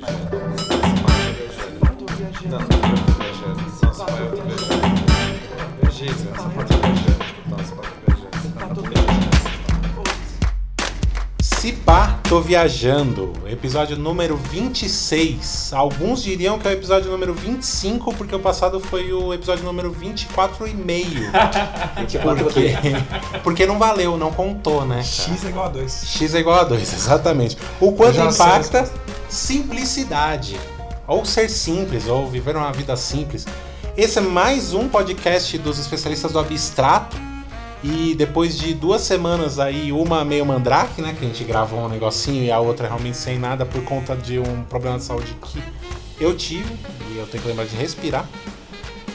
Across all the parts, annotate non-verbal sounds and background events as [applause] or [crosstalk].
viajando. Sampaio tô viajando. Não, eu tô viajando. Se pá, tô viajando. Episódio número 26. Alguns diriam que é o episódio número 25, porque o passado foi o episódio número 24 e meio. [laughs] porque, [laughs] porque não valeu, não contou, né? cara? X é igual a 2. X é igual a 2, exatamente. O quanto sei impacta simplicidade. Ou ser simples, ou viver uma vida simples. Esse é mais um podcast dos especialistas do abstrato. E depois de duas semanas aí, uma meio mandrake, né? Que a gente gravou um negocinho e a outra realmente sem nada por conta de um problema de saúde que eu tive. E eu tenho que lembrar de respirar.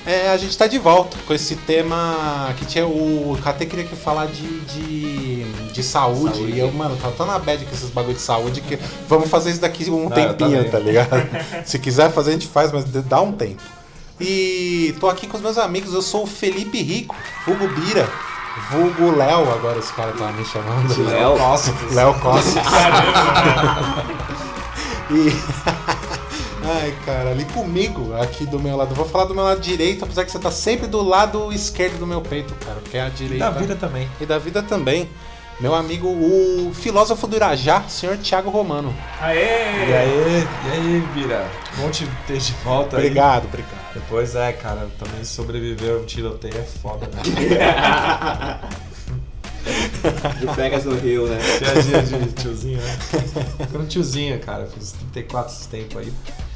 É, a gente tá de volta com esse tema que tinha o Kate queria que falar de, de, de saúde, Saúde. E eu, mano, tava tão na bad com esses bagulho de saúde que vamos fazer isso daqui um eu tempinho, tá ligado? [laughs] Se quiser fazer, a gente faz, mas dá um tempo. E tô aqui com os meus amigos, eu sou o Felipe Rico, Hugo Bira, vulgo Léo, agora esse cara tá me chamando. Léo? Léo Costa. E. [laughs] Ai, cara, ali comigo, aqui do meu lado. Eu vou falar do meu lado direito, apesar que você tá sempre do lado esquerdo do meu peito, cara, porque é a E direita. da vida também. E da vida também. Meu amigo, o filósofo do Irajá, senhor Tiago Romano. E Aê! aí, e aí, Bira? Bom te ter de volta aí. Obrigado, obrigado. Depois é, cara, também sobreviver a um tiroteio é foda, né? [laughs] De férias no Rio, né? Dia a dia de tiozinho, né? Ficando tiozinho, cara. Fiz 34 esse tempo aí.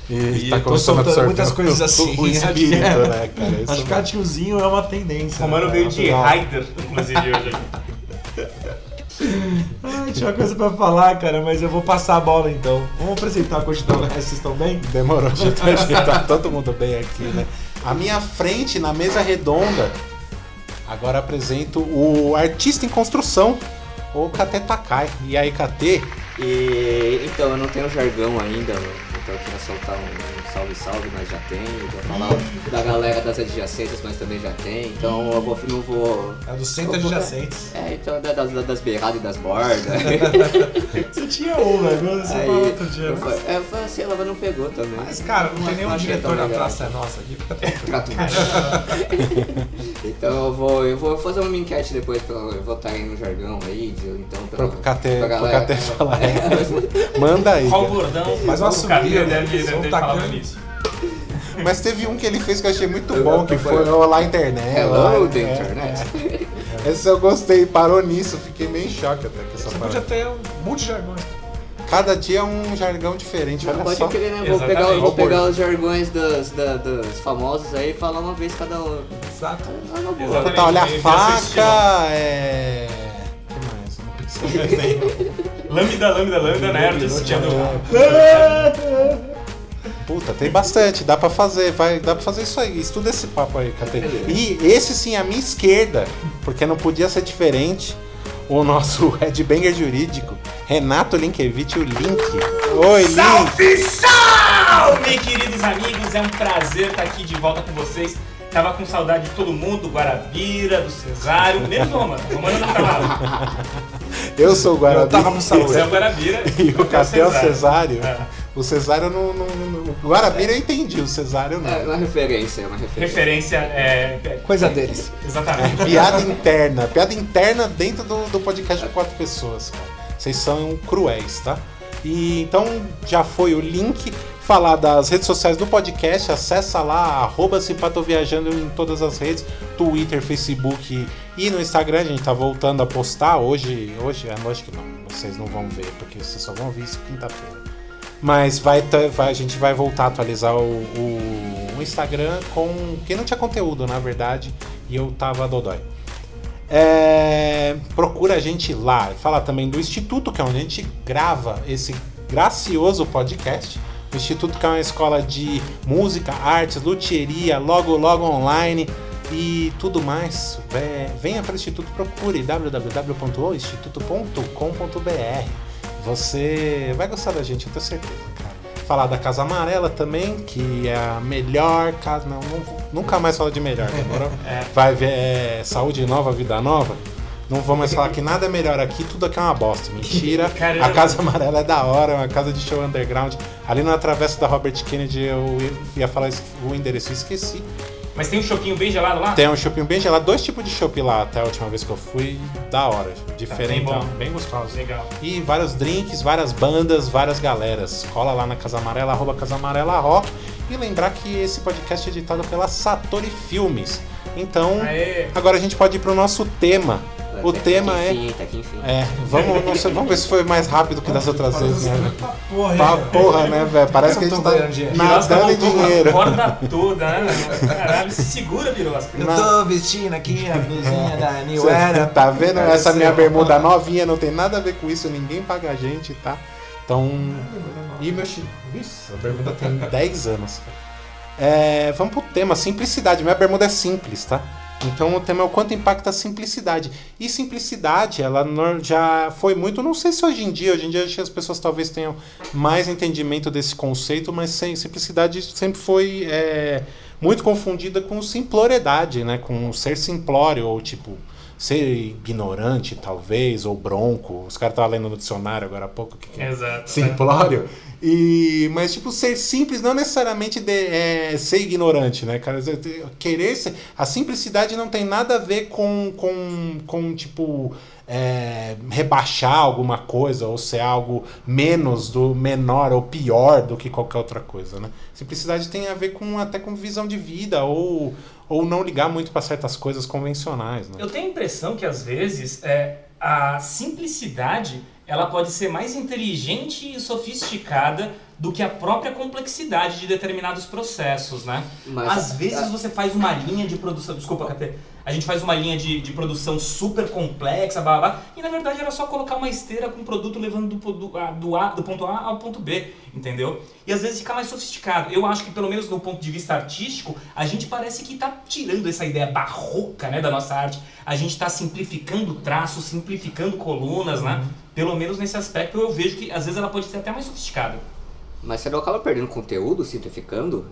E, E tá tô soltando muitas coisas assim, O acho espírito, que é. né, cara? Isso Acho que ficar tiozinho é uma tendência. Romano né, veio de. Raider, inclusive, hoje. Ai, tinha uma coisa pra falar, cara, mas eu vou passar a bola então. Vamos apresentar a né? Vocês estão bem? Demorou, já tá, já tá todo mundo bem aqui, né? À minha frente, na mesa redonda, agora apresento o artista em construção, o Kate Takai. E aí, Kate? E então, eu não tenho jargão ainda, então eu queria soltar um salve salve, mas já tem. Vou falar da galera das adjacências, mas também já tem. Então eu vou, não vou. É do centro adjacentes. É, então da- das, das beiradas e das bordas. [laughs] Você tinha um, velho. Você Aí, falou outro dia. eu, fa- é, eu falei assim, ela não pegou também. Mas, cara, não tem nenhum diretor tão na praça é nossa aqui. Pra tudo. [laughs] então eu vou, eu vou fazer uma enquete depois pra votarem no jargão aí, então pra, Pro Kate, pra pro galera. Kate [laughs] falar. é. Manda aí. Qual cara. bordão? Mas um o né? deve, deve ter falado tacão. nisso. Mas teve um que ele fez que eu achei muito Eu- bom, que foi Olá Internet. Hello, Olá, the é, internet. é. Esse eu gostei, parou nisso, fiquei meio em choque até com essa Você podia parada. ter um monte de jargões. Cada dia é um jargão diferente, olha Pode só. crer, né? Vou Exatamente. pegar, vou pegar os jargões dos, da- dos famosos aí e falar uma vez cada um. Exato. Ah. Exatamente. Tá, olha a Meio que faca, assistiu. é... Lambda, lambda, lambda, nerd assistindo. Puta, tem bastante, dá pra fazer, vai, dá pra fazer isso aí, estuda esse papo aí, Cate. E esse sim, à minha esquerda, porque não podia ser diferente, o nosso [laughs] headbanger jurídico, Renato Linkevich, o Link. Oi, Link! Salve, salve, queridos amigos! É um prazer estar aqui de volta com vocês. Tava com saudade de todo mundo, do Guarabira, do Cesário, menos do Romano. O Romano não tava lá. Eu sou o Eu Guarabi. tava com saúde. Você é o Guarabira E o Cate é o Cesário. Cesário. É. O Cesário não, não, não- O Guarabira eu entendi, o Cesário É não. uma referência, é uma referência. Referência é. é- Coisa deles. Exatamente. Piada interna. Piada interna dentro do, do podcast de quatro pessoas, cara. Vocês são cruéis, tá? E então já foi o link. Falar das redes sociais do podcast, acessa lá, arroba Cipatoviajando em todas as redes, Twitter, Facebook e no Instagram, a gente tá voltando a postar hoje, hoje, é lógico que não, vocês não vão ver, porque vocês só vão ver isso quinta-feira. Mas vai, tá- vai- a gente vai voltar a atualizar o, o- o Instagram com. que não tinha conteúdo, na verdade, e eu tava dodói. É, procura a gente lá. Fala também do Instituto, que é onde a gente grava esse gracioso podcast. O Instituto que é uma escola de música, artes, luthieria, logo logo online e tudo mais. Venha para o Instituto, procure www.instituto.com.br. Você vai gostar da gente, eu tenho certeza, cara. Falar da Casa Amarela também, que é a melhor casa. Não, não- nunca mais fala de melhor, demorou? [laughs] É. Vai ver é, Saúde Nova, Vida Nova. Não vou mais falar que nada é melhor aqui, tudo aqui é uma bosta. Mentira. [laughs] Caramba. A Casa Amarela é da hora, é uma casa de show underground. Ali na travessa da Robert Kennedy eu ia falar o endereço, esqueci. Mas tem um choquinho bem gelado lá? Tem um shopping bem gelado, dois tipos de shopping lá até a última vez que eu fui, da hora. Diferente, bem bom. bem gostoso. Legal. E vários drinks, várias bandas, várias galeras. Cola lá na Casa Amarela, arroba Casa Amarela Rock. E lembrar que esse podcast é editado pela Satori Filmes. Então, Aê. agora a gente pode ir pro nosso tema. O Tá- tema tá é. enfim, tá aqui, enfim. É, vamos, não sei, vamos ver se foi mais rápido que das outras vezes, né? Pra porra, hein, Pra porra, né, velho? Parece que a gente tá nadando em dinheiro. corda toda, né? Caralho, se segura, Birosca. Eu tô vestindo aqui a blusinha [laughs] da New Era. Tá vendo? Essa minha bermuda novinha não tem nada a ver com isso, ninguém paga a gente, tá? Então. E meu. Isso, a bermuda tem 10 anos. É, vamos pro tema, simplicidade. Minha bermuda é simples, tá? Então o tema é o quanto impacta a simplicidade. E simplicidade, ela já foi muito, não sei se hoje em dia, hoje em dia acho que as pessoas talvez tenham mais entendimento desse conceito, mas sem simplicidade sempre foi é, muito confundida com simploriedade, né? Com ser simplório, ou tipo, ser ignorante, talvez, ou bronco. Os caras estavam lendo no dicionário agora há pouco que, que é Exato. simplório. E, mas, tipo, ser simples não necessariamente de, é, ser ignorante, né, cara? Querer ser. A simplicidade não tem nada a ver com, com, com tipo, é, rebaixar alguma coisa ou ser algo menos do menor ou pior do que qualquer outra coisa, né? Simplicidade tem a ver com até com visão de vida ou, ou não ligar muito para certas coisas convencionais, né? Eu tenho a impressão que às vezes é, a simplicidade ela pode ser mais inteligente e sofisticada do que a própria complexidade de determinados processos, né? Mas- Às vezes você faz uma linha de produção. Desculpa, Catê. A gente faz uma linha de, de produção super complexa, blá, blá, blá, e na verdade era só colocar uma esteira com um produto levando do, do, a- do, a, do ponto A ao ponto B, entendeu? E às vezes fica mais sofisticado. Eu acho que, pelo menos do ponto de vista artístico, a gente parece que tá tirando essa ideia barroca né, da nossa arte. A gente tá simplificando traços, simplificando colunas, né? Pelo menos nesse aspecto eu vejo que às vezes ela pode ser até mais sofisticada. Mas você não acaba perdendo conteúdo simplificando?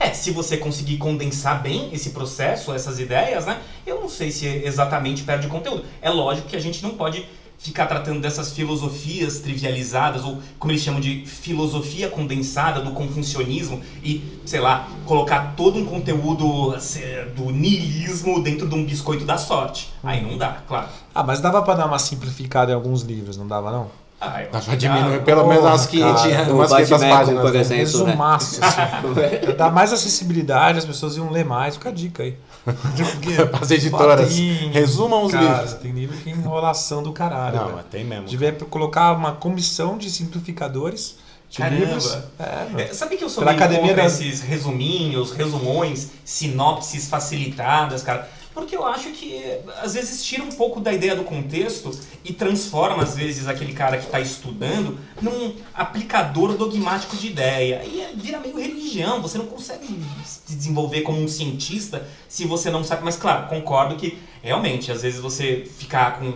É, se você conseguir condensar bem esse processo, essas ideias, né? Eu não sei se exatamente perde conteúdo. É lógico que a gente não pode ficar tratando dessas filosofias trivializadas, ou como eles chamam de filosofia condensada do confucionismo, e, sei lá, colocar todo um conteúdo assim, do niilismo dentro de um biscoito da sorte. Aí não dá, claro. Ah, mas dava pra dar uma simplificada em alguns livros, não dava não? Ah, Dá pra dá. diminuir pelo menos umas cara. 500, O umas 500 Batman, páginas. por né? exemplo. Isso, né? Resumaço, assim. [laughs] [laughs] Dar mais acessibilidade, as pessoas iam ler mais. Fica a dica aí. [laughs] As editoras quadrinho, resumam os cara, livros. Tem livro que é enrolação do caralho. Não, mas tem mesmo. Devia colocar uma comissão de simplificadores de Caramba. livros. É. É, Sabe que eu sou Pela meio academia contra da- esses resuminhos, resumões, sinopses facilitadas, cara? Porque eu acho que às vezes tira um pouco da ideia do contexto e transforma, às vezes, aquele cara que está estudando num aplicador dogmático de ideia. E é- vira meio religião, você não consegue se desenvolver como um cientista se você não sabe. Mas claro, concordo que realmente, às vezes você ficar com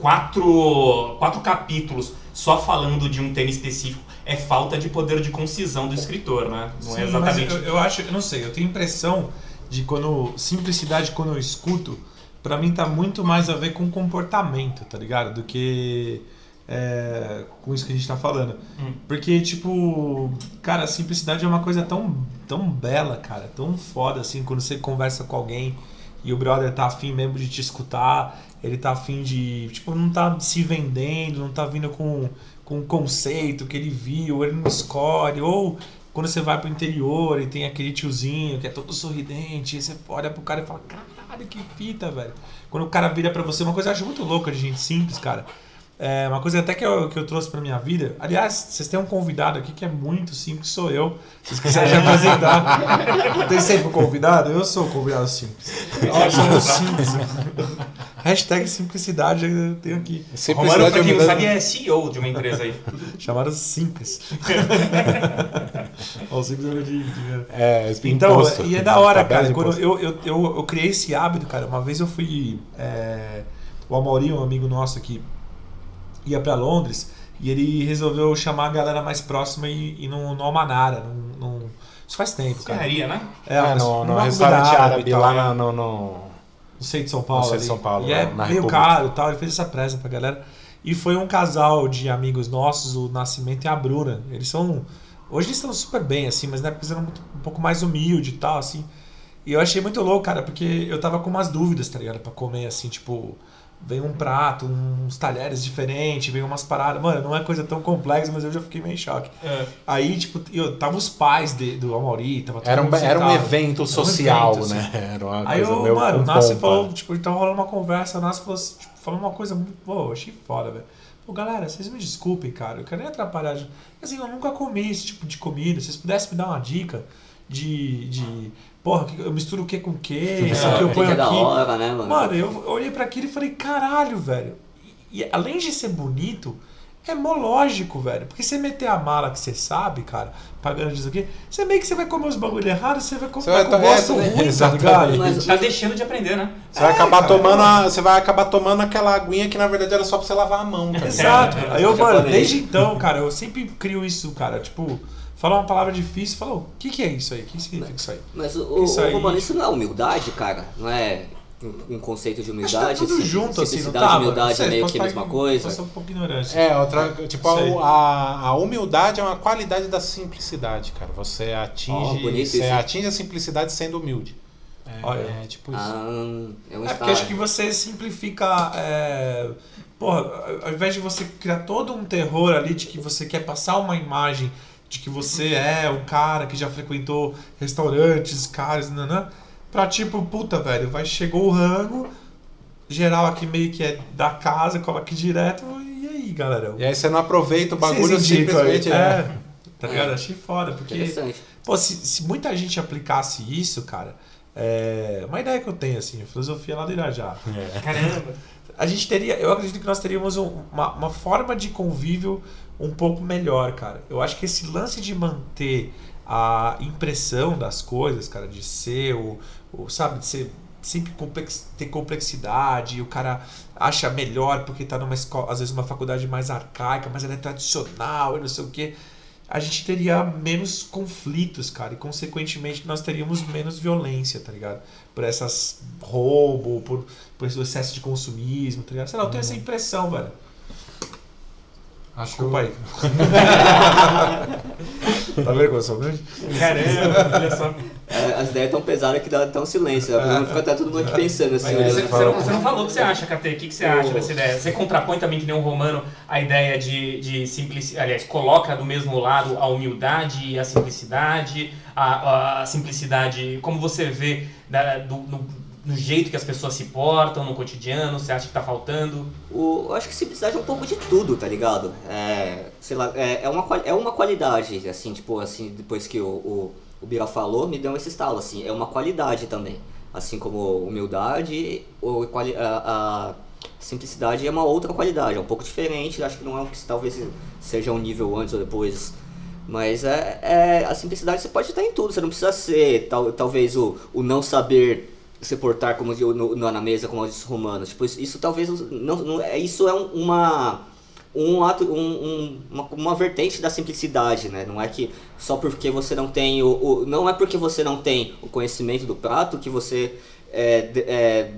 quatro, quatro capítulos só falando de um tema específico é falta de poder de concisão do escritor, né? Não é Sim, exatamente. mas eu, eu acho, eu não sei, eu tenho impressão de quando simplicidade quando eu escuto, pra mim tá muito mais a ver com comportamento, tá ligado? Do que é, com isso que a gente tá falando. Hum. Porque, tipo, cara, a simplicidade é uma coisa tão, tão bela, cara, tão foda assim, quando você conversa com alguém e o brother tá afim mesmo de te escutar, ele tá afim de, tipo, não tá se vendendo, não tá vindo com, com um conceito que ele viu, ele não escolhe, ou quando você vai pro interior e tem aquele tiozinho que é todo sorridente, você olha pro cara e fala, caralho, que fita, velho. Quando o cara vira pra você, uma coisa eu acho muito louca de gente simples, cara. É uma coisa até que eu, que eu trouxe pra minha vida. Aliás, vocês têm um convidado aqui que é muito simples, sou eu. Se vocês quiserem me apresentar. [laughs] Tem sempre um convidado? Eu sou o convidado simples. Nós somos simples. Hashtag simplicidade eu tenho aqui. Romano, Simplicidade pra é quem não uma sabe, é CEO de uma empresa aí. Chamado Simples. [laughs] O Simples é de, de... É, Então, imposto. e é da hora, cara. Quando eu, eu, eu, eu criei esse hábito, cara. Uma vez eu fui. é, o Amaury, um amigo nosso aqui, ia pra Londres e ele resolveu chamar a galera mais próxima e ir no, no Almanara. Num, num- Isso faz tempo, cara. Ferraria, né? É, mas no, no numa restaurante árabe e lá né? no, no, no centro de São Paulo. centro de ali. São Paulo, E é na meio República. caro e tal. Ele fez essa presa pra galera. E foi um casal de amigos nossos, o Nascimento e a Bruna. Eles são. Hoje eles estão super bem, assim, mas na época eles eram muito- um pouco mais humilde e tal, assim. E eu achei muito louco, cara, porque eu tava com umas dúvidas, tá ligado? Pra comer, assim, tipo. Vem um prato, uns talheres diferentes, vem umas paradas. Mano, não é coisa tão complexa, mas eu já fiquei meio em choque. É. Aí, tipo, eu, tava os pais de- do Amaury, tava todo Era um, mundo era um evento um social, evento, né? [laughs] Era uma Aí coisa eu, meio mano, o Nassi falou, tipo, então rolando uma conversa, o Nassi falou, tipo, falou uma coisa muito. Pô, eu achei foda, velho. Pô, galera, vocês me desculpem, cara. Eu quero nem atrapalhar. Assim, eu nunca comi esse tipo de comida. Se vocês pudessem me dar uma dica de. de porra, eu misturo o que com o que? Isso aqui eu ponho é da aqui. hora, né, mano? Mano, eu olhei pra aquilo e falei, caralho, velho. E, e além de ser bonito, é mó lógico, velho. Porque você meter a mala que você sabe, cara, pagando disso aqui, você meio que você vai comer os bagulho errado, você vai comer Você vai com to- gosto é, ruim, tá exatamente. ligado? Mas- Tá deixando de aprender, né? Você vai É, acabar cara, tomando, a- você vai acabar tomando aquela aguinha que na verdade era só pra você lavar a mão, cara. Exato. É, Aí eu, mano, desde então, cara, eu sempre crio isso, cara. Tipo, falar uma palavra difícil, fala, o que, que é isso aí? O que significa isso aí? Mas o, Isso o, aí- Romano, isso não é humildade, cara? Não é um, conceito de Acho que humildade? tá tudo Sim- junto, assim, não simplicidade tá? e humildade é meio que a mesma coisa? Posso um pouco ignorante. É, outra, tipo, Sei. a, a, a humildade é uma qualidade da simplicidade, cara. Você atinge, Ó, bonito você isso. atinge a simplicidade sendo humilde. É, Olha. é tipo isso. Ah, é um É porque acho que você simplifica. É... Porra, ao invés de você criar todo um terror ali de que você quer passar uma imagem de que você é um cara que já frequentou restaurantes caros, nanã, pra tipo, puta, velho, vai chegou o rango, geral aqui meio que é da casa, coloca aqui direto, e aí, galera? E aí você não aproveita o bagulho simplesmente. É. É, tá ligado? Achei foda, porque. Interessante. Pô, se, se muita gente aplicasse isso, cara, é uma ideia que eu tenho, assim, filosofia lá do Irajá. Caramba. A gente teria, eu acredito que nós teríamos um- uma, uma forma de convívio um pouco melhor, cara. Eu acho que esse lance de manter a impressão das coisas, cara, de ser o, o sabe, de ser sempre complex, ter complexidade, e o cara acha melhor porque tá numa escola, às vezes uma faculdade mais arcaica, mas ela é tradicional e não sei o quê. A gente teria menos conflitos, cara, e consequentemente nós teríamos menos violência, tá ligado? Por essas roubo, por, por esse excesso de consumismo, tá ligado? Sei lá, eu tenho essa impressão, velho. Acho Desculpa aí. [laughs] tá vendo como eu sou grande? Caramba, olha só. É, as ideias tão pesadas que dá até um silêncio. Né? Fica até todo mundo aqui pensando assim. Mas. Você, ele você não, você não falou o que você acha, Kate. O que, que você acha dessa ideia? Você contrapõe também, que nem um romano, a ideia de, de simplicidade. Aliás, coloca do mesmo lado a humildade e a simplicidade. A, a- a simplicidade, como você vê da- do- no, no jeito que as pessoas se portam no cotidiano, você acha que tá faltando? O, eu acho que simplicidade é um pouco de tudo, tá ligado? É, sei lá, é, é, uma, é uma qualidade, assim, tipo, assim, depois que o, o, o Bira falou, me deu esse estalo, assim, é uma qualidade também. Assim como humildade, ou a, a simplicidade é uma outra qualidade, é um pouco diferente, acho que não é um que talvez seja um nível antes ou depois. Mas é, é a simplicidade você pode estar em tudo, você não precisa ser tal, talvez o, o não saber se portar como no, na mesa como os romanos. Tipo, isso, isso talvez não, não é isso é um- uma um ato um, um- uma, uma vertente da simplicidade, né? Não é que só porque você não tem o, o- não é porque você não tem o conhecimento do prato que você é, é,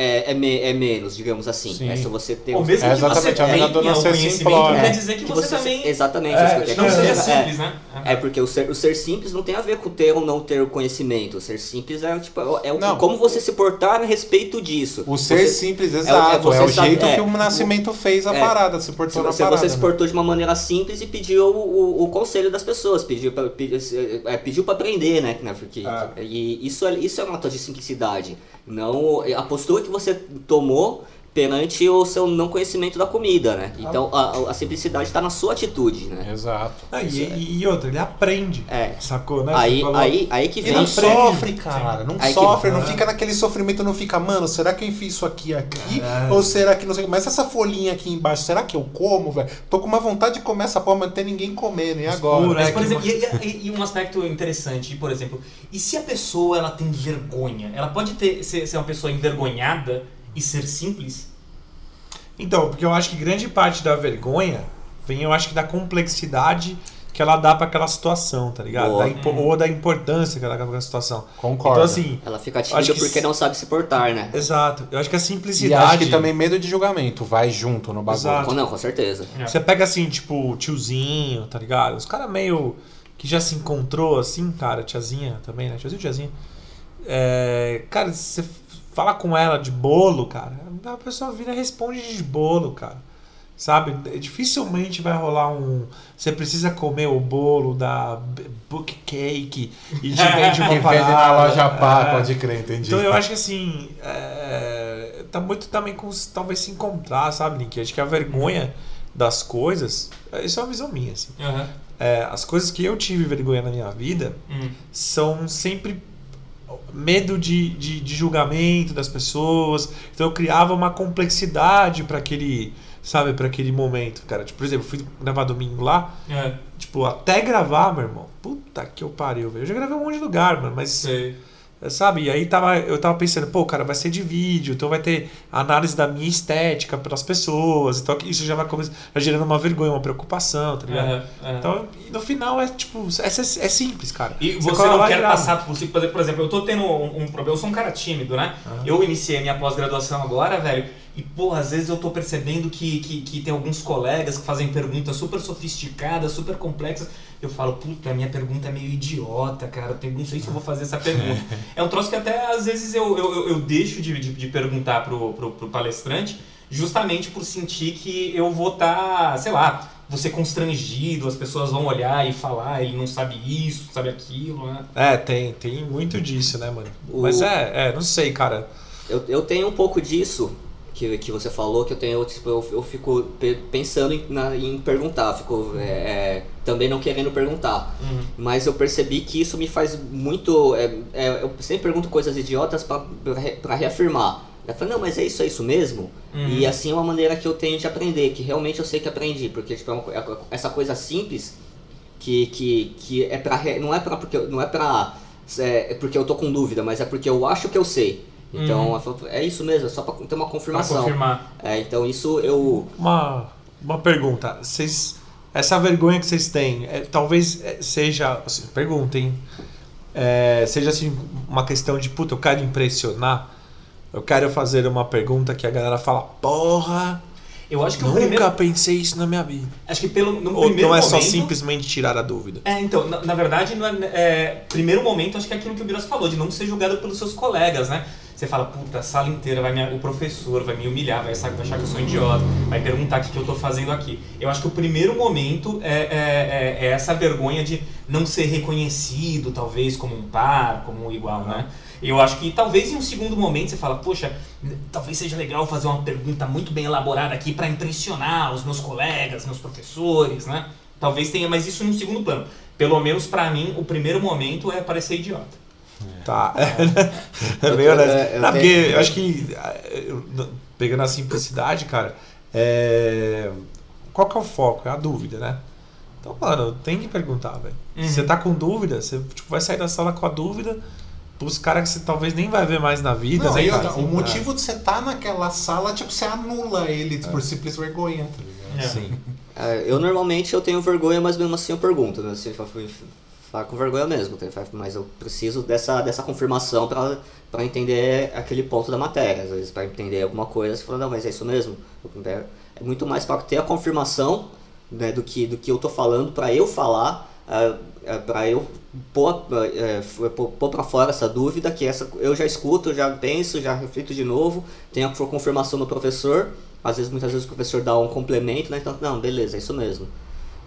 é, é, me- é menos, digamos assim. Sim. É se você tem Ou um- mesmo É, que você exatamente, a tenha menina do o não ser conhecimento, não quer É, dizer que, que você, você- também exatamente É, isso que eu não seja É. simples, né? É porque o ser, o ser simples não tem a ver com ter ou não ter o conhecimento. O ser simples é tipo é o, Não. como você se portar a respeito disso. O ser Você- simples, é exato. É, você o sabe- jeito é, que o Nascimento fez a é. parada, se Se portou na você, parada. você se né? portou de uma maneira simples e pediu o, o, o conselho das pessoas, pediu para pediu, é, pediu pra aprender, né? né, Porque, Ah. E isso é, isso é uma ato de simplicidade. Não a postura que você tomou perante o seu não conhecimento da comida, né? Então a, a simplicidade está na sua atitude, né? Exato. Ah, e, e outra, ele aprende. É. Sacou, né? Aí, aí, aí que vem. não aprende. sofre, cara. Não Aí que- sofre, não Ah. fica naquele sofrimento, não fica, mano, será que eu enfiei isso aqui aqui? É. Ou será que não sei. Mas essa folhinha aqui embaixo, será que eu como, velho? Tô com uma vontade de comer essa porra, mas não tem ninguém comendo. E agora? Escuro, Mas, É, por que exemplo, e, e- e um aspecto interessante, por exemplo, e se a pessoa ela tem vergonha? Ela pode ter, ser, ser uma pessoa envergonhada e ser simples? Então, porque eu acho que grande parte da vergonha vem, eu acho que da complexidade que ela dá pra aquela situação, tá ligado? Da impo- Ou da importância que ela dá pra aquela situação. Concordo. Então, assim, Ela fica Acho tímida que porque não sabe se portar, né? exato. Eu acho que a E simplicidade. acho que também medo de julgamento vai junto no bagulho. Exato. Não, com certeza. É. Você pega assim, tipo, tiozinho, tá ligado? Os caras meio que já se encontrou assim, cara, tiazinha também, né? Tiozinho, tiazinha. É, cara, você fala com ela de bolo, cara, a pessoa vira e responde de bolo, cara. Sabe? Dificilmente vai rolar um. Você precisa comer o bolo da Book Cake e te [laughs] vende uma parada. na loja pá, É. pode crer, entendi. Então eu acho que assim, é, tá muito também com talvez se encontrar, sabe, Nick? Acho que a vergonha das coisas, é, isso é uma visão minha, assim. Aham. É, as coisas que eu tive vergonha na minha vida Hum. são sempre medo de, de, de julgamento das pessoas. Então eu criava uma complexidade para aquele, sabe, para aquele momento, cara. Tipo, por exemplo, eu fui gravar domingo lá, É, tipo, até gravar, meu irmão. Puta que eu pariu, velho. Eu já gravei um monte de lugar, mano, mas sei. Sabe? E aí tava, eu tava pensando, pô, cara, vai ser de vídeo, então vai ter análise da minha estética pelas pessoas, então isso já vai começar vai gerando uma vergonha, uma preocupação, tá ligado? Aham, aham. Então, no final é tipo, é, é simples, cara. E você cola não quer passar por por exemplo, eu tô tendo um, um problema, eu sou um cara tímido, né? Aham. Eu iniciei minha pós-graduação agora, velho, e porra, às vezes eu tô percebendo que, que, que tem alguns colegas que fazem perguntas super sofisticadas, super complexas. Eu falo, puta, a minha pergunta é meio idiota, cara, eu não sei se eu vou fazer essa pergunta. [laughs] é um troço que até às vezes eu, eu, eu- deixo de, de, de perguntar pro, pro, pro palestrante, justamente por sentir que eu vou estar, sei lá, vou ser constrangido, as pessoas vão olhar e falar, ele não sabe isso, sabe aquilo, né? É, tem, tem muito disso, né, mano? O- Mas é, é, não sei, cara. Eu, eu tenho um pouco disso que, que você falou, que eu tenho, tipo, eu, eu fico pe- pensando em, na- em perguntar, fico é, é, também não querendo perguntar. Uhum. Mas eu percebi que isso me faz muito. é, é, eu sempre pergunto coisas idiotas para reafirmar. Eu falei, não, mas é isso, é isso mesmo? Uhum. E assim é uma maneira que eu tenho de aprender, que realmente eu sei que aprendi, porque tipo, é uma é essa coisa simples que, que, que é pra, re- não é pra, porque, não é pra, é, é porque eu tô com dúvida, mas é porque eu acho que eu sei. Então, falo, é isso mesmo, é só pra ter uma Pra confirmação. confirmar. É, então isso eu... Uma, uma pergunta. Vocês, essa vergonha que vocês têm, é, talvez é, seja. Assim, perguntem. É, seja assim, uma questão de puta, eu quero impressionar. Eu quero fazer uma pergunta que a galera fala, porra, Eu acho que nunca primeiro. pensei isso na minha vida. Acho que pelo, no Ou primeiro não é só momento- simplesmente tirar a dúvida. É, então, na, na verdade, é, é, primeiro momento, acho que é aquilo que o Biras falou, de não ser julgado pelos seus colegas, né? Você fala, puta, a sala inteira vai me, o professor vai me humilhar, vai achar, vai achar que eu sou idiota, vai perguntar o que, que eu tô fazendo aqui. Eu acho que o primeiro momento é, é, é- é essa vergonha de não ser reconhecido, talvez, como um par, como um igual, né? Eu acho que talvez em um segundo momento você fala, poxa, talvez seja legal fazer uma pergunta muito bem elaborada aqui para impressionar os meus colegas, meus professores, né? Talvez tenha, mas isso num segundo plano. Pelo menos pra mim, o primeiro momento é parecer idiota. Tá. [laughs] É Eu- meio eu- honesto. eu Não, tenho- porque eu acho que, é, eu- pegando a simplicidade, cara, é... qual que é o foco? É a dúvida, né? Então, mano, tem que perguntar, velho. Uhum. Se você tá com dúvida, você tipo, vai sair da sala com a dúvida pros caras que você talvez nem vai ver mais na vida. Não, né, o motivo de você estar naquela sala, tipo, você anula ele por simples vergonha, tá ligado? É. Sim. É, eu normalmente eu tenho vergonha, mas mesmo assim eu pergunto, né? Assim, fala com vergonha mesmo, tá? mas eu preciso dessa, dessa confirmação pra entender aquele ponto da matéria. Às vezes, pra entender alguma coisa, você fala, não, mas é isso mesmo? É muito mais pra ter a confirmação né, do, que, do que eu tô falando, pra eu falar, é, é, pra eu pôr, é, f- pôr, pra fora essa dúvida, que essa eu já escuto, já penso, já reflito de novo, tenho a confirmação do professor. Às vezes, muitas vezes o professor dá um complemento, né? Então, não, beleza, é isso mesmo.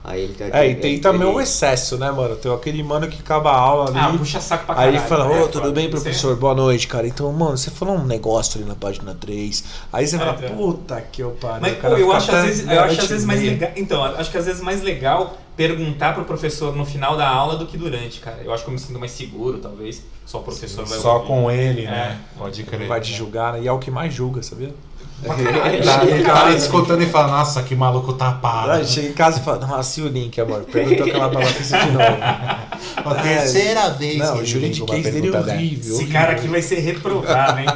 Aí ele É, e tem ele- também ele- o excesso, né, mano? Tem aquele mano que acaba a aula ali. Ah, puxa saco pra Aí caralho. ele fala, ô, né? tudo bem, é- professor? Boa noite, cara. Então, mano, você falou um negócio ali na página 3. Aí você É, fala, então. puta que eu pariu. Mas o cara pô, eu acho às vezes, eu acho às vezes mais legal. Então, acho que às vezes mais legal perguntar pro professor no final da aula do que durante, cara. Eu acho que eu me sinto mais seguro, talvez. Só o professor vai Só ouvir. com ele, É. né? Pode crer. Vai te julgar, né? E é o que mais julga, sabia? Tá, ele tá escutando e fala, nossa, que maluco tapado. Aí chega em casa e fala, nossa, e o link, amor? Perguntou aquela babaquice de novo. [laughs] A terceira vez Não, que o vem de case dele é horrível. Esse horrível. cara aqui vai ser reprovado, hein?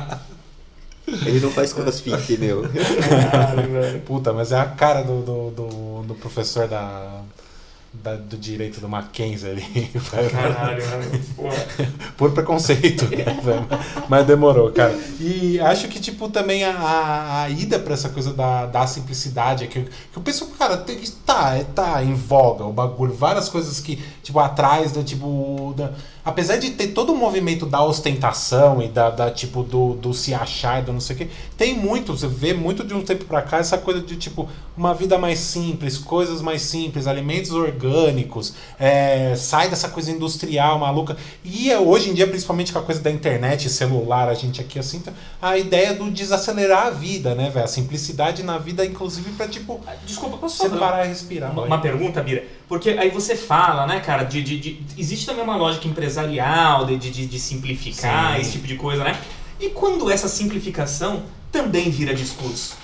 [laughs] Ele não faz crossfit, meu. [laughs] Caralho. Puta, mas é a cara do, do, do, do professor da, da- do direito do Mackenzie ali. [laughs] Caralho, né? [laughs] Por preconceito. [laughs] Mas demorou, cara. E acho que, tipo, também a, a, ida pra essa coisa da, da simplicidade, que, que o pessoal, cara, tem, tá, é- tá em voga o bagulho. Várias coisas que, tipo, atrás da, tipo. Da, apesar de ter todo o movimento da ostentação e da, da, tipo, do, do se achar, do não sei o quê, tem muito, você vê muito de um tempo pra cá essa coisa de, tipo, uma vida mais simples, coisas mais simples, alimentos orgânicos, é, sai dessa coisa industrial maluca. E é, hoje em dia, principalmente com a coisa da internet, celular, a gente aqui assim, a ideia do desacelerar a vida, né, velho? A simplicidade na vida, inclusive, pra, tipo, Desculpa, posso você fazer parar e respirar. uma, uma pergunta, Bira? Porque aí você fala, né, cara, de, de- de- existe também uma lógica empresarial de, de, de- simplificar, Sim. esse tipo de coisa, né? E quando essa simplificação também vira discurso?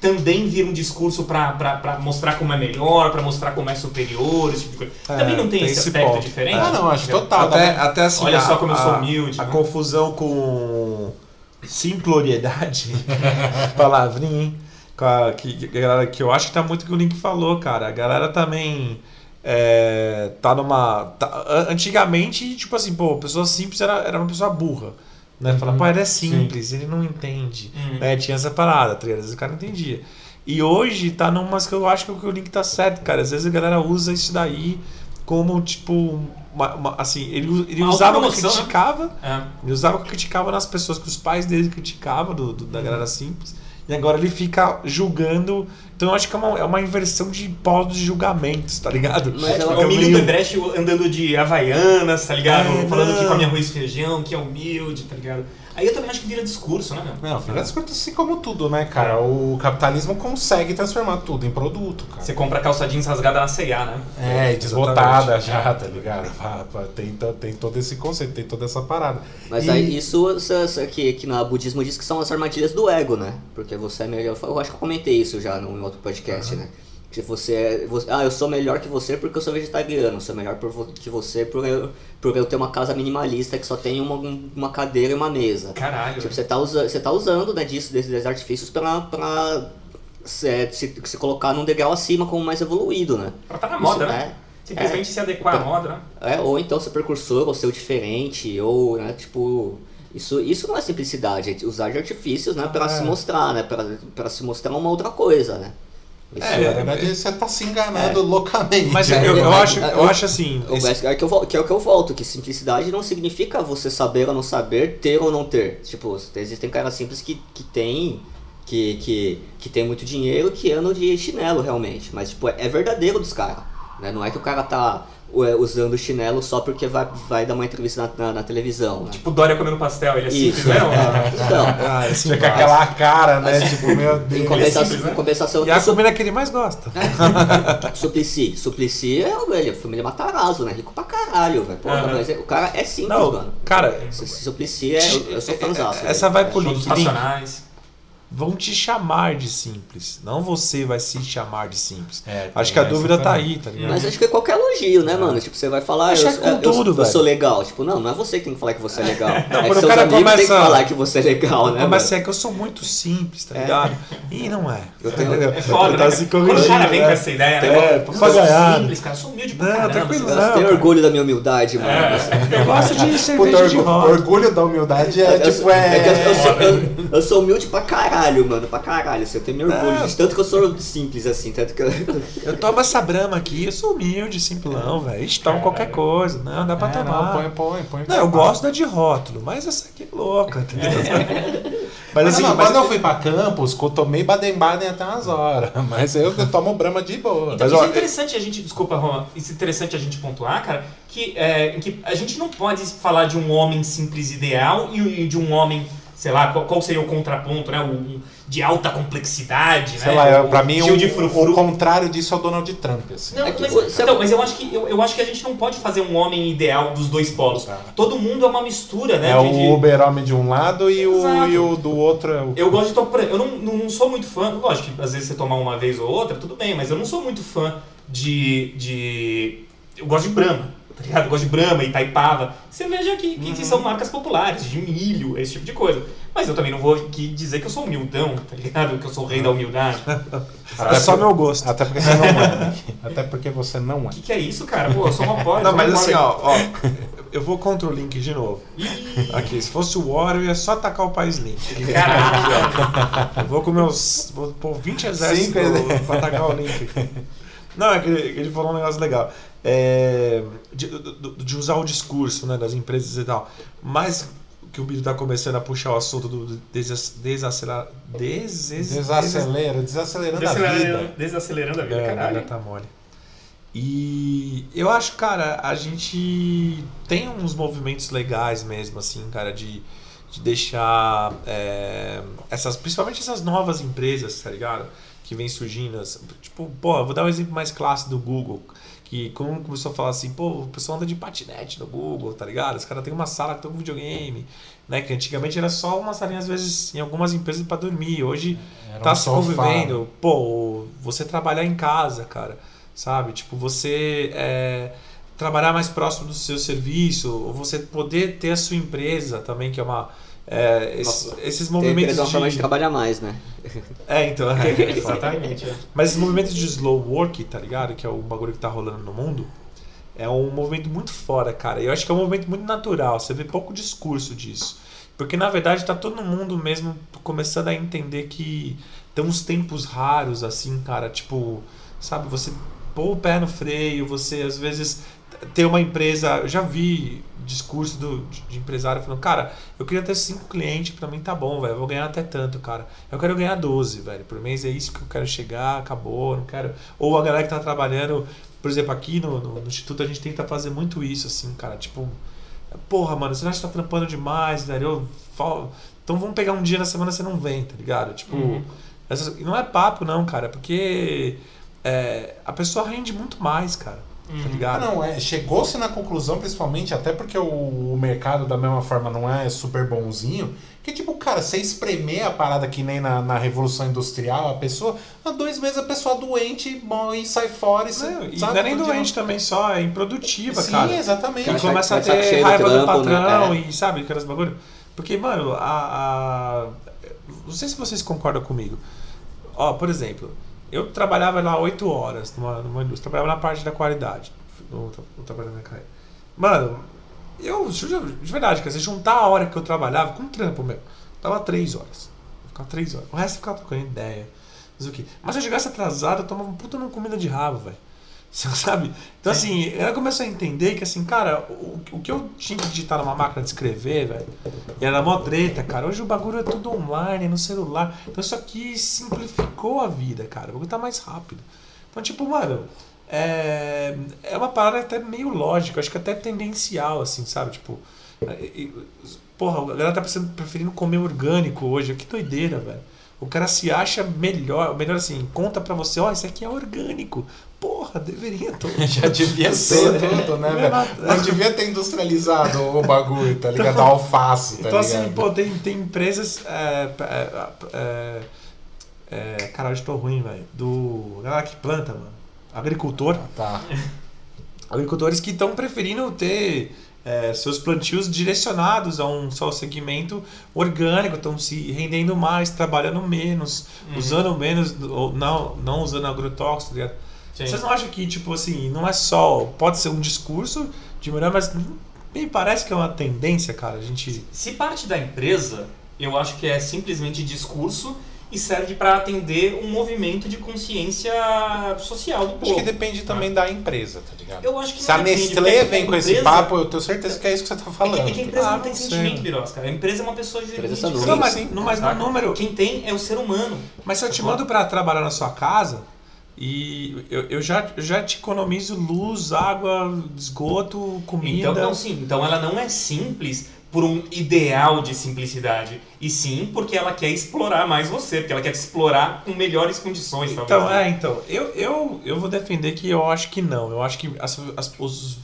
Também vira um discurso pra mostrar como é melhor, pra mostrar como é superior, esse tipo de coisa. É, também não tem, tem esse aspecto ponto. diferente? Ah, não, acho total. Até, até assim, Olha a- só como eu sou humilde, A né? confusão com simploriedade, [laughs] palavrinha, hein? Que, que, que eu acho que tá muito o que o Link falou, cara. A galera também é, tá numa. tá- antigamente, tipo assim, pô, pessoa simples era, era uma pessoa burra. Né? Fala, pô, ele é simples, ele não entende. Uhum. Né? Tinha essa parada, tá ligado? Vezes o cara não entendia. E hoje tá numas que eu acho que o Link tá certo, cara. Às vezes a galera usa isso daí como, tipo, uma- uma- assim, ele, ele Uma usava pra autopromoção, né? criticava, É. ele usava que criticava nas pessoas que os pais dele criticavam do, do- da galera simples. E agora ele fica julgando. Então eu acho que é uma, é uma inversão de polos de julgamentos, tá ligado? Mas É, ela- o menino meio- do Brecht andando de Havaianas, tá ligado? É, Falando não. que come arroz e feijão, que é humilde, tá ligado? Aí eu também acho que vira discurso, né, meu? Não, das contas, assim como tudo, né, cara? O capitalismo consegue transformar tudo em produto, cara. Você compra calça jeans rasgada na C&A, né? É, e desbotada Exatamente. já, tá ligado? [laughs] Tem, to- tem todo esse conceito, tem toda essa parada. Mas E- aí isso essa que, que no budismo diz que são as armadilhas do ego, né? Porque você é melhor. Eu acho que eu comentei isso já num outro podcast, né? Que você é. você- ah, eu sou melhor que você porque eu sou vegetariano. Eu sou melhor por que você por eu, por eu ter uma casa minimalista que só tem uma, uma cadeira e uma mesa. Caralho. Tipo, você tá, usa, você tá usando né, disso, desses artifícios pra, pra se, se, se colocar num degrau acima como mais evoluído, né? Pra tá na moda, Isso, né? é. Simplesmente se adequar à moda, né? É, ou então ser precursor, ou ser o diferente, ou, né, tipo... Isso, isso não é simplicidade, é usar de artifícios, né, pra É. se mostrar, né, pra, pra se mostrar uma outra coisa, né. Isso É, na verdade, você tá se enganando loucamente. Mas É, eu, eu é, acho, é, eu é, acho assim. O- esse- É que, eu, que é o que eu volto, que simplicidade não significa você saber ou não saber, ter ou não ter. Tipo, existem caras simples que, que tem que, que, que tem muito dinheiro que andam de chinelo realmente. Mas tipo, é, é verdadeiro dos caras. Né? Não é que o cara tá usando chinelo só porque vai, vai dar uma entrevista na, na, na televisão. Né? Tipo Dória comendo pastel, ele é simples, Isso, né? é. [laughs] Então, Ah, assim, Fica aquela cara, né? Tipo, meu em Deus. compensação, simples, né? em compensação E a comida que ele mais gosta. [laughs] Suplicy. Suplicy é o velho, família Matarazzo, né? Rico pra caralho, velho. Porra, Aham. mas é- o cara é simples, Não, mano. cara, Su- Suplicy é. Eu, eu sou fãzaço. essa vai pro Shows link. link. nacionais. Vão te chamar de simples. Não você vai se chamar de simples. É, Acho que a tem dúvida tá aí, tá ligado? Mas acho que é qualquer elogio, né, mano? Tipo, você vai falar, Acho eu, que é com eu- tudo, eu, velho. sou legal. Tipo, não, não é você que tem que falar que você é legal. [laughs] é quando que o cara amigos têm que começa- falar que você é legal, né? Mas é que eu sou muito simples, tá ligado? E não é. Eu tenho-? [laughs] É foda, Tá né? se Quando o corrigindo, cara vem né? com essa ideia, né? É, Eu simples, cara. Eu sou humilde pra Não, caramba. tranquilo, não. Eu tenho orgulho da minha humildade, mano. É. Eu gosto de cerveja de roda. orgulho da humildade é, Eu, tipo, sou- é que eu, eu é... sou, eu- eu sou humilde pra caralho, mano. Pra caralho. Assim, eu tenho meu orgulho. Disso, Tanto que eu sou simples, assim. Tanto que eu. [laughs] Eu tomo essa brama aqui, eu sou humilde, simplão, velho. Ixi, tomo qualquer coisa. Não, dá pra É, tomar. não, põe, põe, põe. Não, eu gosto da de rótulo, mas essa aqui é louca, entendeu? [laughs] Mas Mas, assim, não, mas- quando eu fui pra Campos, eu tomei Baden-Baden até umas horas. [laughs] Mas eu, eu tomo Brahma de boa. Então, Mas, isso ó, é interessante a gente, desculpa, Roma, isso é interessante a gente pontuar, cara, que, é, que a gente não pode falar de um homem simples ideal e e de um homem, sei lá, qual, qual seria o contraponto, né? O, de alta complexidade, Sei né? lá, o, pra mim o, de o contrário disso é o Donald Trump, assim. Não, É que mas, você- então, mas eu acho que eu, eu acho que a gente não pode fazer um homem ideal dos dois polos. Tá. Todo mundo é uma mistura, né? É de- de- o Uber-Homem de um lado e o, e o do outro é o... Eu gosto de tomar. Eu não, não sou muito fã. Lógico que às vezes você tomar uma vez ou outra, tudo bem, mas eu não sou muito fã de. de eu gosto de Brahma. Tá ligado? Eu gosto de Brahma, Itaipava. Você veja que, que Uhum. são marcas populares, de milho, esse tipo de coisa. Mas eu também não vou aqui dizer que eu sou humildão, tá ligado? Que eu sou o rei da humildade. [laughs] É só meu gosto. Até porque você não é. Até porque você não é. O que, que é isso, cara? Pô, eu sou uma porra. Não, mas assim, ó, ó, eu vou contra o link de novo. Ih, Aqui, se fosse o War, eu ia só atacar o país link. Caralho. Eu vou com meus. Vou pôr 20 exércitos pra atacar o link. Não, é que ele, ele falou um negócio legal. É, de, de usar o discurso né, das empresas e tal. Mas que o Bito tá começando a puxar o assunto do des, desacelerar. Des, Desacelera, desacelerando a Desacelerando, vida. desacelerando a vida, É, caralho. tá mole. E eu acho, cara, a gente tem uns movimentos legais mesmo, assim, cara, de, de deixar é, essas, principalmente essas novas empresas, tá ligado? Que vem surgindo. as- Tipo, pô, eu vou dar um exemplo mais clássico do Google. Que quando começou a falar assim, pô, o pessoal anda de patinete no Google, tá ligado? Os caras têm uma sala que tem um videogame, né? Que antigamente era só uma salinha, às vezes, em algumas empresas para dormir. Hoje Era tá um se sofá. convivendo. Pô, você trabalhar em casa, cara, sabe? Tipo, você é, trabalhar mais próximo do seu serviço, ou você poder ter a sua empresa também, que é uma. É, Nossa, esses Tem empresa movimentos forma de de. trabalhar mais, né? [laughs] É, então. é. Exatamente. é. Mas esses movimentos de slow work, tá ligado? Que é o bagulho que tá rolando no mundo. É um movimento muito fora, cara. E eu acho que é um movimento muito natural. Você vê pouco discurso disso. Porque na verdade tá todo mundo mesmo começando a entender que tem uns tempos raros, assim, cara. Tipo, sabe, você pôr o pé no freio, você às vezes ter uma empresa. Eu já vi discurso do, de, empresário falando, cara, eu queria ter cinco clientes, pra mim tá bom, velho. Eu vou ganhar até tanto, cara. Eu quero ganhar 12, velho. Por mês é isso que eu quero chegar, acabou, não quero. Ou a galera que tá trabalhando, por exemplo, aqui no, no, no Instituto a gente tenta fazer muito isso, assim, cara. Tipo, porra, mano, você acha que tá trampando demais, velho? Eu falo, então vamos pegar um dia na semana você não vem, tá ligado? Tipo, Uhum. essas- não é papo, não, cara, porque é, a pessoa rende muito mais, cara. Tá Uhum. ligado? Não, é, chegou-se na conclusão, principalmente, até porque o, o mercado da mesma forma não é super bonzinho, que tipo, cara, você espremer a parada que nem na, na Revolução Industrial, a pessoa, há dois meses a pessoa doente bom, e sai fora e, você, Não, e não é nem todo dia- doente também só, é improdutiva, Sim, cara. exatamente. E começa a ter do raiva do trampo, né? patrão É. e sabe, aquelas bagulho. Porque, mano, a, a- Não sei se vocês concordam comigo. Ó, por exemplo, eu trabalhava lá 8 horas numa, numa indústria, trabalhava na parte da qualidade. No, no trabalho da minha carreira. Mano, eu, de verdade, cara, se juntar a hora que eu trabalhava com trampo mesmo, dava 3 horas. Ficava 3 horas. O resto ficava trocando ideia. Mas o quê? Mas se eu chegasse atrasado, eu tomava um puta comida de rabo, velho. Você sabe? Então, assim, ela começou a entender que, assim, cara, o, o que eu tinha que digitar numa máquina de escrever, velho, era mó treta, cara. Hoje o bagulho é tudo online, no celular. Então, isso aqui simplificou a vida, cara. O bagulho tá mais rápido. Então, tipo, mano, é, é uma parada até meio lógica, acho que até tendencial, assim, sabe? Tipo, é, e- porra, a galera tá preferindo comer orgânico hoje. Que doideira, velho. O cara se acha melhor, melhor assim, conta pra você, ó, isso aqui é orgânico. Porra, deveria [laughs] todo. Já devia ser tudo, né, velho? Não devia ter industrializado o bagulho, tá ligado? A alface, tá Então, ligado? assim, pô, tem, tem empresas. É, é, é, é, caralho, eu tô ruim, velho. Do. Galera que planta, mano. Agricultor. Tá. [laughs] Agricultores que estão preferindo ter é, seus plantios direcionados a um só segmento orgânico, estão se rendendo mais, trabalhando menos, Uhum. usando menos, ou não, não usando agrotóxicos, tá ligado? Sim. Vocês não acham que, tipo assim, não é só. Pode ser um discurso de melhor, mas me parece que é uma tendência, cara. A gente. Se parte da empresa, eu acho que é simplesmente discurso e serve para atender um movimento de consciência social do Acho povo. que depende também da empresa, tá ligado? Eu acho que Se a depende, Nestlé vem com esse empresa- papo, eu tenho certeza que é isso que você tá É falando. que, é que a empresa Ah, não tem sei. sentimento, Birosca. A empresa é uma pessoa Empresa vivente. só Não, mas, sim. não, mas no Saca? número. Quem tem é o ser humano. Mas se eu te mando pra trabalhar na sua casa e eu, eu já, eu já te economizo luz, água, esgoto, comida. Então, não, sim. Então ela não é simples por um ideal de simplicidade. E sim porque ela quer explorar mais você, porque ela quer te explorar com melhores condições, Então, talvez. é, então, eu, eu, eu vou defender que eu acho que não. Eu acho que as, as- os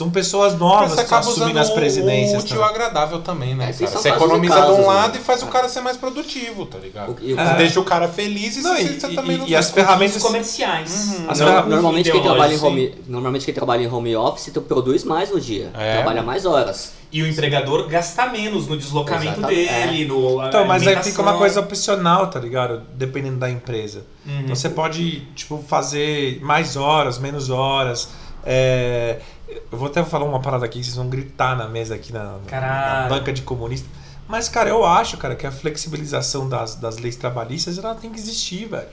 são pessoas novas que assumindo as presidências. útil também. agradável também, né? É, Você casos e economiza de casos, um lado né? e faz o cara ser mais produtivo, tá ligado? O- e É. deixa o cara feliz e Não, você, e- você e- também e- não e as ferramentas- comerciais. As Não- ferramentas- Normalmente quem, trabalha em home, normalmente quem trabalha em home office tu produz mais no dia. É. Trabalha mais horas. E o empregador gasta menos no deslocamento Exatamente. dele, no Então, mas aí fica uma coisa opcional, tá ligado? Dependendo da empresa. Uhum. Então você pode, tipo, fazer mais horas, menos horas. É, Eu vou até falar uma parada aqui, vocês vão gritar na mesa aqui na, na banca de comunista. Mas, cara, eu acho, cara, que a flexibilização das, das leis trabalhistas, ela tem que existir, velho.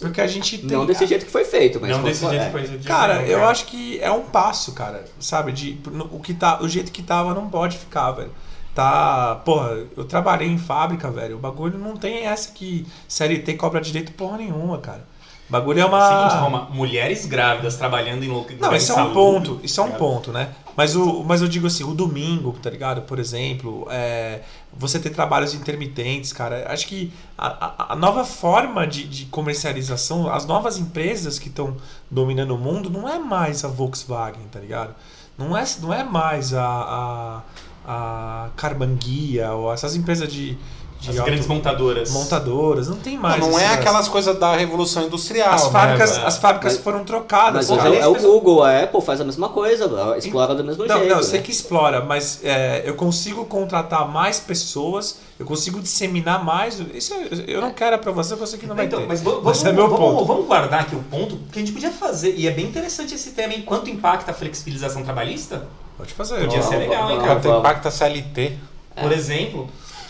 Porque a gente tem... Não desse jeito que foi feito, mas Não desse for- jeito é. que foi esse dia, Cara, não, eu acho que é um passo, cara, sabe? De, o, que tá, o jeito que tava não pode ficar, velho. Tá. Porra, eu trabalhei em fábrica, velho. O bagulho não tem essa que CLT cobra direito porra nenhuma, cara. O bagulho é uma. Seguinte, Roma, mulheres grávidas trabalhando em local Não, isso é um ponto, isso é um ponto, né? Mas, o, mas eu digo assim, o domingo, tá ligado? Por exemplo, é, você ter trabalhos intermitentes, cara. Acho que a, a- a nova forma de, de comercialização, as novas empresas que estão dominando o mundo, não é mais a Volkswagen, tá ligado? Não é, não é mais a, a, a Carmanguia ou essas empresas de, de As auto- grandes montadoras. montadoras. Não tem Não, mais. não é essas- aquelas coisas da Revolução Industrial. As né, fábricas, velho? as fábricas Mas- foram trocadas, Mas cara. é, é o Google, a Apple faz a mesma coisa, explora do mesmo Não, jeito. não, eu né? sei que explora, mas é, eu consigo contratar mais pessoas, eu consigo disseminar mais. Isso eu, eu não quero a aprovação, eu sei que não vai Então, ter. mas vamos, Mas vamos, é meu vamos- ponto. vamos guardar aqui o ponto que a gente podia fazer, e é bem interessante esse tema, em quanto impacta a flexibilização trabalhista, Pode fazer. Podia ser legal, hein, cara? Quanto impacta a CLT? por exemplo.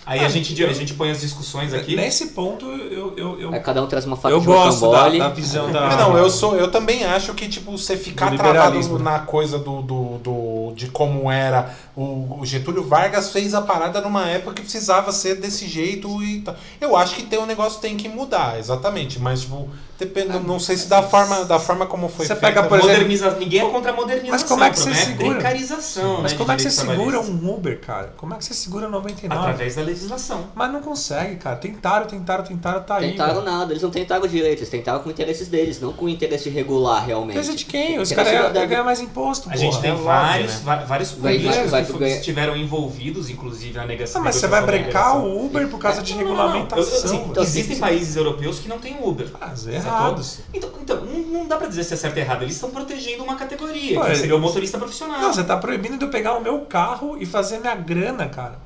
Aí a, gente, a gente põe as discussões aqui. Nesse ponto, eu, eu, eu, É, cada um traz uma faca eu de gosto da, da visão [laughs] da. Não, eu sou, eu também acho que tipo você ficar Do travado na coisa do, do, do- de como era o, o Getúlio Vargas fez a parada numa época que precisava ser desse jeito e tal. Eu acho que tem um negócio tem que mudar, exatamente, mas tipo, depende, não sei se da forma da forma como foi Você feita. pega, por exemplo- Moderniza... Ninguém é contra a modernização. Mas como é que você promete segura? Precarização, Mas né, como é que você segura um Uber, cara? Como é que você segura 99? Através da legislação. Mas não consegue, cara. Tentaram, tentaram, tentaram, tá aí. Tentaram nada, eles não tentaram direito, eles tentaram com interesses deles, não com o interesse de regular realmente. Empresa de quem? Os Interesse caras da- iam ganhar mais imposto, A gente porra. tem É vários, né? vários políticos vai- que vai- estiveram envolvidos, inclusive, na negação Ah, mas você vai brecar o Uber por causa de regulamentação. existem países europeus que não têm Uber. Ah, é errado. Então, então não, dá pra dizer se é certo ou errado. Eles estão protegendo uma categoria, Pô, que seria o motorista profissional. Não, você tá proibindo de eu pegar o meu carro e fazer minha grana, cara.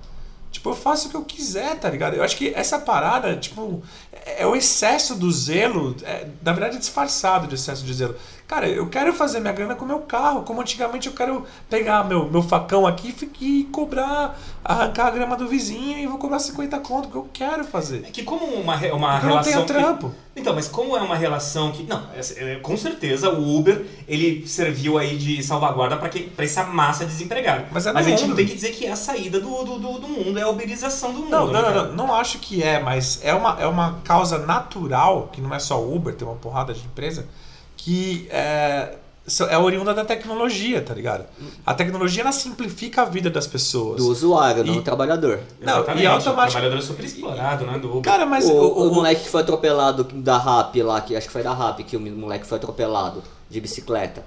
Tipo, eu faço o que eu quiser, tá ligado? Eu acho que essa parada, tipo, é o excesso do zelo, é, na verdade é disfarçado de excesso de zelo. Cara, eu quero fazer minha grana com o meu carro, como antigamente eu quero pegar meu, meu facão aqui e cobrar, arrancar a grama do vizinho e vou cobrar 50 conto, porque eu quero fazer. É que como uma, uma eu não relação... tenho trampo. que- Então, mas como é uma relação que... Não, é- é- com certeza o Uber, ele serviu aí de salvaguarda para essa massa desempregada. Mas é no a gente mundo. não tem que dizer que é a saída do, do, do, do mundo, é a uberização do mundo. Não, né, não, não, não, não acho que é, mas é uma, é uma causa natural, que não é só o Uber, tem uma porrada de empresa, que é, é oriunda da tecnologia, tá ligado? A tecnologia ela simplifica a vida das pessoas. Do usuário, não E- do trabalhador. Não, Exatamente, e O automaticamente. trabalhador é super explorado, né, do Uber. Cara, mas o, o, o o- moleque que foi atropelado da RAP lá, que acho que foi da RAP que o moleque foi atropelado de bicicleta.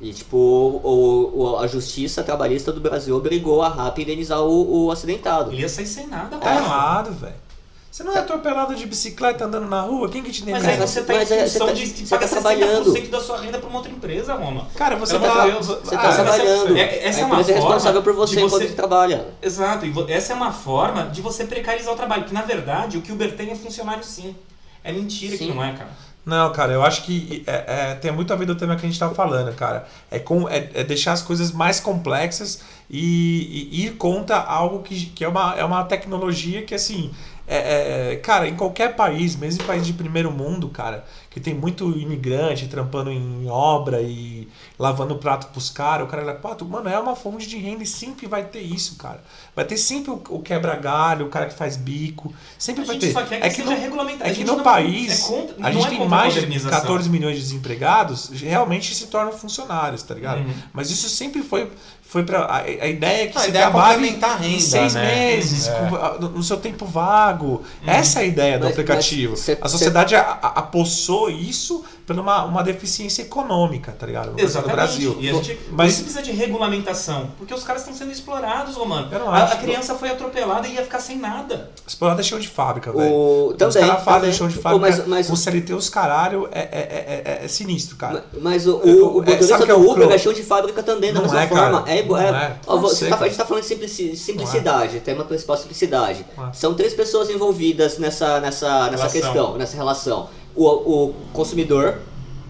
E tipo, o, o- a justiça trabalhista do Brasil obrigou a RAP a indenizar o, o acidentado. Ele ia sair sem nada, tá errado, velho. Você não é atropelado de bicicleta andando na rua? Quem que te Mas indeniza? aí você tá Mas em é, função você tá- de, de você pagar tá trabalhando. 60% da sua renda pra uma outra empresa, Roma. Cara, você Pelo tá. Você Ah, tá essa- trabalhando. é- essa a é uma empresa é forma responsável por você de enquanto você- você trabalha. Exato, e essa é uma forma de você precarizar o trabalho, que na verdade o que o Uber tem é funcionário sim. É mentira que Sim. não é, cara. Não, cara, eu acho que é- é- tem muito a ver do tema que a gente tá falando, cara. É, com, é, é deixar as coisas mais complexas e, e ir contra algo que, que é, uma, é uma tecnologia que, assim, é- é- cara, em qualquer país, mesmo em país de primeiro mundo, cara, que tem muito imigrante trampando em obra e lavando prato pros caras, o cara lá, pô, mano, é uma fonte de renda e sempre vai ter isso, cara. Vai ter sempre o, o quebra-galho, o cara que faz bico, sempre A vai ter. que é que no, regulamentado. é que no não- país, é contra- a gente é tem mais de modernização. 14 milhões de desempregados, realmente se tornam funcionários, tá ligado? Uhum. Mas isso sempre foi, foi pra. A, a ideia é que A você ideia é trabalhe a renda, em seis né? meses, É. com- no, no seu tempo vago. Essa é a ideia do Mas- aplicativo. mas cê- a sociedade a- apossou isso por uma, uma deficiência econômica, tá ligado? No Exatamente. Brasil. E a gente Mas- mas precisa de regulamentação, porque os caras estão sendo explorados, Romano. Eu não A, acho. a criança foi atropelada e ia ficar sem nada. Explorado é chão de fábrica, velho. O... Os caras fazem também. chão de fábrica, mas, mas, o CLT, os caralho, é, é, é, é- é sinistro, cara. mas o, o, o é, motorista é do o Uber é chão de fábrica também, da mesma é, forma. É, igual- Não é- é. ó, você tá- a gente tá falando de simplici- simplicidade, tema principal simplicidade. Não é. São três pessoas envolvidas nessa, nessa, nessa Relação. questão, nessa relação. O, o consumidor,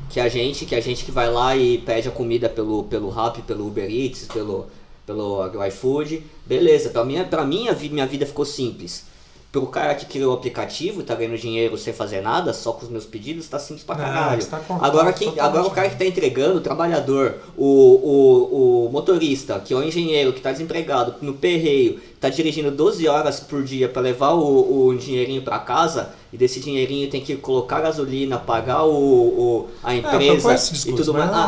que é a gente, que é a gente que vai lá e pede a comida pelo, pelo Rappi, pelo Uber Eats, pelo, pelo iFood. Beleza, pra mim, pra mim a vi- minha vida ficou simples. Pro cara que criou o aplicativo e tá ganhando dinheiro sem fazer nada, só com os meus pedidos, tá simples pra Não, caralho. você tá agora, tá quem, agora o cara que tá entregando, o trabalhador, o, o, o motorista, que é o engenheiro que tá desempregado no perreio, tá dirigindo 12 horas por dia para levar o, o dinheirinho para casa, e desse dinheirinho tem que colocar gasolina, pagar o, o- a foi empresa esse discurso, e tudo mas mais. A,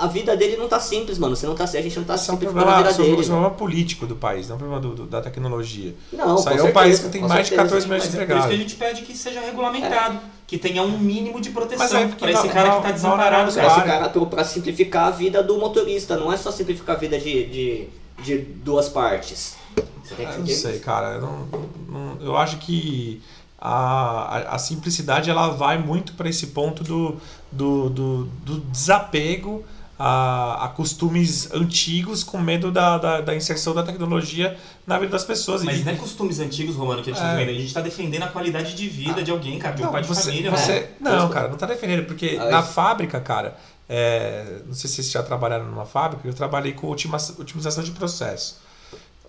a, a, vida dele não tá simples, mano. Você não tá, a gente não tá Isso é um simplificando a problema, vida isso é um dele. problema político do país, não é um problema do- do- da tecnologia. Não, Isso aí é um país que tem mais de certeza. 14 milhões de é por isso que a empregados. gente pede que seja regulamentado, que tenha um mínimo de proteção aí porque para esse cara não- que tá não desamparado, cara. esse cara, pra simplificar a vida do motorista, não é só simplificar a vida de, de, de duas partes. Você tem que Eu não sei, cara. Eu, não- não- eu acho que a, a, a simplicidade ela vai muito para esse ponto do, do, do, do desapego a, a costumes antigos com medo da, da, da inserção da tecnologia na vida das pessoas. Mas E- não é costumes antigos, Romano, que a gente É. defendendo. A gente tá defendendo a qualidade de vida de alguém, cara, de um pai de você, família, você- velho. Não, cara, não tá defendendo, porque Ah, na fábrica, cara, é, não sei se vocês já trabalharam numa fábrica, eu trabalhei com otimização de processo.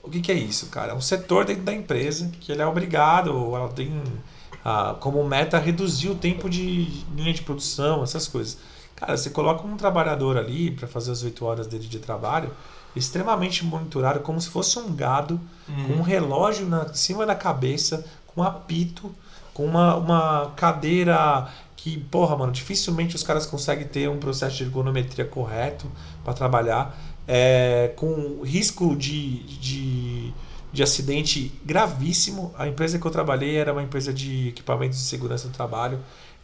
O que, que é isso, cara? É um setor dentro da empresa que ele é obrigado, ou ela tem ah, como meta reduzir o tempo de linha de produção, essas coisas. Cara, você coloca um trabalhador ali para fazer as 8 horas dele de trabalho, extremamente monitorado, como se fosse um gado, com um relógio na, em cima da cabeça, com um apito, com uma, uma cadeira que, porra, mano, dificilmente os caras conseguem ter um processo de ergonometria correto para trabalhar, é, com risco de, de, de acidente gravíssimo. A empresa que eu trabalhei era uma empresa de equipamentos de segurança do trabalho.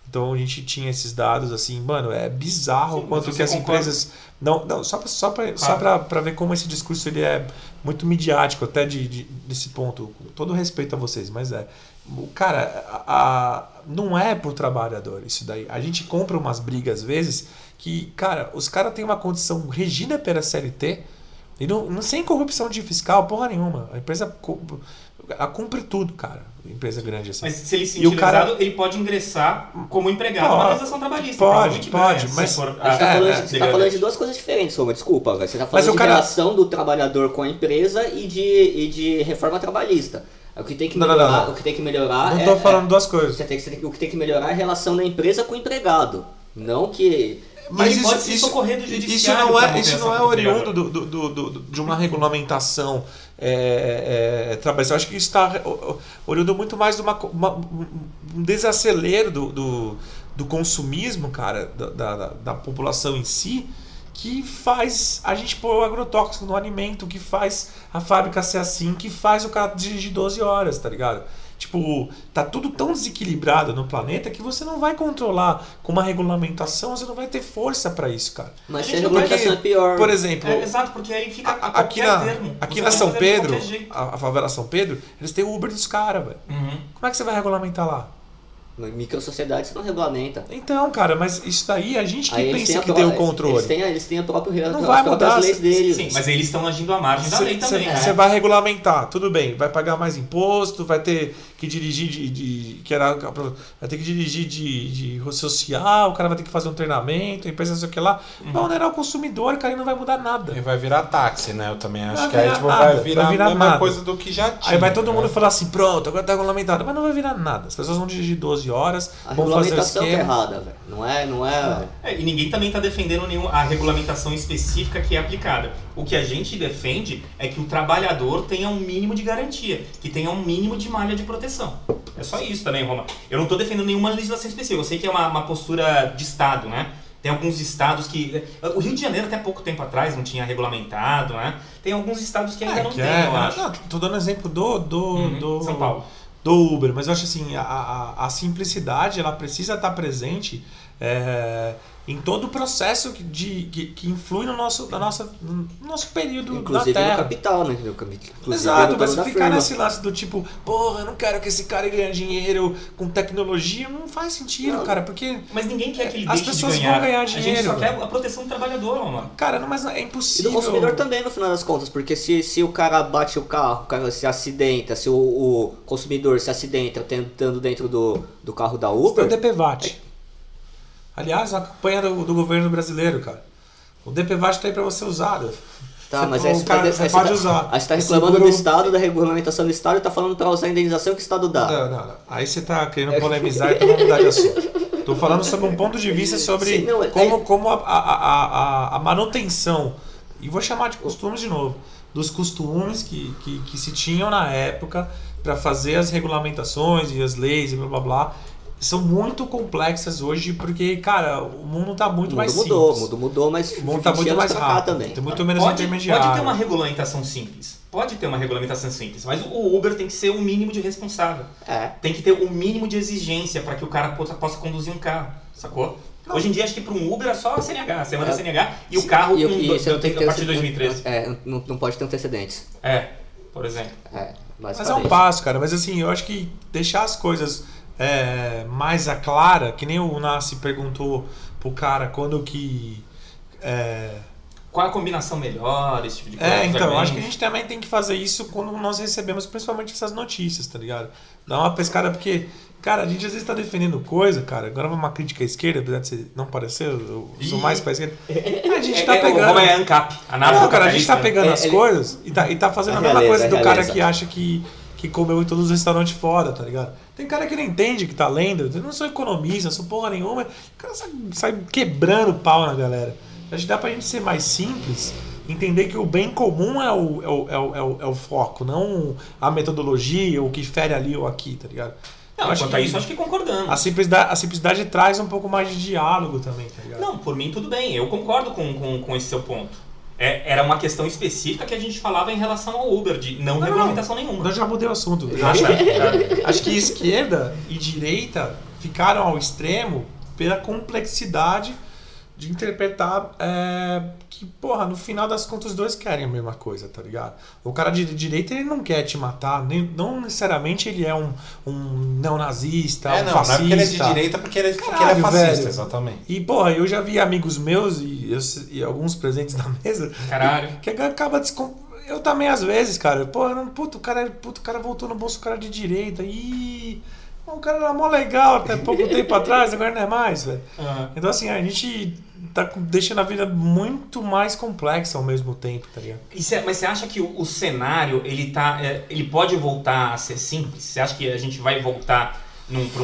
Então a gente tinha esses dados assim, mano, é bizarro Sim, quanto que as concorda? empresas não, não, só pra, só pra, pra ver como esse discurso ele é muito midiático até de, de- desse ponto. Com todo respeito a vocês, mas é. Cara, a, a- não é pro trabalhador isso daí. A gente compra umas brigas às vezes que, cara, os caras têm uma condição regida pela CLT e não, não sem corrupção de fiscal, porra nenhuma. A empresa ela cumpre tudo, cara. Empresa grande assim. Mas se ele se E o cara- lesado, ele pode ingressar como empregado Pode, na legislação trabalhista. pode, pode, ganha, se mas- for A gente tá, É, falando, é, de, você tá falando de duas coisas diferentes, Roma. Desculpa, velho. Você tá Mas falando o de cara- relação do trabalhador com a empresa e de, e de reforma trabalhista. O que tem que Não, não, melhorar, não, não. O que tem que melhorar não é, tô é- falando duas coisas. você tem que, você tem o que tem que melhorar é a relação da empresa com o empregado. Não que. Mas ele pode se socorrer do isso judiciário não pra é, isso não é oriundo do, do, do- do- de uma regulamentação é, é, trabalhista. Eu acho que isso está oriundo muito mais de uma, uma- um desacelero do, do, do consumismo, cara, da, da, da população em si, que faz a gente pôr o agrotóxico no alimento, que faz a fábrica ser assim, que faz o cara dirigir 12 horas, tá ligado? Tipo, tá tudo tão desequilibrado no planeta que você não vai controlar com uma regulamentação, você não vai ter força pra isso, cara. Mas A se gente a não regulamentação é pior. Por exemplo, É, exato, porque aí fica a, a- aqui na, termo. aqui na São Pedro, a, a favela São Pedro, eles têm o Uber dos caras, velho. Uhum. Como é que você vai regulamentar lá? Microsociedade você não regulamenta. Então, cara, mas isso daí a gente que Aí pensa que tem o controle. Eles têm, eles têm a própria, Não as vai mudar, leis cê- deles. Sim, mas eles estão agindo à margem da lei também. né? Você vai regulamentar, tudo bem, vai pagar mais imposto, vai ter que dirigir de. de- que era, vai ter que dirigir de, de social, o cara vai ter que fazer um treinamento, a empresa não sei o que lá. Uhum. Vai onerar o consumidor, cara, e não vai mudar nada. E vai virar táxi, né? Eu também acho Vai que aí virar tipo, nada, vai virar, vai virar a mesma nada. coisa do que já tinha. Aí vai todo né? mundo falar assim, pronto, agora tá regulamentado. Mas não vai virar nada. As pessoas vão dirigir 12 horas, A vão fazer o regulamentação tá esquema. errada, velho. Não é, não é. É, e ninguém também está defendendo nenhum, a regulamentação específica que é aplicada. O que a gente defende é que o trabalhador tenha um mínimo de garantia, que tenha um mínimo de malha de proteção. É só isso também, Roma. Eu não estou defendendo nenhuma legislação específica. Eu sei que é uma, uma postura de Estado, né? Tem alguns estados que. O Rio de Janeiro, até pouco tempo atrás, não tinha regulamentado, né? Tem alguns estados que ainda É, não que tem, é- eu acho. Não, tô dando exemplo do, do, Uhum, do São Paulo. Do Uber, mas eu acho assim, a, a, a simplicidade ela precisa estar presente é, em todo o processo que- de, que, que influi no nosso, na nossa, no nosso período Inclusive da no Terra. capital, né? No Inclusive Exato, no mas da ficar firma. nesse lance do tipo, porra, eu não quero que esse cara ganhe dinheiro com tecnologia, não faz sentido, cara, porque, Mas ninguém quer que ele As pessoas de ganhar. vão ganhar A gente dinheiro, só quer a proteção do trabalhador, mano. cara, não, mas é E impossível. do consumidor também, no final das contas, porque se, se o cara bate o carro, o cara se acidenta, se o, o consumidor se acidenta tentando dentro do, do carro da Tem o Uber, DPVAT. Aliás, a campanha do, do governo brasileiro, cara. O DPVAT tá aí pra você usar. tá, Você- mas aí você cara- tá, você aí pode tá, usar. Aí você tá reclamando seguro- do Estado, da regulamentação do Estado e tá falando pra usar a indenização que o Estado dá. Não, não, não. Aí você tá querendo polemizar e então vamos mudar de assunto. Tô falando sobre um ponto de vista sobre Sim, não, é- como, como a, a, a, a- a manutenção, e vou chamar de costumes de novo, dos costumes que, que, que se tinham na época para fazer as regulamentações e as leis e blá blá blá, são muito complexas hoje porque, cara, o mundo tá muito O mundo mais mudou, o simples. mundo mudou, mas O mundo tá 20 muito mais rápido, também. tem muito menos Pode, intermediário. pode ter uma regulamentação simples. Pode ter uma regulamentação simples, mas o Uber tem que ser o mínimo de responsável. É. Tem que ter o mínimo de exigência para que o cara possa, possa conduzir um carro, sacou? Hoje em dia acho que para um Uber é só a CNH, você manda É. a CNH e o carro E, com, e do- você não tem que ter a partir de 2013. É, não, não pode ter antecedentes. É, por exemplo. É, Mas é um passo, cara. Mas assim, eu acho que deixar as coisas é, mais a clara, que nem o Nassi perguntou pro cara quando que. É, Qual a combinação melhor, esse tipo de coisa. é então, também. acho que a gente também tem que fazer isso quando nós recebemos principalmente essas notícias, tá ligado? Dar uma pescada, porque, cara, a gente às vezes tá defendendo coisa, cara. Agora uma crítica à esquerda, apesar de você não parecer, eu sou Ih. mais pra esquerda. [laughs] A gente É, tá é, pegando. Como é a ANCAP, a Não, cara, a gente tá pegando É, as ele- coisas e tá, e tá fazendo a, mesma coisa do cara que acha que, que comeu em todos os restaurantes fora, tá ligado? Tem cara que não entende que tá lendo, eu não sou economista, não sou porra nenhuma, o cara sai, sai quebrando pau na galera. Acho que dá pra gente ser mais simples, entender que o bem comum é o, é o, é o, é o, é o foco, não a metodologia, o que fere ali ou aqui, tá ligado? Não, acho a que isso, acho que concordamos. a simplicidade, a simplicidade traz um pouco mais de diálogo também, tá ligado? Não, por mim tudo bem, eu concordo com, com, com esse seu ponto. É, era uma questão específica que a gente falava em relação ao Uber, de não, Não, regulamentação Eu nenhuma. já mudei o assunto. Já, acho, já, já. [laughs] acho que esquerda e direita ficaram ao extremo pela complexidade de interpretar é, que, porra, no final das contas os dois querem a mesma coisa, tá ligado? O cara de direita ele não quer te matar, nem, não necessariamente ele é um, um neonazista, É, um não, não é fascista. porque ele é de direita, porque ele é, porque ele é Caralho, fascista, velho. exatamente. E, porra, eu já vi amigos meus e, eu- e alguns presentes da mesa Caralho. que acaba descom... Eu também, às vezes, cara, pô, não, puto, o cara, puto, o cara voltou no bolso, o cara de direita. Ih, o cara era mó legal até pouco [laughs] tempo atrás, agora não é mais, velho. Aham. Então, assim, a gente tá deixando a vida muito mais complexa ao mesmo tempo, tá ligado? Cê- mas você acha que o, o cenário ele tá, é, ele pode voltar a ser simples? Você acha que a gente vai voltar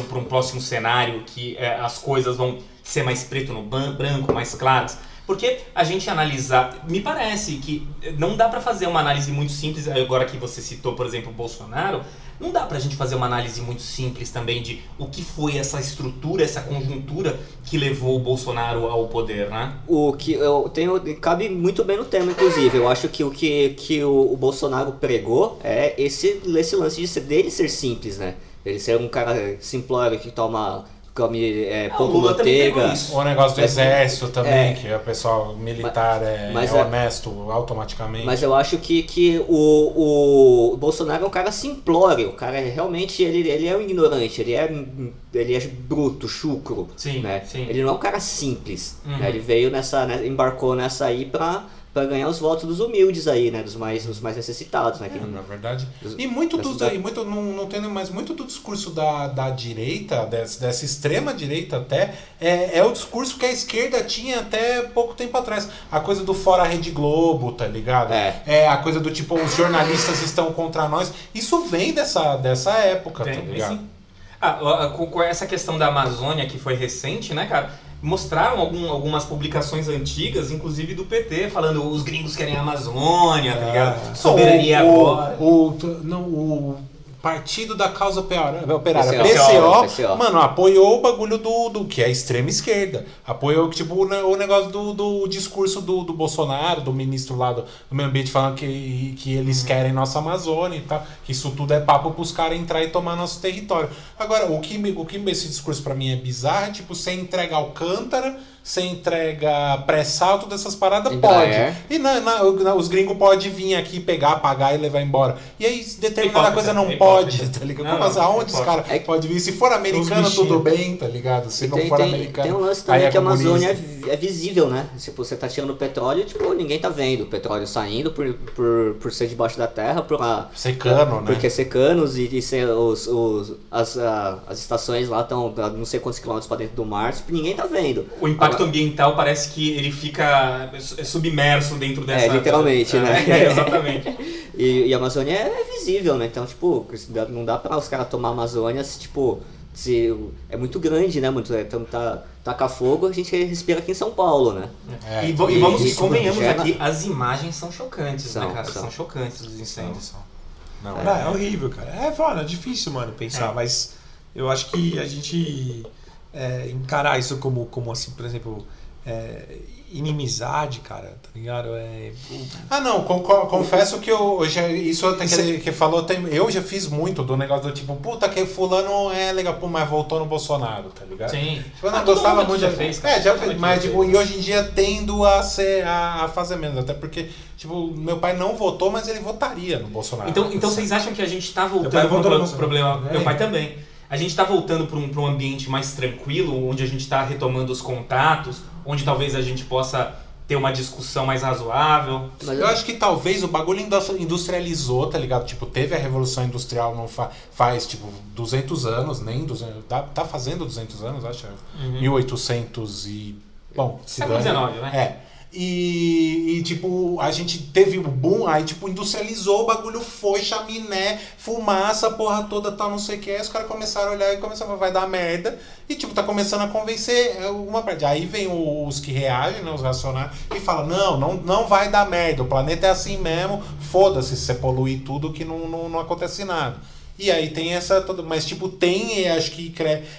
para um próximo cenário que é, as coisas vão ser mais preto no branco, mais claras? Porque a gente analisar, me parece que não dá para fazer uma análise muito simples. Agora que você citou, por exemplo, o Bolsonaro, não dá pra gente fazer uma análise muito simples também de o que foi essa estrutura, essa conjuntura que levou o Bolsonaro ao poder, né? O que eu tenho cabe muito bem no tema, inclusive. Eu acho que o que, que o, o Bolsonaro pregou é esse, esse lance de ser, dele ser simples, né? Ele ser um cara simplório que toma come é, Ah, o pouco manteiga. O negócio do É, exército também, é. que o pessoal militar é, mas é é- honesto automaticamente. Mas eu acho que, que o, o Bolsonaro é um cara simplório, o cara é, realmente ele, ele é um ignorante, ele é, ele é bruto, chucro. Sim, né? sim. Ele não é um cara simples. Uhum. né? Ele veio nessa, né, embarcou nessa aí pra, pra ganhar os votos dos humildes aí, né? Dos mais, dos mais necessitados, né? Que É, não- na verdade. Dos- E muito dos da- aí, muito, não, não tem mais muito do discurso da, da direita, dessa, dessa extrema direita até, é, é o discurso que a esquerda tinha até pouco tempo atrás. A coisa do fora Rede Globo, tá ligado? É. a coisa do tipo, os jornalistas estão contra nós. Isso vem dessa, dessa época, Tem, tá ligado? sim. Ah, com essa questão da Amazônia que foi recente, né, cara? Mostraram algum- algumas publicações antigas, inclusive do PT, falando os gringos querem a Amazônia, tá ligado? Ah. Soberania o, agora. o, o, não, o Partido da Causa Operária, PCO. PCO, PCO. mano, apoiou o bagulho do, do que é a extrema esquerda. Apoiou, tipo, o ne- o negócio do, do discurso do, do Bolsonaro, do ministro lá do, do meio ambiente, falando que, que eles querem nossa Amazônia e tal. Que isso tudo é papo pros caras entrar e tomar nosso território. Agora, o que, o que esse discurso pra mim é bizarro é, tipo, você entrega Alcântara, você entrega pré-sal, todas essas paradas, Embraer. pode. E na, na- na- os gringos podem vir aqui pegar, pagar e levar embora. E aí, determinada Hipócrita, coisa não hipócrita. pode, tá ligado? Não, Como não, assim? Aonde os caras É que- podem vir? Se for americano, tudo bem, tá ligado? Se não tem, for tem, americano. tem um lance aí também é que a Amazônia é, comunista. é visível, né? Tipo, você tá tirando petróleo, tipo, ninguém tá vendo o petróleo saindo por, por, por ser debaixo da terra, por uma, Secano, né? porque é secanos e, e ser os, os, as, ah, as estações lá estão a não sei quantos quilômetros pra dentro do mar, tipo, ninguém tá vendo. O impacto Agora- ambiental parece que ele fica é submerso dentro dessa. literalmente, É, né? [laughs] é, exatamente. [laughs] E, e a Amazônia é visível, né? Então, tipo, não dá pra os caras tomar a Amazônia se, tipo, se é muito grande, né? Muito, é, então tá, taca fogo, a gente respira aqui em São Paulo, né? É, e, e vamos e convenhamos gera- aqui, as imagens são chocantes, né, São, cara? são. São chocantes os incêndios. Não, Não, é horrível, cara. É foda, é difícil, mano, pensar, É. mas eu acho que a gente é, encarar isso como, como assim, por exemplo, é, inimizade, cara, tá ligado? É, o- Ah, não, con- con- confesso que eu, eu já, isso até que ele que falou, tem- eu já fiz muito do negócio do tipo, puta, que fulano é legal, pô, mas voltou no Bolsonaro, tá ligado? Sim. Tipo, eu não Ah, gostava muito. já de- fez, cara. É, já fez, mas tipo, fez. e hoje em dia tendo a, ser, a, a fazer menos. Até porque, tipo, meu pai não votou, mas ele votaria no Bolsonaro. Então, então vocês acham que a gente tá voltando pro- problema? É. Meu pai também. A gente tá voltando para um, pra um ambiente mais tranquilo, onde a gente tá retomando os contatos, onde talvez a gente possa ter uma discussão mais razoável. Eu acho que talvez o bagulho indus- industrializou, tá ligado? Tipo, teve a Revolução Industrial não fa- faz, tipo, 200 anos, nem 200, tá, tá fazendo 200 anos, acho. 1800 e... Bom, se Século. XIX, né? É. E, e, tipo, a gente teve o boom, aí tipo, industrializou, o bagulho foi, chaminé, fumaça, porra toda, tal, não sei o que. Aí os caras começaram a olhar e começaram a vai dar merda. E tipo, tá começando a convencer alguma parte. Aí vem os que reagem, né, os racionais, e falam, não, não, não vai dar merda, o planeta é assim mesmo, foda-se se você poluir tudo que não, não, não acontece nada. E aí tem essa. Mas, tipo, tem, e acho que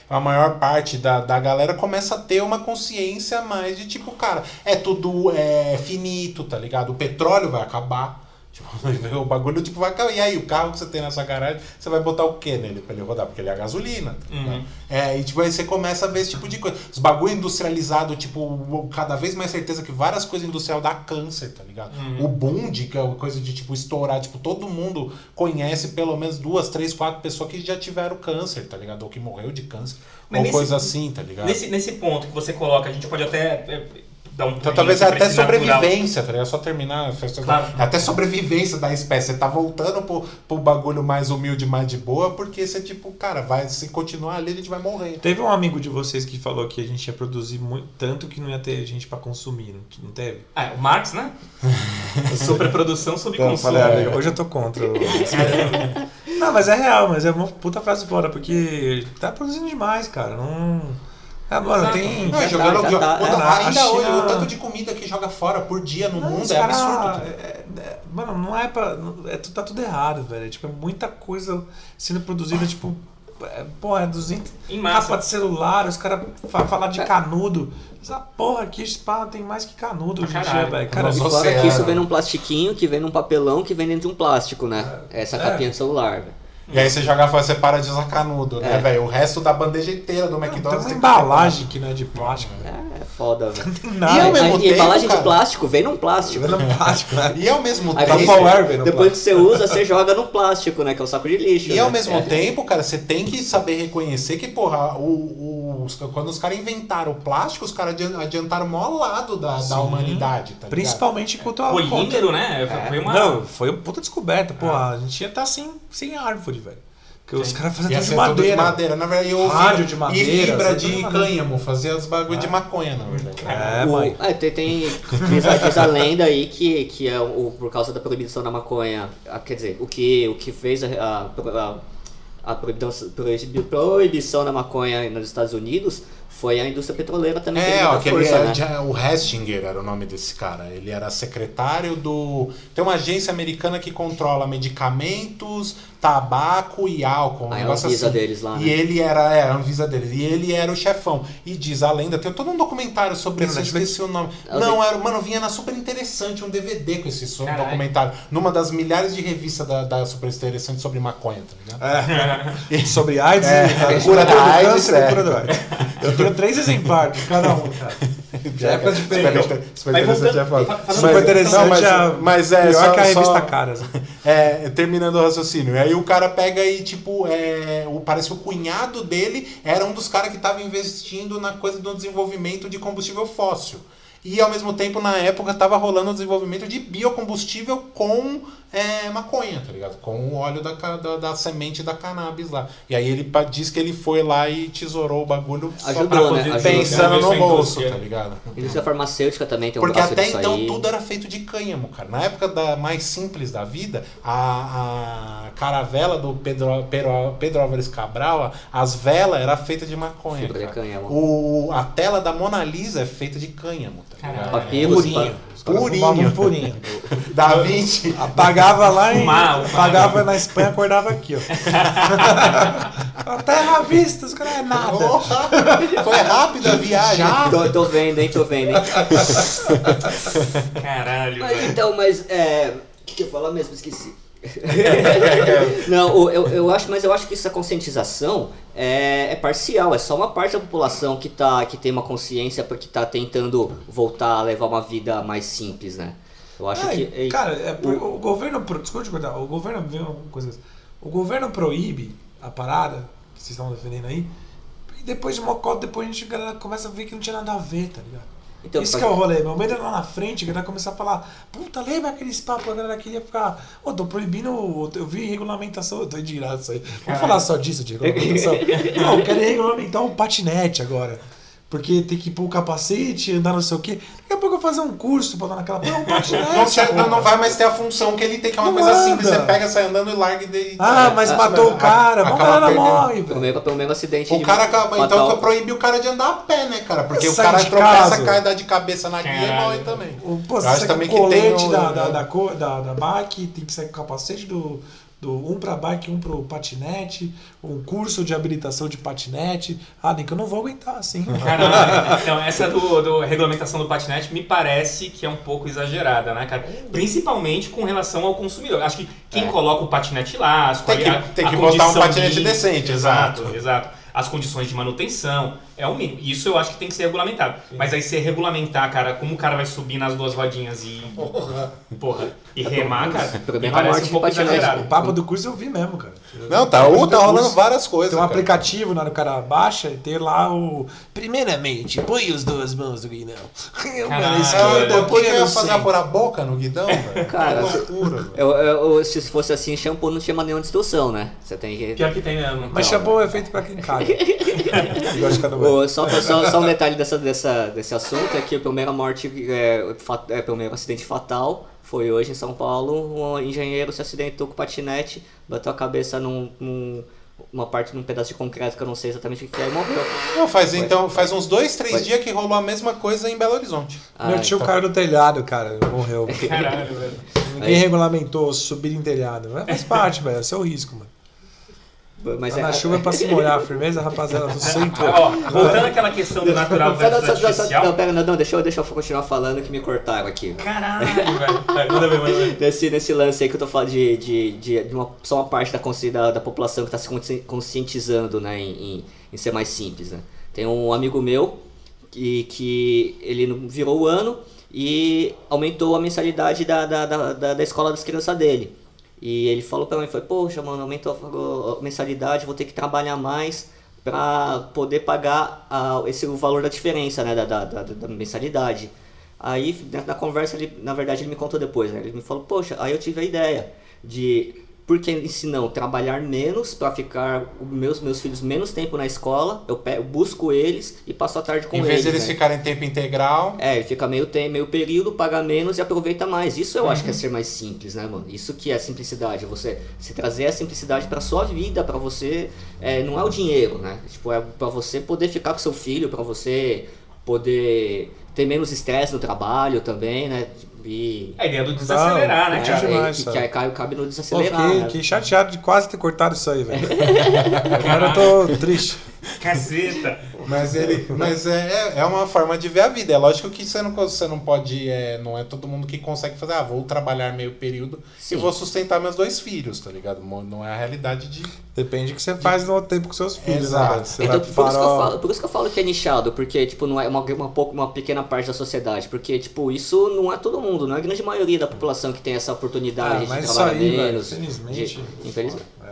a maior parte da, da galera começa a ter uma consciência mais de tipo, cara, é tudo é, finito, tá ligado? O petróleo vai acabar. Tipo, [laughs] o bagulho tipo, vai acabar. E aí, o carro que você tem nessa garagem, você vai botar o que nele pra ele rodar? Porque ele é a gasolina, tá? Uhum. É, e tipo, aí você começa a ver esse tipo de coisa. Os bagulho industrializado, tipo, cada vez mais certeza que várias coisas industrial dá câncer, tá ligado? Uhum. O Bund, que é uma coisa de tipo estourar, tipo, todo mundo conhece pelo menos duas, três, quatro pessoas que já tiveram câncer, tá ligado? Ou que morreu de câncer. Mas ou nesse- coisa assim, tá ligado? Nesse, nesse ponto que você coloca, a gente pode até é, dar um Então talvez até esse natural. sobrevivência, tá ligado? Só terminar. festa- Claro. Até sobrevivência da espécie. Você tá voltando pro, pro bagulho mais humilde, mais de boa, porque você, tipo, cara, vai, se continuar ali, a gente vai morrer. Teve um amigo de vocês que falou que a gente ia produzir muito, tanto que não ia ter gente pra consumir, não, não teve? Ah, o Marx, né? [laughs] Sobreprodução, sobre Então, eu consumo. falei, amigo, hoje eu tô contra. o- [laughs] não, mas é real, mas é uma puta frase fora, porque tá produzindo demais, cara. Não. É, mano, Exato. tem. Não, Já jogando. tá, já jo- tá. É, ainda China- hoje, o tanto de comida que joga fora por dia no Não, mundo é absurdo. tá é- é- mano, não é pra. É, tá tudo errado, velho. É, tipo, é muita coisa sendo produzida, tipo. É, porra, é 200 Em massa. capa de celular, os caras fa falar de canudo. Essa porra aqui, pá, tem mais que canudo hoje em dia, velho. Cara, Nos isso- Fora que isso vem num plastiquinho, que vem num papelão, que vem dentro de um plástico, né? Essa É. capinha de celular, velho. E aí você joga fora, você para de usar canudo, né, É. velho? O resto da bandeja inteira do Não, tem McDonald's uma tem que- embalagem que não é de plástico, velho. É, é foda, [laughs] velho. Tem E nada. ao mesmo A- tempo, embalagem cara- de plástico vem num plástico. Vendo [laughs] plástico, né? E ao mesmo Aí tempo. Tupperware vem no depois que você usa, você joga no plástico, né? Que é o saco de lixo. E né? ao mesmo É. tempo, cara, você tem que saber reconhecer que, porra, o, o- os- quando os caras inventaram o plástico, os caras adian- adiantaram o maior lado da, da humanidade, tá ligado? Principalmente quanto a. Polímero, né? Foi uma. Não, foi uma puta descoberta. Porra, a gente ia estar sem, sem árvore, velho. Porque os caras faziam Ia tudo de tudo de madeira. madeira. Na verdade, eu Rádio de madeira, E fibra de madeira. cânhamo, fazia os bagulho de maconha, na verdade. É, O- mãe. é, tem, tem diz, a- lenda aí que, que é o, por causa da proibição da maconha, quer dizer, o que, o que fez a, a, a, a proibição, proibi- proibição da maconha nos Estados Unidos foi a indústria petroleira também que É, ó, aquele força, é, né? já- o Hestinger era o nome desse cara. Ele era secretário do. Tem uma agência americana que controla medicamentos, tabaco e álcool. Um Ah, é a Anvisa assim. deles lá, E né? ele era, é, a Anvisa deles. E ele era o chefão. E diz a lenda, tem todo um documentário sobre Tem isso, eu Netflix? esqueci o nome. Eu Não, vi. era, mano, vinha na super interessante, um DVD com esse so- Caralho. documentário. Numa das milhares de revistas da, da super interessante sobre maconha, tá ligado? É. [laughs] Sobre AIDS, É, e a cura da do AIDS, câncer e é. a cura do AIDS. Três exemplares de cada um, cara. [laughs] Já é coisa diferente. Super, super Mas interessante voltando- é Mas- Super interessante, não, mas, é mas é pior só, que a revista só- Caras. [laughs] É, terminando o raciocínio. Aí o cara pega e, tipo, é, o, parece que o cunhado dele era um dos caras que estava investindo na coisa do desenvolvimento de combustível fóssil. E ao mesmo tempo, na época, estava rolando o desenvolvimento de biocombustível com é, maconha, tá ligado? Com o óleo da, da, da semente da cannabis lá. E aí ele diz que ele foi lá e tesourou o bagulho só Ajudou, né? Ajudou. pensando Ajudou no bolso, tá ligado? Indústria farmacêutica também tem um Porque até então aí. tudo era feito de cânhamo, cara. Na época da mais simples da vida, a, a caravela do Pedro, Pedro, Pedro Álvares Cabral, as velas era feita de maconha. Fibra de cânhamo. O, a tela da Mona Lisa é feita de cânhamo, tá ligado? Caralho. Purinho. Caras Purinho. purinho. [laughs] Da Vinci. Apagava lá em. Fumar, apagava na Espanha, acordava aqui, ó. [laughs] A terra à vista, os caras é nada. Porra, foi rápida a viagem. Tô, tô vendo, hein? Tô vendo, hein? Caralho, Mas então, mas é. O que que eu ia falar mesmo? Esqueci. [laughs] Não, o- eu, eu acho, mas eu acho que essa conscientização é, é parcial, é só uma parte da população que, tá, que tem uma consciência porque tá tentando voltar a levar uma vida mais simples, né? Eu acho É, que. cara, é por- o, governo. pro- Desculpa te cortar, o governo. vê uma coisa assim, O governo proíbe a parada que vocês estão defendendo aí. E depois de uma cota, depois a gente a galera começa a ver que não tinha nada a ver, tá ligado? Então, Isso que é o rolê. Meu medo é lá na frente, a galera começar a falar, puta, lembra aqueles papos, a galera queria ficar. Ô, tô proibindo. Eu vi regulamentação, eu tô de graça aí. Vamos falar só disso de regulamentação. [laughs] Não, eu quero regulamentar o patinete agora. Porque tem que pôr o capacete, andar não sei o quê. Daqui a pouco eu vou fazer um curso pra andar naquela porra. [laughs] Não, não, não vai mais ter a função que ele tem, que é uma Não coisa anda. simples. Você pega, sai andando e larga e daí. Ah, mas Ah, matou mas o cara, a galera perdendo. morre, Pelo velho. pelo mesmo acidente. O cara acaba, então eu proibi o cara de andar a pé, né, cara? Porque o Sai cara de tropeça, cai, dá de cabeça na guia e morre também. O- Pô, você acho sai com também o que tem colete o- da, da, da, cor- da, da bike, tem que sair com o capacete do, do um pra bike, um pro patinete, um curso de habilitação de patinete. Ah, nem que eu não vou aguentar assim. [laughs] Então, essa do, do regulamentação do patinete me parece que é um pouco exagerada, né, cara? Principalmente com relação ao consumidor. Acho que quem É. coloca o patinete lá, as Tem que- a- tem a que botar um patinete de- decente, Exato, exato. exato. As condições de manutenção, é o mínimo. Isso eu acho que tem que ser regulamentado. Mas aí você regulamentar, cara, como o cara vai subir nas duas rodinhas e. Porra. E remar, cara, me parece um pouco exagerado. O papo do curso eu vi mesmo, cara. Não, tá, ou tá rolando várias coisas. Tem um cara. aplicativo na hora que o cara baixa e tem lá o. Primeiramente, põe as duas mãos no guidão. [laughs] Eu, Caralho. mano, Ah, esquerda, que eu ia fazer por a boca no guidão, velho. [laughs] Cara, Que loucura. [laughs] Eu, eu- eu- se fosse assim, shampoo não tinha mais nenhuma distorção, né? Você tem que. Pior que tem mesmo. Mas shampoo é feito pra quem caga. Eu gosto de ficar no banho. Ô, só, só, só um detalhe dessa, dessa, desse assunto é que a primeira morte, é, fa- é, o primeiro acidente fatal foi hoje em São Paulo. Um engenheiro se acidentou com patinete, bateu a cabeça num, num- uma parte num pedaço de concreto que eu não sei exatamente o que é e morreu. Não, faz, então, faz uns dois, três Foi. dias que rolou a mesma coisa em Belo Horizonte. Meu Ah, tio então. caiu no telhado, cara, morreu. Caralho, velho. Ninguém regulamentou subir em telhado. Mas faz parte, velho. É seu risco, mano. Mas Tá é, na chuva é pra se molhar. Firmeza, rapaziada, do centro. Ó, voltando àquela questão do natural versus só- só- artificial. não, pera, não, não, deixa eu, deixa eu continuar falando que me cortaram aqui. Caralho, [laughs] velho. Vai, Manda ver, manda ver. Nesse, nesse lance aí que eu tô falando de, de, de, de uma, só uma parte da, da, da população que está se consci- conscientizando né, em, em, em ser mais simples. Né? Tem um amigo meu que, que ele virou o ano e aumentou a mensalidade da, da, da, da, da escola das crianças dele. E ele falou pra mim, foi, poxa mano, aumentou a mensalidade, vou ter que trabalhar mais pra poder pagar a, esse, o valor da diferença né, da, da, da, da mensalidade. Aí, na conversa, ele, na verdade, ele me contou depois, né? Ele me falou, poxa, aí eu tive a ideia de Por que se não trabalhar menos para ficar meus meus filhos menos tempo na escola? Eu pego, busco eles e passo a tarde com Em vez eles. de eles né? ficarem em tempo integral. É, ele fica meio, tem, meio período, paga menos e aproveita mais. Isso eu acho que é ser mais simples, né, mano? Isso que é simplicidade. Você, você trazer a simplicidade pra sua vida, pra você. é, não é o dinheiro, né? Tipo, é pra você poder ficar com seu filho, pra você poder ter menos estresse no trabalho também, né? E. A ideia do desacelerar, né, Não, cara? é demais, que, que aí cabe, cabe no Pô, desacelerar. fiquei, né? fiquei chateado de quase ter cortado isso aí, velho. [laughs] Agora eu tô triste. Caceta. Mas ele. Mas é, é uma forma de ver a vida. É lógico que você não, você não pode. É, não é todo mundo que consegue fazer, ah, vou trabalhar meio período Sim. e vou sustentar meus dois filhos, tá ligado? Não é a realidade de. Depende do que você faz no tempo com seus filhos, né, Exato. Você Então, por, isso que eu falo, por isso que eu falo que é nichado, porque, tipo, não é uma, uma, pouco, uma pequena parte da sociedade. Porque, tipo, isso não é todo mundo, não é a grande maioria da população que tem essa oportunidade Ah, de trabalhar aí, velho, menos. infelizmente. de- infelizmente. É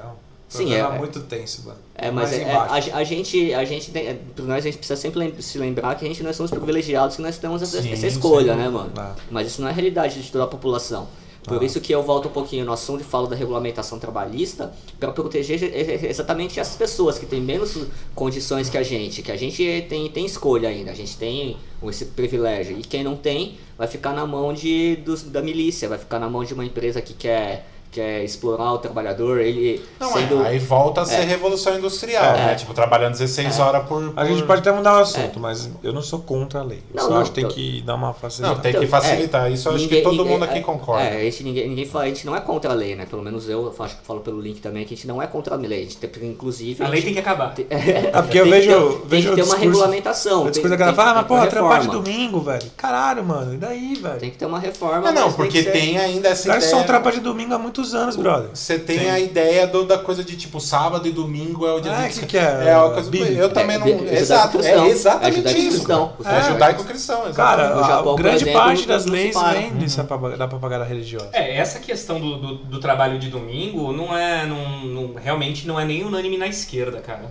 Sim, problema é- muito tenso, mano. É, mas é- é- a, a gente, a gente tem, é, nós a gente precisa sempre lem- se lembrar que a gente nós somos privilegiados, que nós temos essa, Sim, essa escolha, né, dúvida. mano? Ah. Mas isso não é a realidade de toda a população. Por Ah. isso que eu volto um pouquinho no assunto e falo da regulamentação trabalhista para proteger exatamente essas pessoas que têm menos condições que a gente, que a gente tem, tem escolha ainda, a gente tem esse privilégio. E quem não tem vai ficar na mão de, dos, da milícia, vai ficar na mão de uma empresa que quer, quer explorar o trabalhador, ele Não sendo... é. Aí volta a ser É. revolução industrial, É. né? Tipo, trabalhando 16 horas por, A gente por- pode até mudar o assunto, mas eu não sou contra a lei. Eu Não, só não, acho que tem eu- que dar uma Não, facilidade. tem que Então, facilitar. Isso eu acho que todo ninguém- mundo aqui é, concorda. É, a gente, ninguém, ninguém fala, a gente não é contra a lei, né? Pelo menos eu acho que falo pelo link também, que a gente não é contra a lei. A gente tem, inclusive. A lei tem que acabar. É porque eu vejo, que tem vejo que ter uma regulamentação. Tem- discurso da galera fala, ah, que mas porra, trampar de reforma. domingo, velho. Caralho, mano. E daí, velho? Tem que ter uma reforma. Ah, não, porque que tem ainda essa Os caras são ideia. trampa de domingo há muitos anos, brother. Você tem, Tem. a ideia do- da coisa de tipo sábado e domingo é o dia Ah, do que que é? É uma coisa Bíblico. Eu também não. É, judaico-cristão. exato, é É exatamente isso. cara. É, É. judaico-cristão. Cara, a, Japão, grande exemplo, parte das leis para. vem dessa propa- da propaganda religiosa. É, essa questão do, do, do trabalho de domingo não é. Não, não- realmente não é nem unânime na esquerda, cara.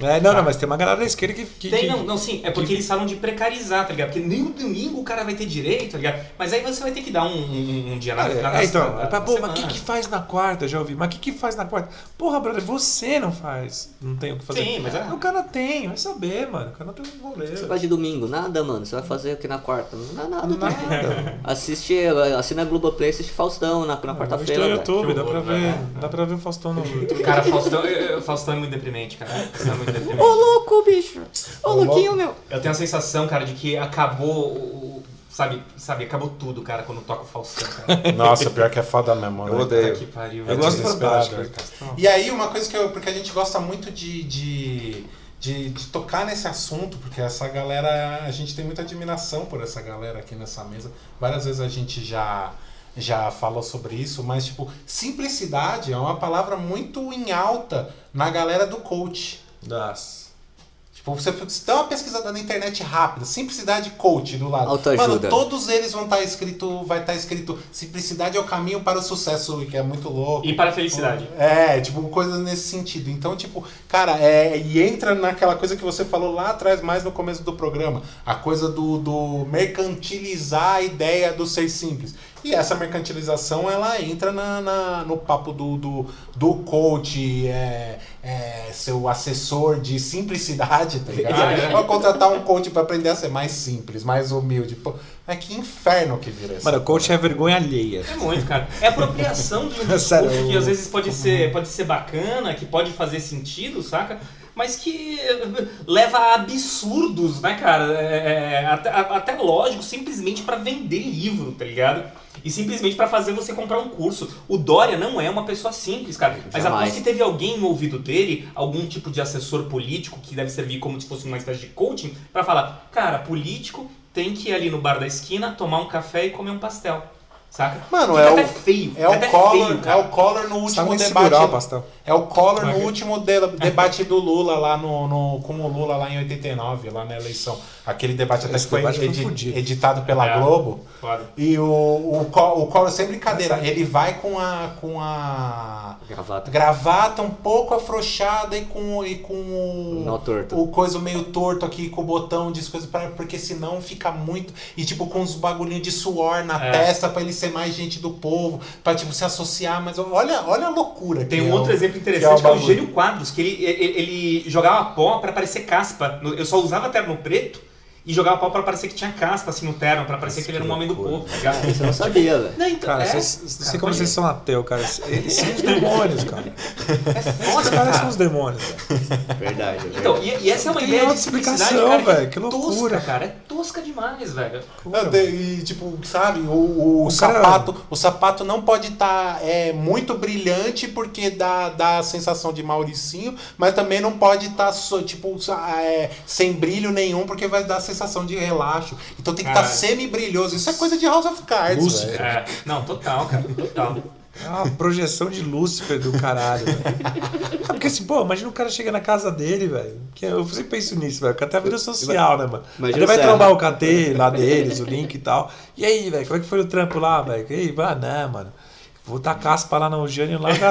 É, não, não, mas tem uma galera da esquerda que. que, Tem, que- não, não, sim, é porque eles falam de precarizar, tá ligado? Porque nem o domingo o cara vai ter direito, tá ligado? Mas aí você vai ter que dar um, um, um dia na, É, na, na é, então, na- é pra, na pô, mas o que, que faz na quarta? Já ouvi. Mas o que, que faz na quarta? Porra, brother, você não faz. Não tem o que fazer. Sim, mas é. O cara tem, vai saber, mano. O cara não tem um rolê. Você vai de domingo? Nada, mano. Você vai fazer o que na quarta? Não dá nada. Nada. Assiste, assina a Globoplay, assiste Faustão na, na Está quarta-feira. no. YouTube, Que dá pra ver. velho. Dá pra ver o Faustão no YouTube. [laughs] Cara, Faustão, Faustão é muito deprimente, cara. Faustão é muito. Ô, louco, bicho! Ô, louquinho, meu! Eu tenho a sensação, cara, de que acabou o. Sabe, sabe, acabou tudo, cara, quando toca o Faustão, cara. Nossa, pior que é foda mesmo. né? Eu odeio. Pariu. Eu gosto desesperador, Fantástico. cara. E aí, uma coisa que eu. Porque a gente gosta muito de. de... De, de tocar nesse assunto, porque essa galera, a gente tem muita admiração por essa galera aqui nessa mesa. Várias vezes a gente já, já falou sobre isso, mas tipo, simplicidade é uma palavra muito em alta na galera do coach. Das. Tipo, você você dá uma pesquisada na internet rápida, simplicidade coach do lado. Autoajuda. Mano, todos eles vão estar escrito, vai estar escrito simplicidade é o caminho para o sucesso, que é muito louco. E para a felicidade. É, tipo, coisa nesse sentido. Então, tipo, cara, é, e entra naquela coisa que você falou lá atrás, mais no começo do programa, a coisa do, do mercantilizar a ideia do ser simples. E essa mercantilização, ela entra na, na- no papo do, do, do coach, é, é, seu assessor de simplicidade, tá ligado? Ah, é? Vai contratar um coach pra aprender a ser mais simples, mais humilde. Pô, mas que inferno que vira isso. Mano, coach é vergonha alheia. É muito, cara. É apropriação de um [laughs] discurso Sério, que às vezes pode ser, pode ser bacana, que pode fazer sentido, saca? Mas que leva a absurdos, né, cara? É, é, até, a- até lógico, simplesmente pra vender livro, tá ligado? E simplesmente pra fazer você comprar um curso. O Dória não é uma pessoa simples, cara. Mas Jamais. aposto que teve alguém no ouvido dele, algum tipo de assessor político, que deve servir como se fosse uma espécie de coaching, pra falar: cara, político tem que ir ali no bar da esquina, tomar um café e comer um pastel. Saca? Mano, Fica é o- feio. É o, Collor, feio, é cara. o Collor no último debate. segurar. É o Collor no último de- debate do Lula lá no, no- com o Lula lá em 89, lá na eleição. Aquele debate até Esse que foi, editado pela É. Globo. Foda. E o, o, o Collor, sem brincadeira, ele vai com a, com a Gravata. gravata um pouco afrouxada e com, e com o, o coisa meio torto aqui, com o botão de coisa, pra, porque senão fica muito. E tipo, com uns bagulhinhos de suor na É. testa pra ele conhecer mais gente do povo, pra tipo, se associar, mas olha, olha a loucura. Tem que um é outro o- exemplo que é interessante que é o bagulho. Gênio Quadros, que ele, ele, ele jogava pó pra parecer caspa. Eu só usava terno preto e jogava pó pra parecer que tinha caspa assim no terno, pra parecer que ele era um homem do povo. tá ligado? Isso eu não sabia, velho. Não, então, Cara, é, vocês, não sei cara, como vocês são ateu, cara. Eles são os [laughs] demônios, cara. Nossa, Os caras são os demônios, velho. Verdade. verdade. Então, e, e essa é uma Tem ideia de explicação, cara, que é velho, que loucura. Tosca, cara. É tosca demais, velho. E, tipo, sabe, o, o, O cara- sapato, o sapato não pode estar é, muito brilhante porque dá, dá a sensação de Mauricinho, mas também não pode estar tipo sa- é, sem brilho nenhum porque vai dar a sensação de relaxo. Então tem que estar Caralho. semi-brilhoso. Isso é coisa de House of Cards, Lúcifer. É, não, total, cara, total. É uma projeção de Lúcifer do caralho, velho. Porque assim, pô, imagina o cara chega na casa dele, velho. Que Eu sempre penso nisso, velho. O KT é a vida social, né, mano? Imagina Ele vai Serra. trombar o KT lá deles, o link e tal. E aí, velho, como é que foi o trampo lá, velho? E aí, vai, né, mano? Vou dar caspa lá no Jânio lá, velho. [laughs]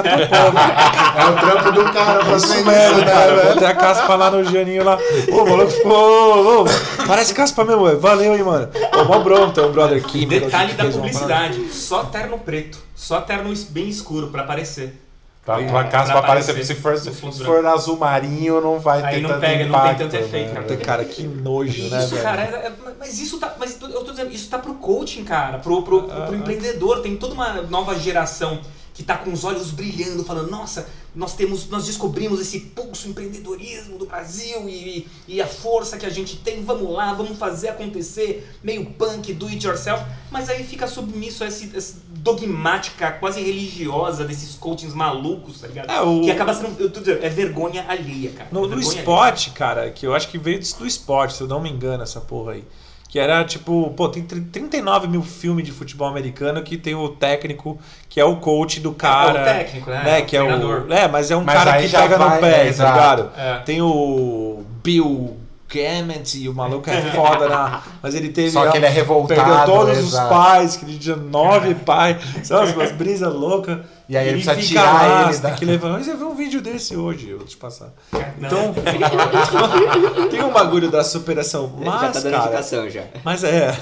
É o trampo do cara É Isso mesmo, né, cara. Vou velho? ter a caspa lá no Janinho lá. Ô, o maluco ficou. ô, ô, parece caspa mesmo, velho. Valeu, hein, mano. Ô, mó bronco, tem um brother químico. Detalhe que da publicidade, só terno preto, só terno bem escuro pra aparecer. Pra, É, pra casa, pra aparecer, aparecer se for, se for azul marinho, não vai Aí ter não tanto pega, não tem impacto, tanto efeito, né, cara. velho? Cara, que nojo, né, Isso, velho? cara, é- é- mas isso tá. Mas eu tô dizendo, isso tá pro coaching, cara, pro, pro, pro, Ah, pro ah. empreendedor. Tem toda uma nova geração que tá com os olhos brilhando, falando, nossa, nós temos, nós descobrimos esse pulso empreendedorismo do Brasil e, e a força que a gente tem, vamos lá, vamos fazer acontecer, meio punk, do it yourself, mas aí fica submisso a esse, essa dogmática quase religiosa desses coachings malucos, tá ligado? É, o- Que acaba sendo, eu tô dizendo, é vergonha alheia, cara. No, É no vergonha alheia. esporte, cara, que eu acho que veio do esporte, se eu não me engano, essa porra aí. Que era tipo, pô, tem tr- 39 mil filmes de futebol americano que tem o técnico, que é o coach do cara. É o técnico, né? né? O Que é o. É, mas é um Mas cara que pega vai- no pé, é, tá ligado? É. Tem o Bill Gammett e o maluco é [laughs] foda na. Mas ele teve. Só que ele é revoltado, Perdeu todos os exato. pais, que ele tinha nove pais. Sabe, umas brisas loucas. E aí ele precisa fica tirar lá, ele você da- levar. Mas eu vi um vídeo desse hoje, eu vou te passar. Não. Então, [laughs] tem um bagulho da superação. Ele Mas, já tá dando cara, indicação já. mas é.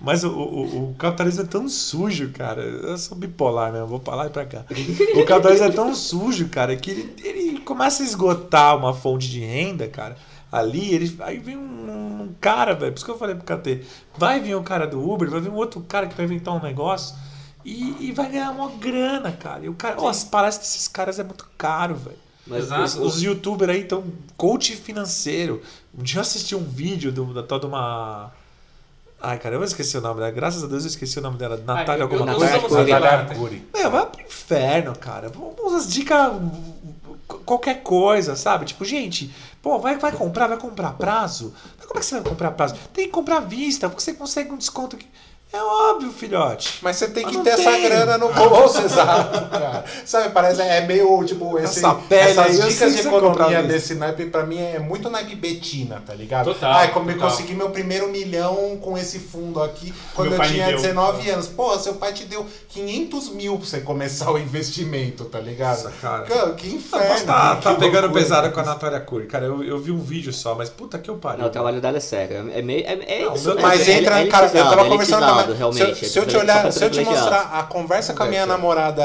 Mas o, o, o capitalismo é tão sujo, cara. Eu sou bipolar mesmo, vou pra lá e pra cá. O capitalismo é tão sujo, cara, que ele, ele começa a esgotar uma fonte de renda, cara. Ali, ele, aí vem um, um cara, velho. Por isso que eu falei pro KT. Vai vir o cara do Uber, vai vir um outro cara que vai inventar um negócio e, e vai ganhar uma grana, cara. E o cara, ó, as palestras desses caras é muito caro, velho. Mas. Os, os youtubers aí estão coach financeiro. Um dia eu assisti um vídeo do, da tal de uma. Ai, cara, eu esqueci o nome dela. Graças a Deus eu esqueci o nome dela. Natália eu- alguma eu- eu coisa. Natália. Arcuri. Meu, vai pro inferno, cara. Vamos as dicas. Qualquer coisa, sabe? Tipo, gente, pô, vai, vai comprar, vai comprar prazo. Como é que você vai comprar prazo? Tem que comprar à vista, porque você consegue um desconto aqui. É óbvio, filhote. Mas você tem Mas que ter essa tem. grana no [laughs] bolso, exato, cara. Sabe, parece, é meio, tipo, esse, Essa pele essas aí, eu dicas que de economia desse naipe, pra mim, é muito naipe Betina, tá ligado? Total, Ai, como eu total. consegui meu primeiro milhão com esse fundo aqui, quando Meu eu tinha deu. 19 anos. Pô, seu pai te deu 500 mil pra você começar o investimento, tá ligado? Nossa, cara. Cara, que inferno. tá, que tá pegando loucura. pesada com a Natália Cury. Cara, eu, eu vi um vídeo só, mas puta que eu pariu. Não, o trabalho dela é sério. É meio. É, é Não, mesmo, Mas é- entra, é cara, eu elitizado, tava é conversando realmente. se, eu- se eu é te só olhar, se eu te mostrar a conversa com a minha namorada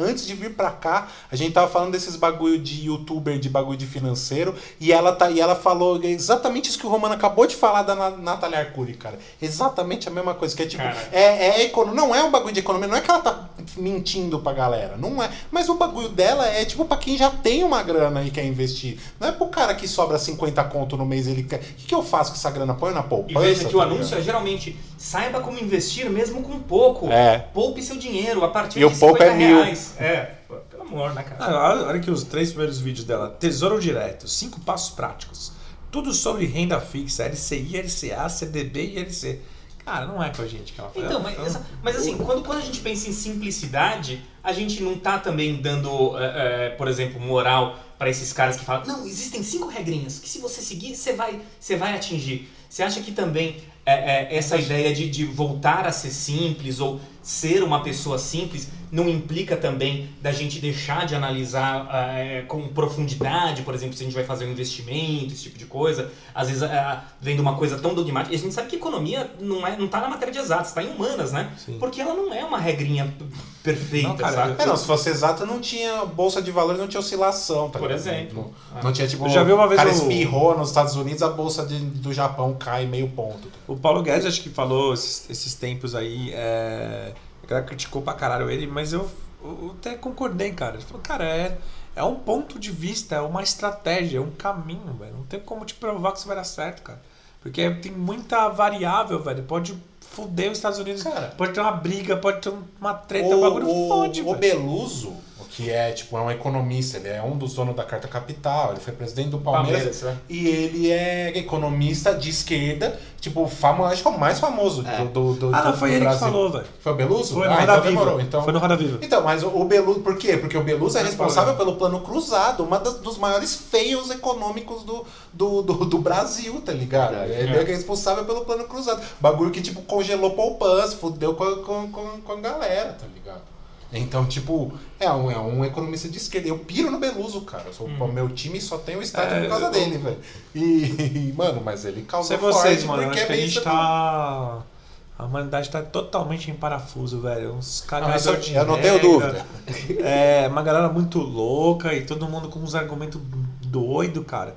antes de vir pra cá, a gente tava falando desses bagulho de youtuber, de bagulho de financeiro, e ela tá e ela falou exatamente isso que o Romano acabou de falar da Na- Natália Arcuri, cara. Exatamente a mesma coisa, que é tipo, Cara. é, é econo- não é um bagulho de economia, não é que ela tá mentindo pra galera, não é, mas o bagulho dela é tipo pra quem já tem uma grana e quer investir. Não é pro cara que sobra 50 conto no mês, ele quer. O que, que eu faço com essa grana? Põe na E poupança? veja que o tá anúncio é geralmente saiba como investir mesmo com pouco. É. Poupe seu dinheiro a partir E o de pouco 50 é mil. reais. É, pô, pelo amor, né, cara? Ah, olha, olha aqui os três primeiros vídeos dela. Tesouro Direto, cinco passos práticos. Tudo sobre renda fixa, LCI, LCA, CDB e LC. Cara, não é com a gente que ela fala. Então, mas, essa- mas assim, quando, quando a gente pensa em simplicidade, a gente não tá também dando, é, é, por exemplo, moral para esses caras que falam, não, existem cinco regrinhas que se você seguir, você vai, você vai atingir. Você acha que também é, é, essa ideia de, de voltar a ser simples ou ser uma pessoa simples não implica também da gente deixar de analisar eh, com profundidade, por exemplo, se a gente vai fazer um investimento, esse tipo de coisa. Às vezes eh, vendo uma coisa tão dogmática. E a gente sabe que economia não, é, não tá na matéria de exatas, está em humanas, né? Sim. Porque ela não é uma regrinha perfeita, Não, cara, sabe? É, não, se fosse exato, não tinha bolsa de valores, não tinha oscilação, tá Por ligado? exemplo. Não, não tinha, tipo, Eu já vi uma vez o cara o- espirrou nos Estados Unidos, a bolsa de- do Japão cai meio ponto. O Paulo Guedes acho que falou esses, esses tempos aí, é... galera criticou pra caralho ele, mas eu, eu até concordei, cara. Ele falou, cara, é, é um ponto de vista, é uma estratégia, é um caminho, velho. Não tem como te provar que isso vai dar certo, cara. Porque tem muita variável, velho. Pode foder os Estados Unidos, Cara. pode ter uma briga, pode ter uma treta, o, bagulho fode, o velho. Beluso, que é tipo é um economista, ele é um dos donos da Carta Capital, ele foi presidente do Palmeiras, Palmeiras, né? e ele é economista de esquerda, tipo, famo, acho que é o mais famoso É. do, do, Ah, não, do- foi do ele que Brasil. falou, velho. Foi o Beluso? Foi no ah, Roda então Viva. Então, Foi no Roda Viva. Então, mas o Beluso, por quê? Porque o Beluso é responsável pelo plano cruzado, uma das, dos maiores feios econômicos do, do, do, do Brasil, tá ligado? Ele é. responsável pelo plano cruzado. Bagulho que, tipo, congelou poupança, fudeu com, com, com, com a galera, tá ligado? Então, tipo, é um, é um economista de esquerda. Eu piro no Beluso, cara. Eu sou, Hum. Meu time só tem o estádio É, por causa eu- dele, velho. E, [laughs] mano, mas ele causou Sei vocês, forte mano. porque Acho que a é bem gente isso tá. A humanidade tá totalmente em parafuso, velho. Uns cagadores de eu não tenho dúvida. É, uma galera muito louca e todo mundo com uns argumentos doido, cara.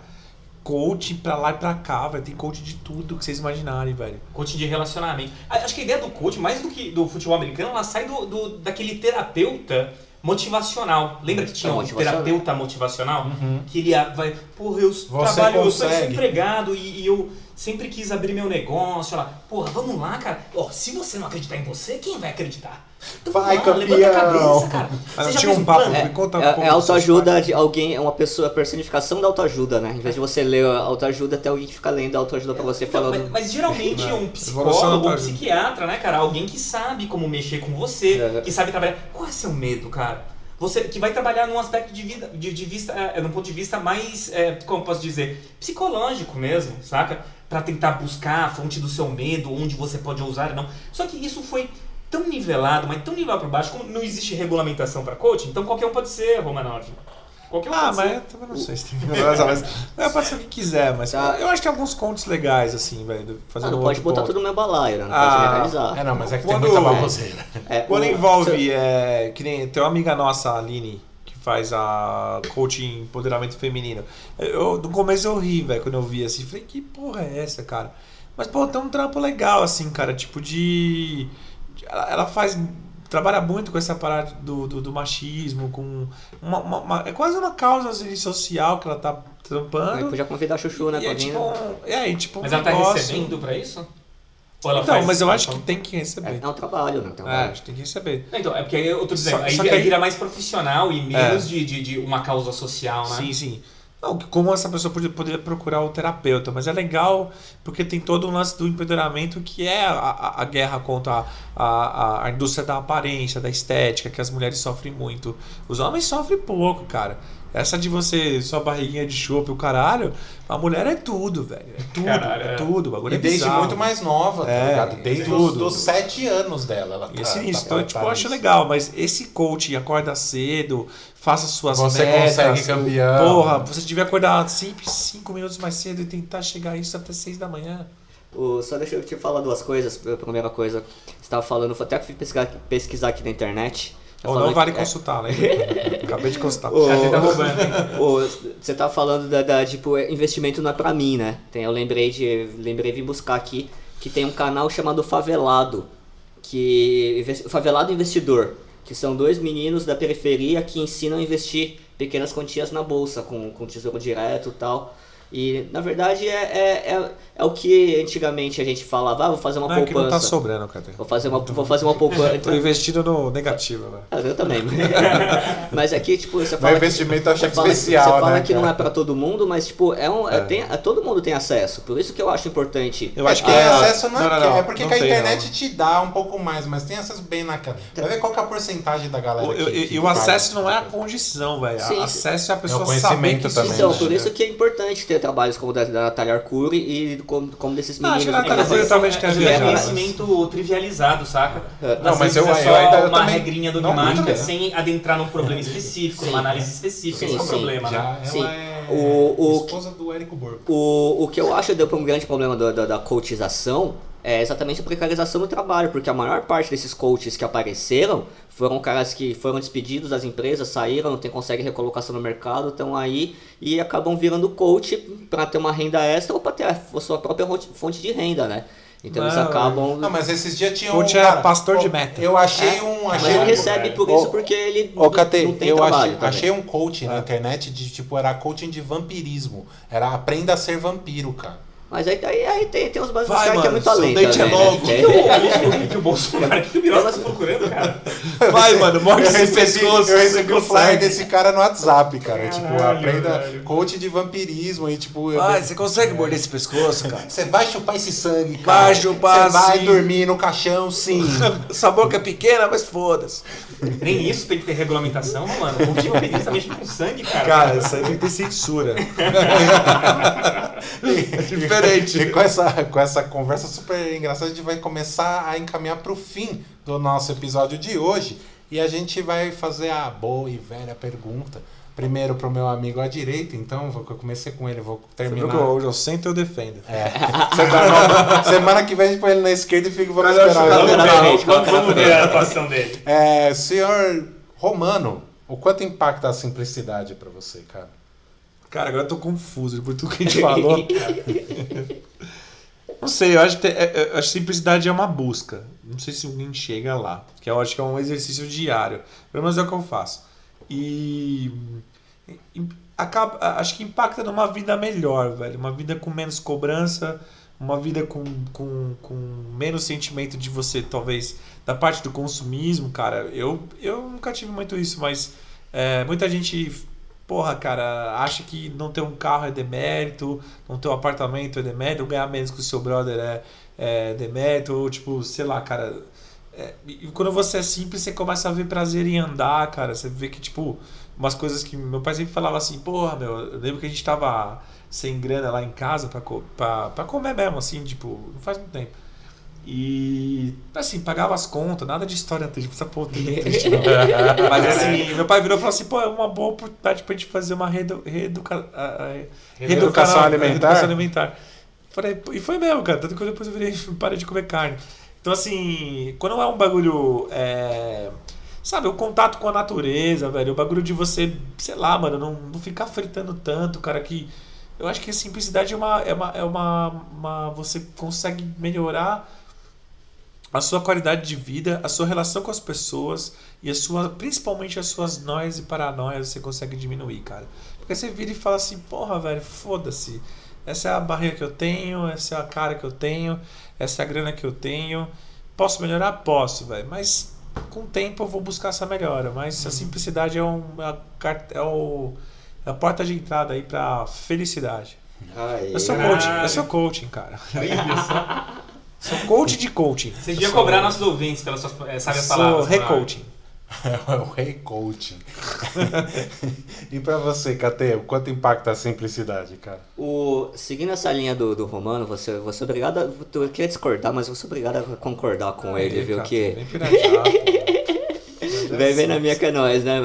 Coach pra lá e pra cá, velho. Tem coach de tudo que vocês imaginarem, velho. Coaching de relacionamento. Acho que a ideia do coach, mais do que do futebol americano, ela sai do, do- daquele terapeuta motivacional. Lembra que tinha É, um terapeuta motivacional? Que ele ia- vai, porra, eu Você trabalho, eu sou consegue. empregado e, e eu sempre quis abrir meu negócio. Lá. Porra, vamos lá, cara. Ó, se você não acreditar em você, quem vai acreditar? Então Vai, lá, levanta a campeão. cabeça, cara. Mas Você não já tinha um papo, plano? me conta um É, pouco é autoajuda de alguém, é uma pessoa, a personificação da autoajuda, né? Em vez de você ler a autoajuda, até alguém que fica lendo a autoajuda pra você Então, falando. mas, mas geralmente Não, um evolução psicólogo, um psiquiatra, né, cara? Alguém que sabe como mexer com você, É. que sabe trabalhar. Qual é seu medo, cara? Você que vai trabalhar num aspecto de vida, de, de vista, é, num ponto de vista mais, é, como posso dizer, psicológico mesmo, saca? Pra tentar buscar a fonte do seu medo, onde você pode usar ou não. Só que isso foi tão nivelado, mas tão nivelado por baixo, como não existe regulamentação pra coaching, então qualquer um pode ser, Romanov. Qualquer um Ah, pode mas ser. eu também não sei se tem que mas, mas pode ser o que quiser, mas Tá. eu acho que tem alguns contos legais, assim, velho. Ah, Fazendo não outro pode botar ponto. tudo no meu balaio, né? Não Ah, pode generalizar. É, não, mas é que Quando- tem muita baboseira. É, Quando o- envolve, é, que nem tem uma amiga nossa, a Aline, que faz a coaching empoderamento feminino. Eu, no começo eu ri, velho, quando eu vi assim. Falei, que porra é essa, cara? Mas, pô, tem um trampo legal, assim, cara, tipo de. Ela, ela faz. Trabalha muito com essa parada do, do, do machismo, com. Uma, uma- uma- é quase uma causa assim, social que ela tá Aí trampando. podia convidar a Chuchu, né? E é tipo, né? um- é, tipo um Mas ela tá negócio- recebendo pra isso? Ou ela Então, faz- mas eu acho que tem que receber. É, é um trabalho, né? Um É, acho que tem que receber. Então, é porque aí eu tô dizendo, Só- aí, só que aí- vira mais profissional e menos É. de, de, de uma causa social, né? Sim, sim. Como essa pessoa poderia, procurar o terapeuta, mas é legal porque tem todo um lance do empoderamento que é a, a, a guerra contra a, a, a indústria da aparência, da estética, que as mulheres sofrem muito. Os homens sofrem pouco, cara. Essa de você, sua barriguinha de chope, o caralho, a mulher é tudo, velho. É tudo, Caralho, é é. tudo. O bagulho E é desde bizarro. muito mais nova, tá É, ligado? Desde tudo. os dos sete anos dela. Ela tá, esse tá- isso, então, tipo, tá eu acho legal, mas esse coach acorda cedo, faça suas Você metas. consegue campeão. Porra, você devia acordar sempre cinco minutos mais cedo e tentar chegar a isso até seis da manhã. O- só deixa eu te falar duas coisas. A primeira coisa, você estava falando, eu até fui pesquisar, pesquisar aqui na internet. Tá Ou não vale que- é, consultar, né? [laughs] Acabei de consultar. Ô, tá roubando, ô, você tá falando da, da, tipo, investimento não é pra mim, né? Tem, eu lembrei de. Lembrei de buscar aqui que tem um canal chamado Favelado. Que. Favelado Investidor. Que são dois meninos da periferia que ensinam a investir pequenas quantias na bolsa, com, com tesouro direto e tal. E na verdade é, é, é, é o que antigamente a gente falava, ah, vou fazer uma Não, é que não tá poupança. sobrando, cara. Vou fazer uma, vou fazer uma poupança. [laughs] Tô investindo no negativo, velho. Ah, Eu também. [laughs] [laughs] mas aqui, tipo, você fala. investimento que, eu achei você fala, que- especial, Você fala né, que não cara? é pra todo mundo, mas, tipo, é um. é- É. tem- é- todo mundo tem acesso. Por isso que eu acho importante. Eu acho É que é- acesso não, não, é, não, é porque não que a internet não. te dá um pouco mais, mas tem acesso bem naquela. Vai ver qual que é a porcentagem da galera. O- que- E que e o acesso não é a condição, velho. Acesso é a pessoa conhecimento saber que também, Então, né? por isso que é importante ter ter trabalhos como o da, da Natália Arcuri e como, como desses Não, acho meninos. que a Natália que- Arcuri talvez tenha é, é viajado. conhecimento trivializado, saca? É. Não, Às mas eu- é eu só ainda uma também- regrinha dogmática né? sem adentrar num problema específico, numa análise específica. Esse é o Sim, problema, né? Já Sim. ela é O- o- esposa do Érico Borgo. O, o que eu acho deu para um grande problema da, da, da coachização é exatamente a precarização do trabalho, porque a maior parte desses coaches que apareceram foram caras que foram despedidos das empresas, saíram, não tem, conseguem recolocação no mercado, estão aí e acabam virando coach para ter uma renda extra ou para ter a sua própria fonte- de renda, né? Então eles Não, acabam. Não, mas esses dias tinha um. Coach é cara, pastor de meta. Eu achei um. Mas Achei ele um recebe por isso porque ele Ô, Cate, não tem eu trabalho. achei, achei um coach na internet de tipo, era coaching de vampirismo. Era aprenda a ser vampiro, cara. Mas aí, aí, aí tem, tem uns Vai, caras que é mano, muito seu além. também, é longo. Tem- O que, que o Bolsonaro, o que, que o tá procurando, cara? Vai, mano, morde Eu esse pescoço. eu recebi o flyer desse cara no WhatsApp, cara. tipo, Caralho, aprenda velho. coach de vampirismo e tipo. eu- Vai, você consegue morder esse pescoço, cara? Você vai chupar esse sangue, cara. Vai chupar, Você vai sim. dormir no caixão, sim. [laughs] Sua boca é pequena, mas foda-se. Nem isso pra ele ter regulamentação, mano. O time pedista mexe com sangue, cara. Cara, isso aí tem que ter censura. [laughs] [laughs] é diferente. E com essa, com essa conversa super engraçada, a gente vai começar a encaminhar para o fim do nosso episódio de hoje. E a gente vai fazer a boa e velha pergunta. Primeiro pro meu amigo à direita, então vou- eu comecei com ele, vou Você viu terminar. que hoje eu sento e eu defendo. É. Semana, semana que vem a gente põe ele na esquerda e fica, vamos esperar. vamos, vamos ver a atuação dele. É, senhor Romano, o quanto impacta a simplicidade para você, cara? Cara, agora eu tô confuso por tudo que a gente falou. [laughs] Não sei, eu acho que, é- é- que simplicidade é uma busca. Não sei se alguém chega lá. Que eu acho que é um exercício diário. Pelo menos é o que eu faço. E. e acaba, acho que impacta numa vida melhor, velho. Uma vida com menos cobrança, uma vida com, com, com menos sentimento de você, talvez, da parte do consumismo, cara. Eu, eu nunca tive muito isso, mas é, muita gente porra, cara, acha que não ter um carro é demérito, não ter um apartamento é demérito, ganhar menos que o seu brother é, é demérito, ou tipo, sei lá, cara. é, e quando você é simples, você começa a ver prazer em andar, cara. Você vê que, tipo, umas coisas que meu pai sempre falava assim, porra, meu, eu lembro que a gente tava sem grana lá em casa pra, pra, pra comer mesmo, assim, tipo, não faz muito tempo. E assim, pagava as contas, nada de história triste, precisa pôr tudo triste, não. Mas assim, meu pai virou e falou assim, pô, é uma boa oportunidade pra gente fazer uma reedu reeduca Reeducação alimentar? reeducação alimentar. Falei, e foi mesmo, cara. Tanto que depois eu virei [laughs] parei de comer carne. Então, assim, quando é um bagulho. é, sabe, o contato com a natureza, velho. O bagulho de você, sei lá, mano, não, não ficar fritando tanto, cara, que. Eu acho que a simplicidade é uma. É uma, é uma, uma- Você consegue melhorar a sua qualidade de vida, a sua relação com as pessoas e a sua, principalmente as suas noias e paranoias você consegue diminuir, cara. Porque você vira e fala assim, porra, velho, foda-se. Essa é a barriga que eu tenho, essa é a cara que eu tenho, essa é a grana que eu tenho. Posso melhorar? Posso, velho. Mas com o tempo eu vou buscar essa melhora. Mas a simplicidade é, um, é, é o, é a porta de entrada aí pra felicidade. Aí. Eu sou coaching, eu sou coaching, cara. Olha só. [laughs] Sou coach de coaching. Você devia cobrar nossos ouvintes pelas suas é, sábias Sou palavras. Ronaldo. recoaching. [laughs] É o rei coaching. [laughs] e pra você, Cate, o quanto impacta a simplicidade, cara? O, seguindo essa linha do, do Romano, você, você é obrigado a, Eu queria discordar, mas você é obrigado a concordar com ele, viu? Que Vem piratear, pô. [laughs] vem, vem na minha que é nóis, né?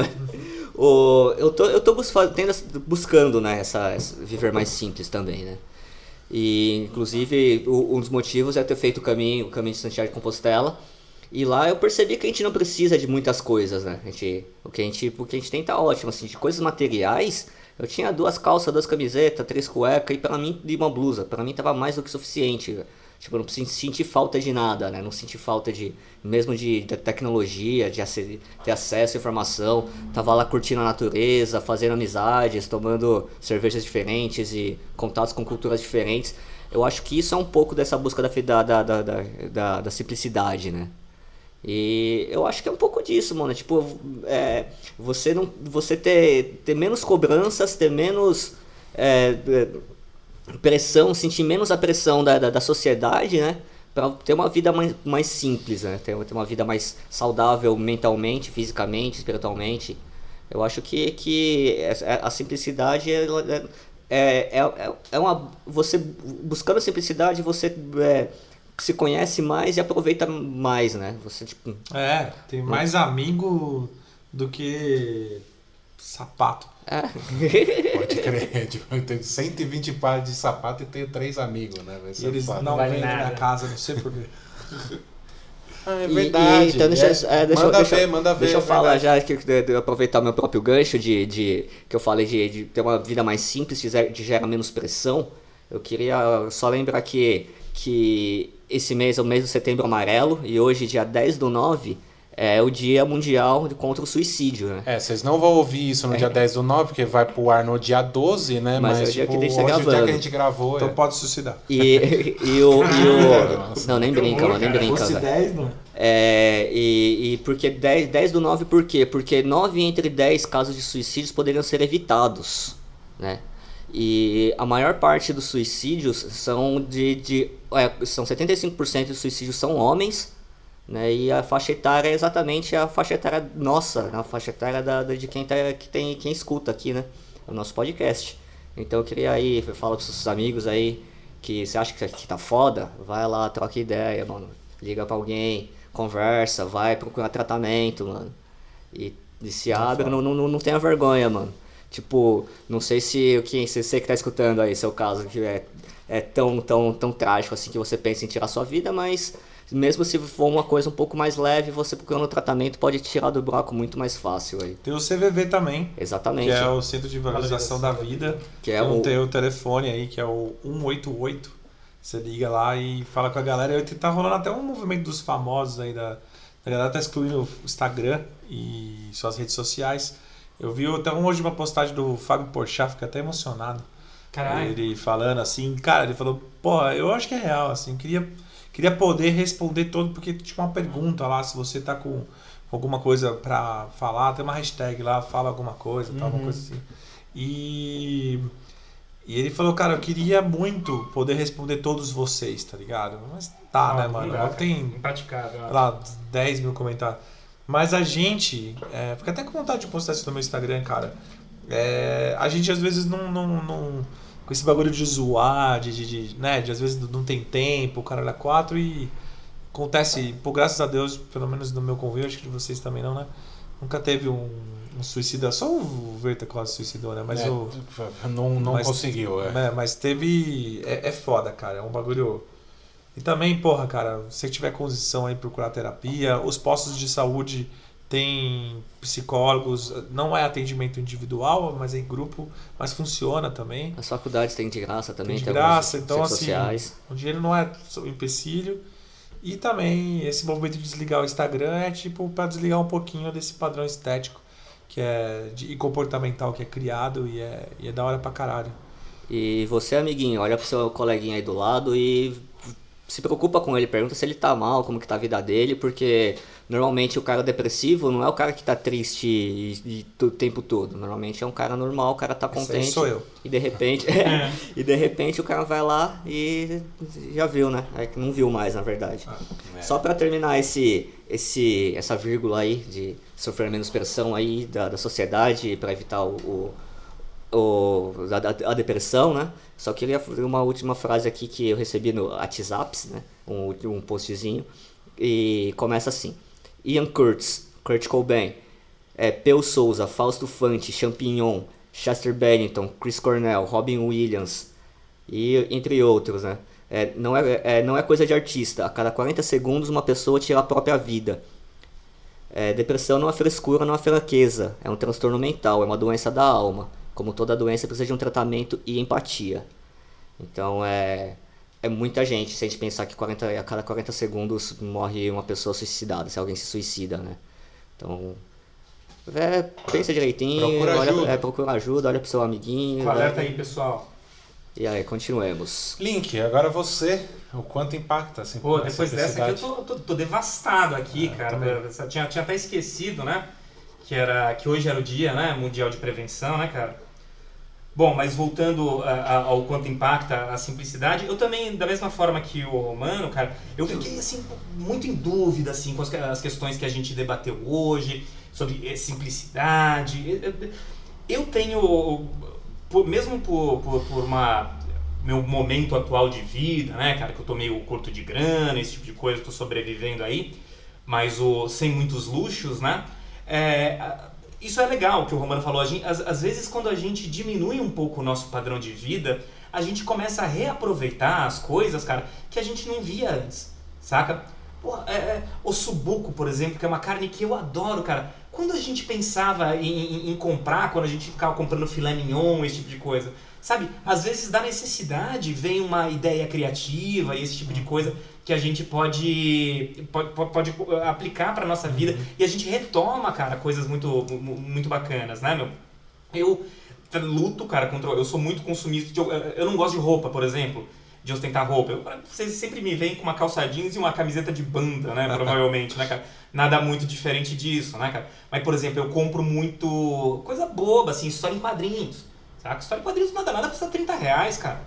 O, eu tô, eu tô bus, tendo, buscando, né, essa, essa- viver mais simples também, né? E, inclusive, um dos motivos é ter feito o caminho, o caminho de Santiago de Compostela. E lá eu percebi que a gente não precisa de muitas coisas, né? A gente, o, que a gente, o que a gente tem tá ótimo, assim, de coisas materiais. Eu tinha duas calças, duas camisetas, três cuecas e pra mim e uma blusa. Pra mim tava mais do que suficiente. Tipo, não sentir falta de nada, né? Não senti falta de, mesmo de, de tecnologia, de ace- ter acesso à informação. Tava lá curtindo a natureza, fazendo amizades, tomando cervejas diferentes e contatos com culturas diferentes. Eu acho que isso é um pouco dessa busca da, da, da, da, da, da- da simplicidade, né? E eu acho que é um pouco disso, mano. Tipo, é, você não, você ter, ter menos cobranças, ter menos é, pressão, sentir menos a pressão da, da, da sociedade, né? Pra ter uma vida mais, mais simples, né? Ter, ter uma vida mais saudável mentalmente, fisicamente, espiritualmente. Eu acho que, que a simplicidade é- é, é, é- é uma. Você buscando a simplicidade, você é, se conhece mais e aproveita mais, né? Você, tipo. É, tem mais amigo do que sapato. É. Pode crer. Tipo, eu tenho 120 pares de sapato e tenho três amigos, né? Vai E ser eles foda. não vêm na casa, não sei porquê. [laughs] Ah, é E- verdade. e- então deixa, é. é, deixa, manda eu- deixa, ver, manda ver. Deixa eu é falar verdade. já, que, de, de eu aproveitar meu próprio gancho de, de que eu falei de, de ter uma vida mais simples, de gera menos pressão. Eu queria só lembrar que, que esse mês é o mês do setembro amarelo e hoje, dia 10 do 9, é o dia mundial contra o suicídio, né? É, vocês não vão ouvir isso no dia 10 do 9, porque vai pro ar no dia 12, né? Mas Mas, é o dia tipo, que deixa hoje, o dia que a gente gravou, Então é. pode suicidar. E, e o. E o não, nem brinca, mano, nem brinca, velho. 10, não. É, e, e porque 10, 10 do 9 por quê? Porque 9 entre 10 casos de suicídios poderiam ser evitados, né? E a maior parte dos suicídios são de, de é, são 75% dos suicídios são homens, né? E a faixa etária é exatamente a faixa etária nossa, a faixa etária da, da- de quem tá, que tem quem escuta aqui, né? O nosso podcast. Então eu queria aí falar pros seus amigos aí que você acha que, que tá foda, vai lá, troca ideia, mano. Liga pra alguém, conversa, vai procurar tratamento, mano. E, e se abre, não, não, não, tenha vergonha, mano. Tipo, não sei se o que você que tá escutando aí, seu caso, que é, é tão, tão, tão trágico assim que você pensa em tirar sua vida, mas mesmo se for uma coisa um pouco mais leve, você procurando tratamento pode tirar do buraco muito mais fácil aí. Tem o CVV também, Exatamente. que é o Centro de Valorização da Vida. Que é o- tem o telefone aí, que é o 188. Você liga lá e fala com a galera. E tá rolando até um movimento dos famosos aí da. A galera tá excluindo o Instagram e suas redes sociais. Eu vi até um hoje uma postagem do Fábio Porchat, fiquei até emocionado. Caralho. Ele falando assim, cara, ele falou, pô, eu acho que é real, assim, queria, queria poder responder todo, porque tinha uma pergunta lá, se você tá com alguma coisa pra falar, tem uma hashtag lá, fala alguma coisa, tal, alguma coisa assim. E, e ele falou, cara, eu queria muito poder responder todos vocês, tá ligado? Mas tá, né, mano? cara. Tem, Impraticável. lá, 10 mil comentários. Mas a gente, é, fica até com vontade de postar isso no meu Instagram, cara. É, a gente às vezes não, não, não- Com esse bagulho de zoar, de, de, de, né? De às vezes não tem tempo, o cara era quatro e acontece, por graças a Deus, pelo menos no meu convívio, acho que de vocês também não, né? Nunca teve um, um suicida, só o Verta quase suicidou, né? Mas É, o. [laughs] não não mas- conseguiu, é. É, mas teve. É, é foda, cara. É um bagulho. E também, porra, cara, se tiver condição aí procurar terapia, os postos de saúde têm psicólogos, não é atendimento individual, mas é em grupo, mas funciona também. As faculdades têm de graça também, Tem de tem graça, então assim, sociais. o dinheiro não é um empecilho. E também esse movimento de desligar o Instagram é tipo para desligar um pouquinho desse padrão estético que é de, e comportamental que é criado e é, e é da hora pra caralho. E você, amiguinho, olha pro seu coleguinha aí do lado e se preocupa com ele, pergunta se ele tá mal, como que tá a vida dele, porque normalmente o cara depressivo não é o cara que tá triste e, e o tempo todo. Normalmente é um cara normal, o cara tá Esse aí contente. sou eu. E de repente, [laughs] [laughs] e de repente o cara vai lá e já viu, né? É que não viu mais, na verdade. É. Só pra terminar esse, esse, essa vírgula aí de sofrer menos pressão aí da, da sociedade para evitar o, o, o- a, a depressão, né? Só queria fazer uma última frase aqui que eu recebi no WhatsApp, né? Um, um postzinho e começa assim: Ian Curtis, Kurt Cobain, é, Peu Souza, Fausto Fante, Champignon, Chester Bennington, Chris Cornell, Robin Williams e entre outros, né? É, não, é, é, não é coisa de artista. A cada 40 segundos uma pessoa tira a própria vida. É, depressão não é frescura, não é fraqueza. É um transtorno mental, é uma doença da alma. Como toda doença precisa de um tratamento e empatia. Então é, é muita gente se a gente pensar que 40, a cada 40 segundos morre uma pessoa suicidada, se alguém se suicida, né? Então é, pensa direitinho, Procura olha, ajuda. é, procura ajuda, olha pro seu amiguinho. né? Alerta aí, pessoal. E aí, continuemos. Link, agora você, o quanto impacta assim, Pô, depois dessa aqui eu tô, tô- tô devastado aqui, cara. Eu tinha, tinha até esquecido, né? Que, era, que hoje era o dia né, mundial de prevenção, né, cara? Bom, mas voltando a- a- ao quanto impacta a simplicidade, eu também, da mesma forma que o Romano, cara, eu fiquei, assim, muito em dúvida, assim, com as, as questões que a gente debateu hoje, sobre eh, simplicidade. Eu- tenho por- mesmo por, por, por uma meu momento atual de vida, né, cara, que eu tô meio curto de grana, esse tipo de coisa, tô sobrevivendo aí, mas o, sem muitos luxos, né? É, isso é legal que o Romano falou. Às, vezes, quando a gente diminui um pouco o nosso padrão de vida, a gente começa a reaproveitar as coisas, cara, que a gente não via antes, saca? É, é, o subuco, por exemplo, que é uma carne que eu adoro, cara. Quando a gente pensava em, em- em comprar, quando a gente ficava comprando filé mignon, esse tipo de coisa, sabe? Às vezes da necessidade vem uma ideia criativa e esse tipo de coisa que a gente pode, pode, pode- pode aplicar para nossa vida e a gente retoma, cara, coisas muito, mu- muito bacanas, né, meu? Eu luto, cara, contra. Eu sou muito consumista. de- eu não gosto de roupa, por exemplo. De ostentar roupa. Eu- vocês sempre me veem com uma calça jeans e uma camiseta de banda, né? Provavelmente, né, cara? [laughs] Nada muito diferente disso, né, cara? Mas, por exemplo, eu compro muito coisa boba, assim, história em quadrinhos. Saca? História em quadrinhos nada nada custa 30 reais, cara.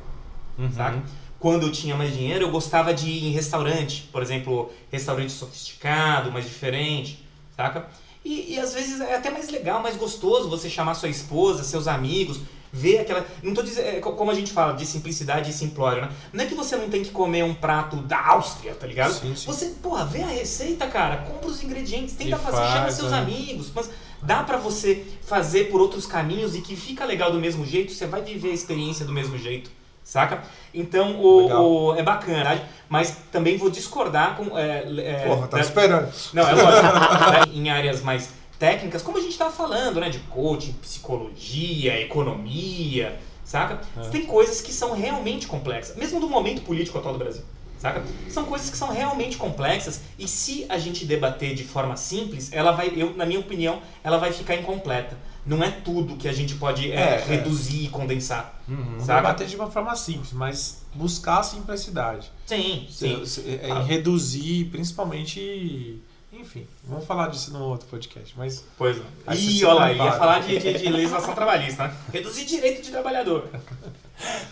Saca? Quando eu tinha mais dinheiro, eu gostava de ir em restaurante. Por exemplo, restaurante sofisticado, mais diferente, saca? E, e às vezes é até mais legal, mais gostoso você chamar sua esposa, seus amigos, ver aquela. Não tô dizendo. é, co- como a gente fala, de simplicidade e simplório, né? Não é que você não tem que comer um prato da Áustria, tá ligado? Sim, sim. Você, porra, vê a receita, cara, compra os ingredientes, tenta E fazer, chama faz, seus né? amigos, mas dá pra você fazer por outros caminhos e que fica legal do mesmo jeito, você vai viver a experiência do mesmo jeito, saca? Então o, o- é bacana, mas também vou discordar com. É, é, Porra, tá da- esperando. não, é lógico. [laughs] em áreas mais técnicas, como a gente estava falando, né? De coaching, psicologia, economia, saca? Tem coisas que são realmente complexas, mesmo do momento político atual do Brasil. Saca? São coisas que são realmente complexas e se a gente debater de forma simples, ela vai, eu, na minha opinião, ela vai ficar incompleta. Não é tudo que a gente pode é, É, é. reduzir e condensar. Não Saca? bater de uma forma simples, mas buscar a simplicidade. Sim, sim. Se- é, Ah. Reduzir, principalmente. Enfim, vamos falar disso no outro podcast. Mas Pois é. Ih, olha lá, ia falar de, de, de legislação trabalhista, né? Reduzir direito de trabalhador. [laughs]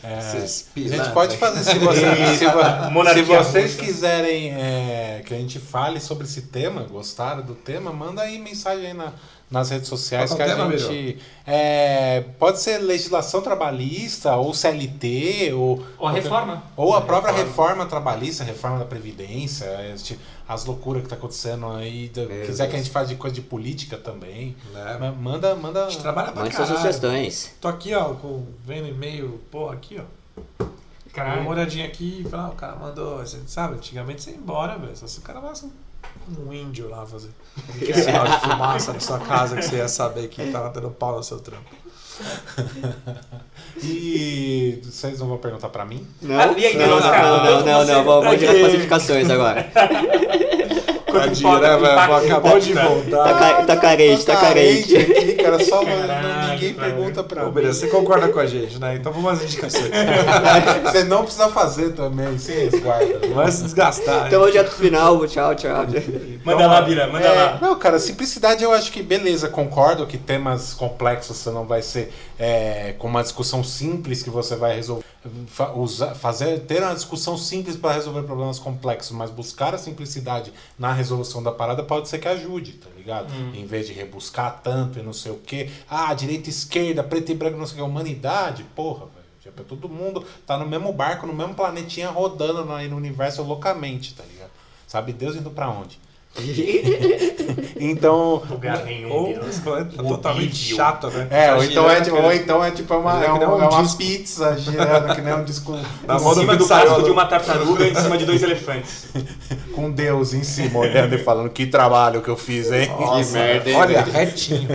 É, a gente pode fazer, se, você- se [laughs] se vocês quiserem é, que a gente fale sobre esse tema, gostaram do tema, manda aí mensagem aí na- nas redes sociais que a gente. é, pode ser legislação trabalhista, ou CLT, ou. Ou a reforma. Ou a própria Reforma. reforma trabalhista, reforma da Previdência, este- as loucuras que tá acontecendo aí. da- quiser que a gente fale de coisa de política também. né, ma- Manda, manda. a gente trabalha pra caralho. sugestões. Tô aqui, ó, com, vendo e-mail, pô, aqui, ó. Dá uma Caralho. olhadinha aqui e fala, ah, o cara mandou, você sabe, antigamente você ia embora, velho. Só se o cara fosse um, um índio lá fazer um sinal de fumaça na sua casa que você ia saber que tava dando pau no seu trampo. E vocês não vão perguntar pra mim? Não, aí, não, Deus, não, cara, não, não, tanto não, você- não, vamos direto para as indicações agora. [laughs] Tadinho, né, velho? Acabou de importa. voltar. Tá ca- tá carente, tá carente. aqui, cara. Só Caralho, ninguém cara. pergunta pra Ô, mim. beleza, você concorda com a gente, né? Então vamos às indicações. [laughs] Você não precisa fazer também, sem resguarda. Vai se desgastar. Então vamos direto pro final, tchau, tchau. Manda lá, Bira, manda É, lá. não, cara, simplicidade eu acho que beleza, concordo que temas complexos você não vai ser é, com uma discussão simples que você vai resolver. Usar- fazer, ter uma discussão simples para resolver problemas complexos, mas buscar a simplicidade na resolução da parada pode ser que ajude, tá ligado? Em vez de rebuscar tanto e não sei o que. Ah, direita, esquerda, preto e branco, não sei o que. Humanidade, porra, velho. Tipo, todo mundo tá no mesmo barco, no mesmo planetinha rodando aí no universo loucamente, tá ligado? Sabe Deus indo pra onde? [laughs] Então. Lugar nenhum, Ou O totalmente vídeo. chato, né? É, ou então é, tipo, cara. ou então é tipo uma, É é um- um é uma disco. pizza girando, [laughs] que nem um disco Na Em cima do casco de uma tartaruga em cima de dois elefantes. [laughs] com Deus em cima, olhando e falando que trabalho que eu fiz, hein? Nossa, Que merda, hein, Olha, retinho.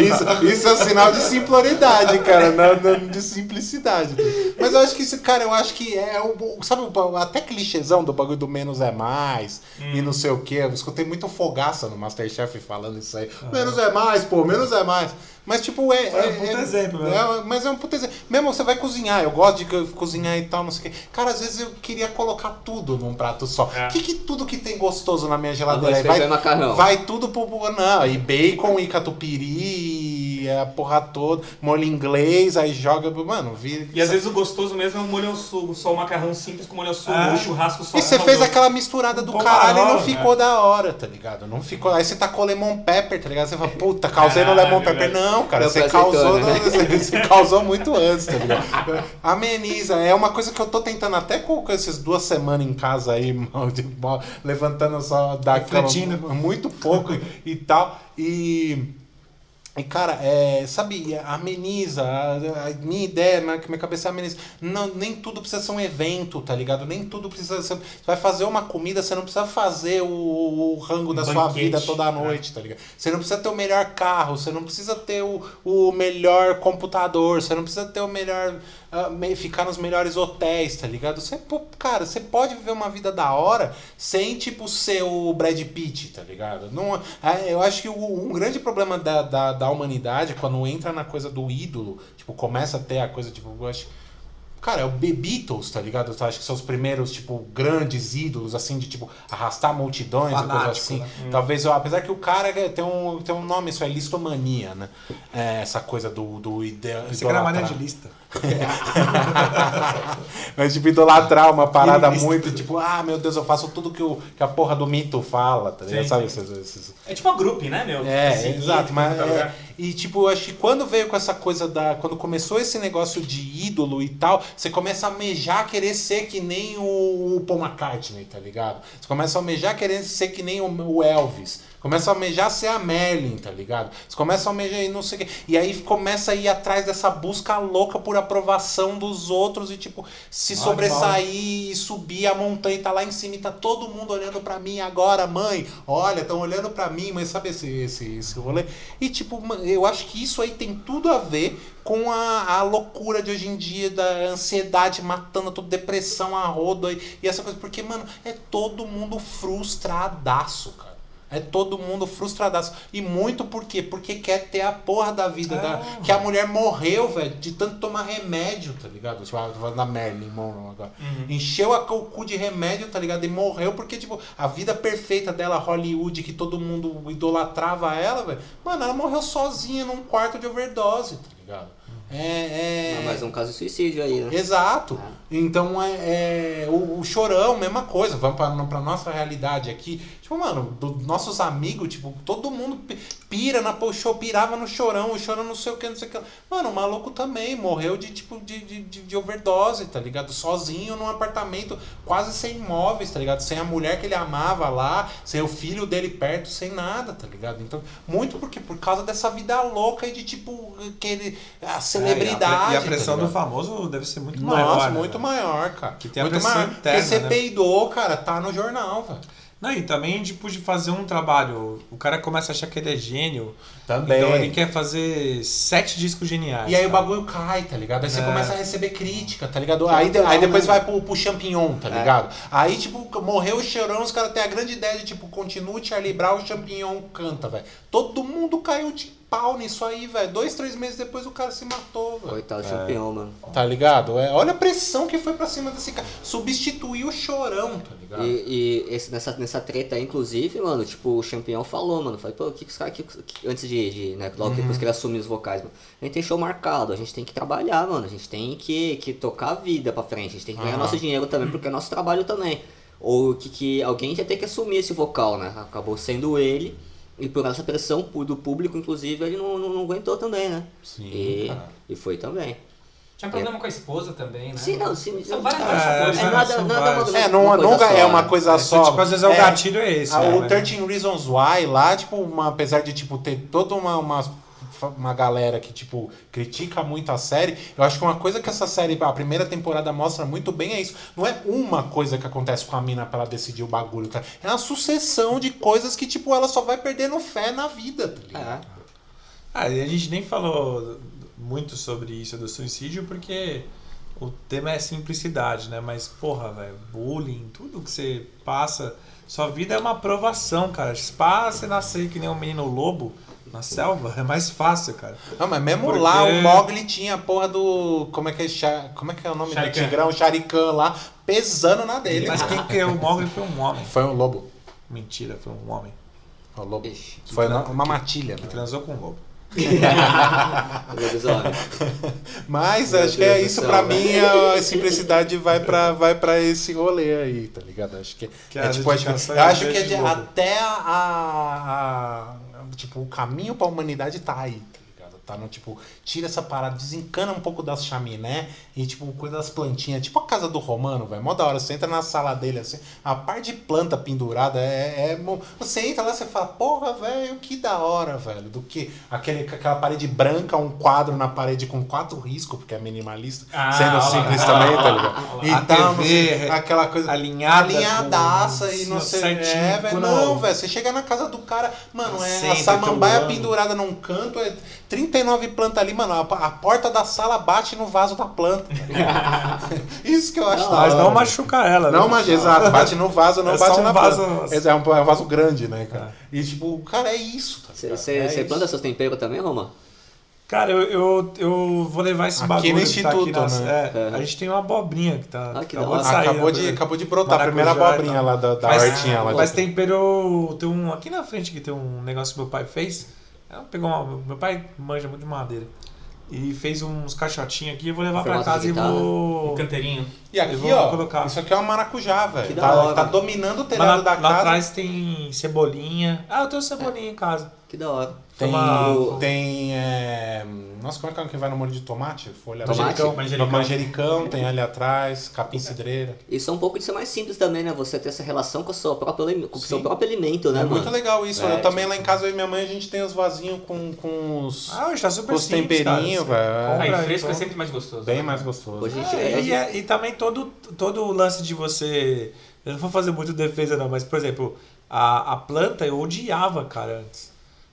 Isso, isso é um sinal de simploriedade, cara, não, não de simplicidade. Mas eu acho que isso, cara, eu acho que é o. Sabe, até clichêzão do bagulho do menos é mais e não sei o que. Eu escutei muito fogaça no Masterchef falando isso aí. Menos é mais, pô, menos é mais. Mas, tipo, é. É um puta exemplo, né? é, mas é um puta exemplo. Mesmo você vai cozinhar, eu gosto de co- cozinhar e tal, não sei o que. Cara, às vezes eu queria colocar tudo num prato só. O É. que, que tudo que tem gostoso na minha geladeira? Macarrão. vai tudo pro. pro- Não, e bacon, e catupiry. e é a porra toda, molho inglês, aí joga. Mano, vira. E às vezes o gostoso mesmo é um molho ao sugo, só o macarrão simples com molho ao sugo, Ah. churrasco só E você fez aquela misturada do Pô, caralho e não hora, ficou da hora, tá ligado? Não ficou. Aí você tacou lemon pepper, tá ligado? Você fala, puta, causei no lemon pepper. Não, cara, Não, você causou, no- [laughs] você, você causou muito antes, tá ligado? [laughs] Ameniza. É uma coisa que eu tô tentando até com, essas duas semanas em casa aí, [laughs] mal de mal, levantando só da cama muito pouco e tal. E. E, cara, é, sabe, ameniza, a, a minha ideia, minha, minha cabeça é ameniza. Não, nem tudo precisa ser um evento, tá ligado? Nem tudo precisa ser. Você vai fazer uma comida, você não precisa fazer o, o rango da sua banquete. vida toda noite, tá ligado? Você não precisa ter o melhor carro, você não precisa ter o, o melhor computador, você não precisa ter o melhor. Ah, ficar nos melhores hotéis, tá ligado? Você, cara, você pode viver uma vida da hora sem, tipo, ser o Brad Pitt, tá ligado? Não, é, eu acho que o- um grande problema da, da, da humanidade, quando entra na coisa do ídolo, tipo, começa a ter a coisa, tipo, eu acho. Cara, é o Be- Beatles, tá ligado? Eu acho que são os primeiros, tipo, grandes ídolos, assim, de, tipo, arrastar multidões e coisa Fanático, assim. né? Talvez, eu- apesar que o cara tem um, tem um nome, isso é listomania, né? É, essa coisa do, do ide, mané idolatrar. de lista. [laughs] Mas, tipo, idolatrar uma parada muito, tipo, ah, meu Deus, eu faço tudo que, o, que a porra do mito fala, tá ligado? Sabe esses- esses, É tipo uma grupo, né, meu? é, Seguir, exato, mas qualquer é, e tipo, eu acho que quando veio com essa coisa da, quando começou esse negócio de ídolo e tal, você começa a almejar querer ser que nem o, o Paul McCartney, tá ligado? Você começa a almejar querer ser que nem o, o Elvis. Começa a almejar ser a Merlin, tá ligado? Você começa a almejar e não sei o quê. E aí começa a ir atrás dessa busca louca por aprovação dos outros e, tipo, se sobressair e subir a montanha e tá lá em cima e tá todo mundo olhando pra mim agora, mãe. Olha, estão olhando pra mim, mas sabe esse, esse, esse rolê? E, tipo, eu acho que isso aí tem tudo a ver com a, a loucura de hoje em dia, da ansiedade matando tudo, depressão a rodo aí, e essa coisa. Porque, mano, é todo mundo frustradaço, cara. É todo mundo frustradaço. E muito por quê? Porque quer ter a porra da vida. da- que a mulher morreu, velho, de tanto tomar remédio, tá ligado? Tipo, ah, tô falando da Marilyn Monroe agora. Encheu a, cu de remédio, tá ligado? E morreu porque, tipo, a vida perfeita dela, Hollywood, que todo mundo idolatrava ela, velho. Mano, ela morreu sozinha num quarto de overdose, tá ligado? É. é... Ah, mais um caso de suicídio aí, né? Exato. Então é, é- o, o chorão, mesma coisa. Vamos pra, pra nossa realidade aqui. Tipo, mano, dos nossos amigos, tipo, todo mundo pira na show, pirava no chorão, o chorão não sei o que, não sei o que. Mano, o maluco também morreu de tipo de, de, de- overdose, tá ligado? Sozinho num apartamento, quase sem móveis, tá ligado? Sem a mulher que ele amava lá, sem o filho dele perto, sem nada, tá ligado? Então, muito porque por causa dessa vida louca e de tipo aquele a celebridade. É, e a, e a tá pressão do ligado? famoso deve ser muito Nossa, maior. né, muito velho? maior, cara. Que tem a muito pressão maior. interna, Porque você né? peidou, cara, tá no jornal, velho. Não, e também, tipo, de fazer um trabalho. O cara começa a achar que ele é gênio. Também. Então ele quer fazer sete discos geniais. E aí o bagulho cai, tá ligado? Aí você É. começa a receber crítica, tá ligado? Aí, natural, aí depois vai pro, pro champignon, tá É. ligado? Aí, tipo, morreu o chorão, os caras têm a grande ideia de, tipo, continua o Charlie Brown, o champignon canta, velho. Todo mundo caiu de pau nisso aí, velho. Dois, três meses depois o cara se matou, velho. Coitado do campeão, mano. Tá ligado? É, olha a pressão que foi pra cima desse cara. Substituiu o chorão, tá ligado? E, e esse, nessa, nessa treta aí, inclusive, mano, tipo, o campeão falou, mano. Falei, pô, o que, que os caras aqui. que- Antes de, de né, logo depois que ele assumiu os vocais, mano. A gente tem show marcado, a gente tem que trabalhar, mano. A gente tem que, que tocar a vida pra frente. A gente tem que ganhar Aham. nosso dinheiro também, porque é nosso trabalho também. Ou que, que alguém já tem que assumir esse vocal, né? Acabou sendo ele. E por essa pressão do público, inclusive, ele não, não, não aguentou também, né? Sim, E, cara. e foi também. Tinha problema com a esposa também, né? Sim, não, sim. São É, fatores, É né? nada, uma, É, não, uma coisa nunca só, é uma né? coisa É, só. tipo, às vezes é o gatilho é esse. Ah, né, o mas- 13 Reasons Why lá, tipo, uma- apesar de tipo, ter toda uma, uma, uma galera que tipo, critica muito a série, eu acho que uma coisa que essa série, a primeira temporada mostra muito bem é isso. Não é uma coisa que acontece com a mina pra ela decidir o bagulho, tá? É uma sucessão de coisas que, tipo, ela só vai perdendo fé na vida, tá ligado? É. Ah, a gente nem falou muito sobre isso do suicídio porque o tema é simplicidade, né? Mas, porra, velho, bullying, tudo que você passa. Sua vida é uma aprovação, cara. Pá, você nascer que nem um menino lobo na selva é mais fácil, cara. Não, mas mesmo Porque- lá o Mogli tinha a porra do. Como é que é, como é, que é o nome Sharikan. do tigrão? O Sharikan lá, pesando na dele. Mas quem criou o Mogli foi um homem. Foi um lobo. Mentira, foi um homem. Foi um lobo. Ixi. Foi uma, uma matilha, Que né? transou com um lobo. [laughs] Mas Meu acho que Deus é do isso céu, pra mim, a simplicidade vai pra, vai pra esse rolê aí, tá ligado? Acho que, Que é tipo, acho, que- é acho que é de até a, a- Tipo, o caminho pra humanidade tá aí? Tá no tipo, tira essa parada, desencana um pouco das chaminé e tipo, coisa das plantinhas, tipo a casa do Romano, velho. Mó da hora, você entra na sala dele assim, a parte de planta pendurada é. é você entra lá e você fala, porra, velho, que da hora, velho. Do que aquele, aquela parede branca, um quadro na parede com quatro riscos, porque é minimalista, Ah, sendo simples também, tá ligado? A Então, TV você- aquela coisa alinhada alinhadaça com- e não sei. certinho, É, velho. Não, velho. Você chega na casa do cara, mano, é a samambaia pendurada num canto, é 39 plantas ali, mano. A, porta da sala bate no vaso da planta. tá? [laughs] Isso que eu acho da Mas não machuca ela. Não, né? mas exato, bate no vaso, não É bate um na vaso- planta. É um, é um vaso grande, né, cara? E tipo, cara, é isso, tá? Você É você isso. planta seus temperos também, Roma? Cara, eu, eu, eu vou levar esse Aqui bagulho no que tá aqui Instituto, nas- né? é, É. A gente tem uma abobrinha que tá. Ah, que acabou de sair. acabou, né, de, acabou de brotar a primeira abobrinha lá da, da Mas, hortinha lá. mas de- tempero. Tem um. Aqui na frente que tem um negócio que meu pai fez. É, pegou uma, meu pai manja muito de madeira. E fez uns caixotinhos aqui, eu vou levar pra Formato casa e guitarra. vou. Um canteirinho. E aqui, vou ó, colocar. isso aqui é uma maracujá, velho. Que da Tá, hora. tá dominando o telhado lá, da lá casa. atrás tem cebolinha. Ah, eu tenho cebolinha em casa. Que da hora. Tem, Toma- tem é... Nossa, como é que é o que vai no molho de tomate? Folha Tomate? manjericão. Manjericão. manjericão, tem ali atrás, capim cidreira. Isso é um pouco de ser mais simples também, né? Você ter essa relação com, a sua própria, com o seu próprio alimento, né, É mano? muito legal isso. É, eu também lá em casa, eu e minha mãe, a gente tem os vasinhos com, com os, Ah, hoje tá super com os temperinhos, velho. Compra Aí fresco é sempre mais gostoso. Bem mais gostoso. Hoje a gente É, é, e, é- e também todo, todo o lance de você. Eu não vou fazer muito defesa, não, mas, por exemplo, a, a planta eu odiava, cara, antes.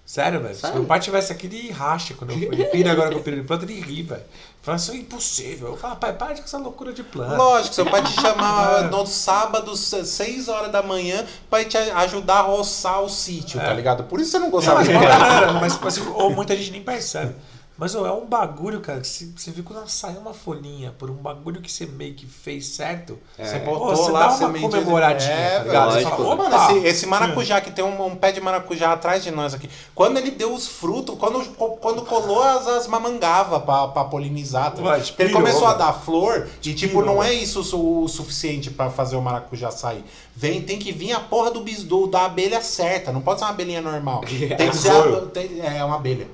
Sério, velho. Se meu pai tivesse aqui, ele racha quando eu ele pira agora com o piro de planta, ele ri, velho. Fala, isso é impossível. Eu falo, pai, para com essa loucura de planta. Lógico, seu pai te chamava [laughs] É. no sábado, 6 horas da manhã, pra te ajudar a roçar o sítio, É. tá ligado? Por isso você não gostava mas, de planta. mas, assim, ou muita gente nem percebe. Mas ó, é um bagulho, cara, que se- você viu quando sai uma folhinha por um bagulho que você meio que fez certo, Você pô, botou você lá, dá uma semente de- comemoradinha, É, tá ligado? Você fala, Mano, esse, esse maracujá que tem um, um pé de maracujá atrás de nós aqui. Quando ele deu os frutos, quando, quando colou as, as mamangava pra, pra polinizar, tá Ué, ele começou a dar flor e, tipo, não é isso o suficiente pra fazer o maracujá sair. Vem, tem que vir a porra do bis do, da abelha certa, não pode ser uma abelhinha normal. [laughs] Tem que ser a- tem- é uma abelha.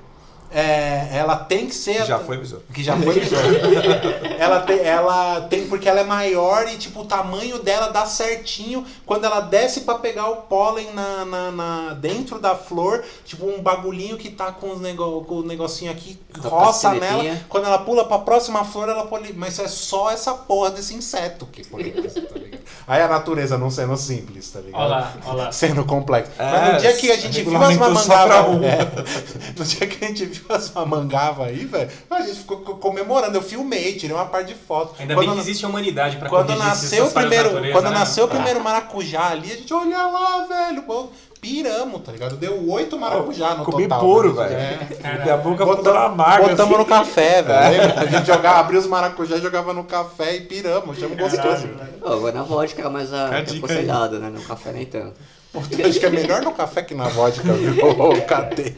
É, ela tem que ser. Já foi besouro. Que já foi besouro. [laughs] ela, tem, ela tem, porque ela é maior e, tipo, o tamanho dela dá certinho. Quando ela desce pra pegar o pólen na, na, na- dentro da flor, tipo, um bagulhinho que tá com, os nego, com o negocinho aqui, Tá roça nela. Quando ela pula pra próxima flor, ela poli... Mas é só essa porra desse inseto que poliniza, tá ligado? Aí a natureza não sendo simples, tá ligado? Olha lá, olha lá. Sendo complexo. É, Mas no dia que a gente viu as um. É, [laughs] no dia que a gente [laughs] viu as mamangavas aí, velho, a gente ficou co- comemorando. Eu filmei, tirei uma parte de foto. Ainda quando, bem que existe a humanidade pra quando nasceu o primeiro, natureza, quando né? nasceu o primeiro maracujá ali, a gente olha lá, velho, pô, piramos, tá ligado? Deu oito maracujá no Comi total. puro, né? velho. É. Minha boca ficou Botamos, toda amarga. botamos assim. no café, [laughs] velho. A gente jogava, abria os maracujá, jogava no café e piramos. Achamos gostoso. Ô, vai na vodka era mais a- a dica aconselhado, né? No café nem tanto. Acho que é melhor no café que na vodka, viu? [laughs] Cadê?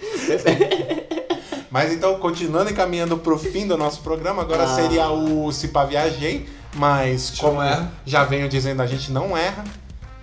Mas então, continuando e caminhando pro fim do nosso programa, agora Ah. seria o Se Pá Viajei, mas como erra. já venho dizendo, a gente não erra.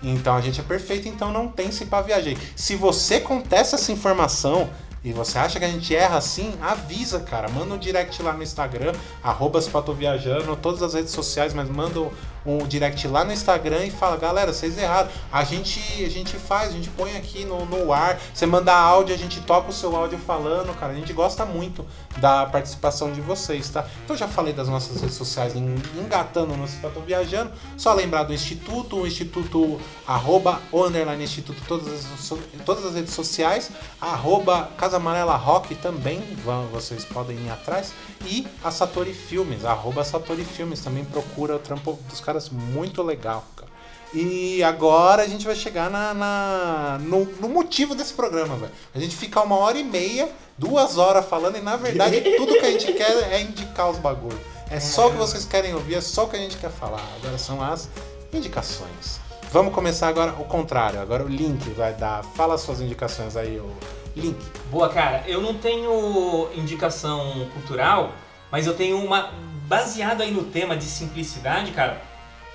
Então a gente é perfeito, então não tem Se Pá Viajei. Se você contesta essa informação e você acha que a gente erra assim, avisa, cara. Manda um direct lá no Instagram, arroba Viajando, todas as redes sociais, mas manda um direct lá no Instagram e fala, galera, vocês erraram. A gente, a gente faz, a gente põe aqui no, no ar. Você manda áudio, a gente toca o seu áudio falando, cara. A gente gosta muito da participação de vocês, tá? Então já falei das nossas redes sociais en- engatando no Cipato Viajando. Só lembrar do Instituto, o Instituto arroba o underline Instituto, todas as, todas as redes sociais, arroba Casa Amarela Rock também, vão, vocês podem ir atrás. E a Satori Filmes, arroba Satori Filmes, também procura o trampo dos caras muito legal, cara. E agora a gente vai chegar na, na- no, no motivo desse programa, velho. A gente fica uma hora e meia, duas horas falando, e na verdade [laughs] tudo que a gente quer é indicar os bagulhos. É só o que vocês querem ouvir, é só o que a gente quer falar. Agora são as indicações. Vamos começar agora o contrário. Agora o Link vai dar. Fala suas indicações aí, o Link. Boa, cara. Eu não tenho indicação cultural, mas eu tenho uma. Baseado aí no tema de simplicidade, cara.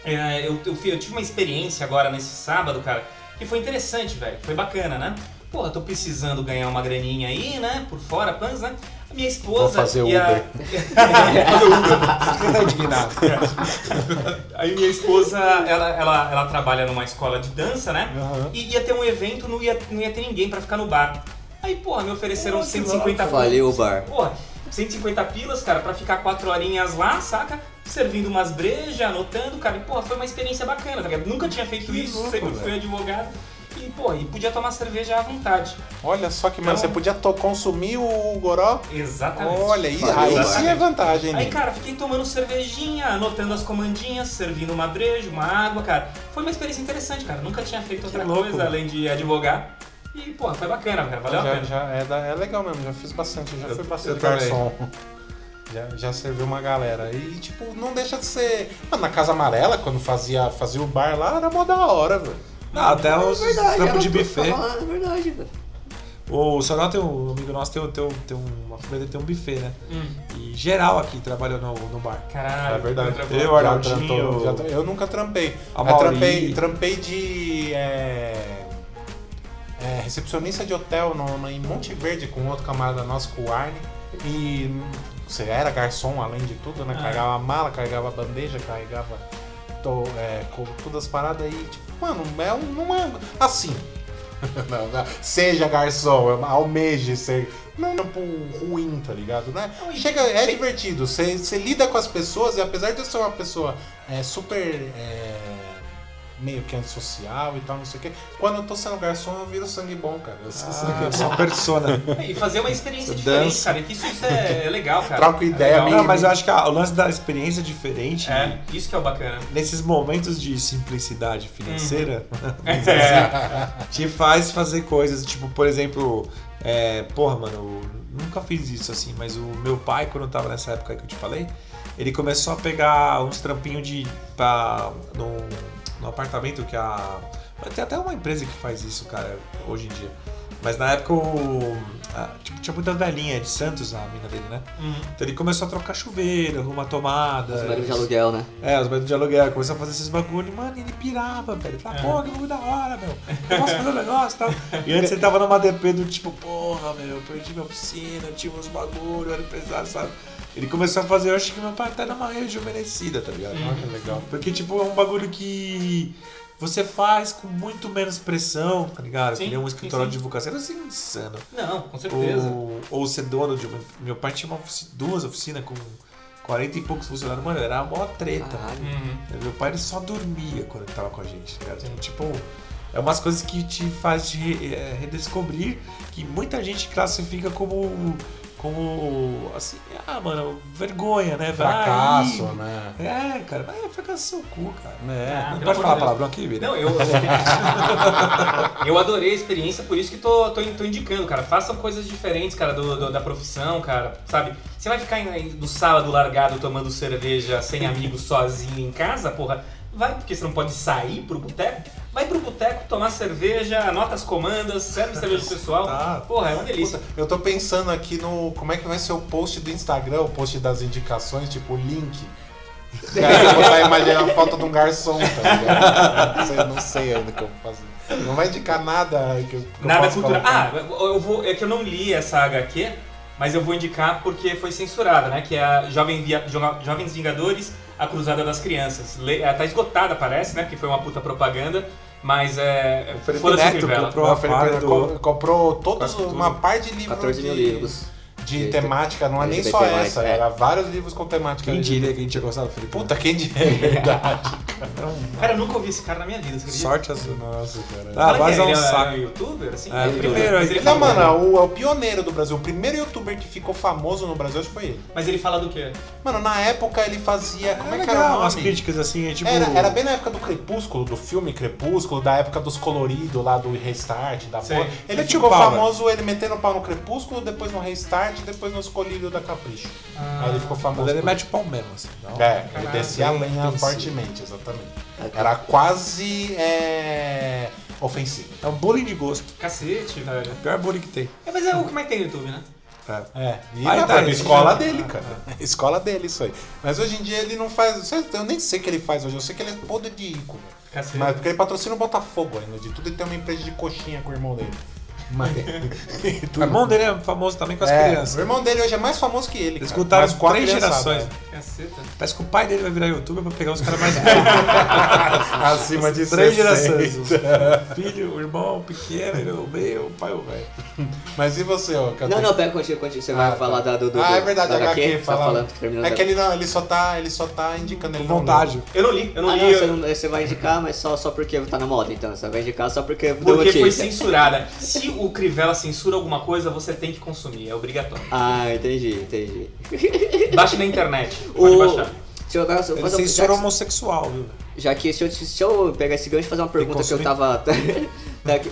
É, eu, eu, eu tive uma experiência agora nesse sábado, cara, que foi interessante, velho. Foi bacana, né? Porra, tô precisando ganhar uma graninha aí, né? Por fora, pans, né? A minha esposa. Vou fazer e a- Uber. [laughs] fazer Uber. Tá indignado? [laughs] Aí minha esposa, ela, ela, ela trabalha numa escola de dança, né? Aham. E ia ter um evento, não ia, não ia ter ninguém pra ficar no bar. Aí, porra, me ofereceram 150 Valeu o bar. Porra, 150 pilas, cara, pra ficar quatro horinhas lá, saca? Servindo umas brejas, anotando, cara. E, porra, foi uma experiência bacana, tá ligado? Nunca tinha feito Que isso, louco, sempre velho. fui advogado. E, porra, e podia tomar cerveja à vontade. Olha só que, mano, Então- você podia to- consumir o goró. Exatamente. Olha, aí, aí sim é vantagem, Aí, Link. cara, fiquei tomando cervejinha, anotando as comandinhas, servindo uma breja, uma água, cara. Foi uma experiência interessante, cara. Nunca tinha feito outra louco, coisa além de advogar. E, porra, foi bacana, cara. Valeu a já, pena. já é, da- é legal mesmo, já fiz bastante, já Eu- fui eu bastante também. Já, já serviu uma galera. E, tipo, não deixa de ser. Mano, na Casa Amarela, quando fazia, fazia o bar lá, era mó da hora, velho. Não, até os trampos de buffet. É verdade, velho. O Sonal tem um amigo nosso, tem, um- tem, um- tem uma família dele tem um buffet, né? Hum, E geral aqui trabalhou no, no bar. caralho. É verdade. Eu, Arnaldinho. tra- eu nunca trampei. A Mas Mauri. trampei, trampei de. é, é, recepcionista de hotel no, no- em Monte Verde com outro camarada nosso, com o Arne. E você era garçom além de tudo, né? Ah. Carregava a mala, carregava a bandeja, carregava to- é, com todas as paradas aí. Tipo, mano, é um, não é assim. [laughs] Não, não. Seja garçom, almeje ser. Não é um trampo ruim, tá ligado? Né? Chega, é divertido. Você você lida com as pessoas e apesar de eu ser uma pessoa é, super. é, meio que antissocial e tal, não sei o quê. Quando eu tô sendo garçom, eu viro sangue bom, cara. Eu sou sangue Ah, bom. só persona. E fazer uma experiência Você diferente, dança. cara. Que isso, isso é, é [laughs] legal, cara. Troca ideia, é. Não, mas eu acho que a- o lance da experiência diferente, É, isso que é o bacana. nesses momentos de simplicidade financeira, [laughs] [laughs] É. te faz fazer coisas, tipo, por exemplo, é, porra, mano, eu nunca fiz isso assim, mas o meu pai, quando eu tava nessa época aí que eu te falei, ele começou a pegar uns trampinhos de. Pra, no, no apartamento que a. Tem até uma empresa que faz isso, cara, hoje em dia. Mas na época o. a- tipo, tinha muita velhinha de Santos, a mina dele, né? Uhum. Então ele começou a trocar chuveiro, arrumar tomada. Os maridos de aluguel, né? É, os maridos de aluguel, começou a fazer esses bagulho, mano, e ele pirava, velho. Ele É. falava, pô, que bagulho da hora, meu. Eu posso fazer um negócio e tal. [laughs] E antes ele tava numa DP do tipo, porra, meu, eu perdi minha oficina, eu tinha uns bagulho, eu era empresário, sabe? Ele começou a fazer, eu acho que meu pai tá numa rejuvenescida, tá ligado? Olha que legal. Porque, tipo, é um bagulho que você faz com muito menos pressão, tá ligado? Sim, que nem um escritório sim. de advocacia, era assim, insano. Não, com certeza. Ou, ou ser dono de uma. Meu pai tinha uma duas oficinas com 40 e poucos funcionários, mano, era uma treta. Caralho. Uhum. Meu pai ele só dormia quando ele tava com a gente, tá ligado? Tipo, é umas coisas que te faz te é, redescobrir que muita gente classifica como. Como. assim, ah, mano, vergonha, né? Vai Fracasso, aí. né? É, cara, vai fracasso seu cu, cara. É. Ah, Não pode falar palavrão aqui, Vira? Não, eu. eu adorei a experiência, por isso que tô, tô, tô indicando, cara. Façam coisas diferentes, cara, do, do- da profissão, cara. Sabe? Você vai ficar no sábado largado tomando cerveja sem amigos sozinho em casa, porra? Vai, porque você não pode sair pro boteco. Vai pro boteco tomar cerveja, anota as comandas, serve cerveja pro pessoal. Tá. Porra, é uma delícia. Puta, eu tô pensando aqui no. Como é que vai ser o post do Instagram, o post das indicações, tipo, o link. [laughs] E aí eu vou a foto de um garçom, tá ligado? Eu não sei ainda o que eu vou fazer. Não vai indicar nada que eu, que eu Nada possa cultural. colocar. Ah, eu vou. É que eu não li essa HQ, mas eu vou indicar porque foi censurada, né? Que é a Jovem Via- Jo- Jovens Vingadores, a Cruzada das Crianças. Le- Ela tá esgotada, parece, né? Porque foi uma puta propaganda. Mas é. O Felipe foda-se Neto comprou Felipe, comprou todos, uma par de livros 14 mil de, livros. De temática, não é nem só essa, é. era vários livros com temática. Quem diria que a gente tinha gostado do Felipe Puta, quem diria, é verdade. [laughs] Cara, eu nunca ouvi esse cara na minha vida? Sorte azul. Nossa, cara. Ah, mas é um ele saco. youtuber, assim? É, Ele- primeiro, mas ele ele- Não, mano, o, é o pioneiro do Brasil. O primeiro youtuber que ficou famoso no Brasil, acho que foi ele. Mas ele fala do quê? Mano, na época ele fazia. Como é, que era o umas nome? críticas assim, é tipo... Era, era bem na época do Crepúsculo, do filme Crepúsculo, da época dos coloridos lá do Restart, da porra. Ele É tipo ficou famoso ele metendo pau no Crepúsculo, depois no Restart, depois nos coloridos da Capricho. Aí ele ficou famoso. Mas ele por- mete o pau mesmo, assim. Não? É, ele Caralho, descia a lenha fortemente, exatamente. exatamente. Era quase é, ofensivo. É um bullying de gosto. Cacete, velho. É o pior bullying que tem. É, mas é o que mais tem no YouTube, né? É, e Aí na tá, esse escola dele, cara. [laughs] Escola dele, isso aí. Mas hoje em dia ele não faz. Eu nem sei o que ele faz hoje, eu sei que ele é podre de rico. Mas porque ele patrocina o Botafogo ainda. De tudo ele tem uma empresa de coxinha com o irmão dele. Mas. [laughs] O irmão dele é famoso também com as É, crianças. o irmão dele hoje é mais famoso que ele. Eles escutaram Mas com a três gerações. é. Caceta. Parece que o pai dele vai virar youtuber pra pegar os caras mais [laughs] Acima de Três 60. gerações. O filho, o irmão, o pequeno, o meio, o pai o velho. Mas e você, Catu? Não, não, pega, continua, continua. Você vai Ah, tá. falar da, do, do. Ah, é verdade, da HQ, Você tá fala. falando, É da- que ele não, ele só tá, ele só tá indicando ele vontade. Eu não li, eu não Ah, li. não, você, eu- não- você vai indicar, mas só, só porque tá na moda, então. Você vai indicar só porque deu Porque foi censurada. [laughs] Se o Crivella censura alguma coisa, você tem que consumir, é obrigatório. Ah, entendi, entendi. Baixe na internet, [laughs] pode O... baixar. Deixa eu, agora, Ele fazer um- censura homossexual, viu? Já que se eu, se eu pegar esse gancho e fazer uma pergunta que eu tava. [laughs] tá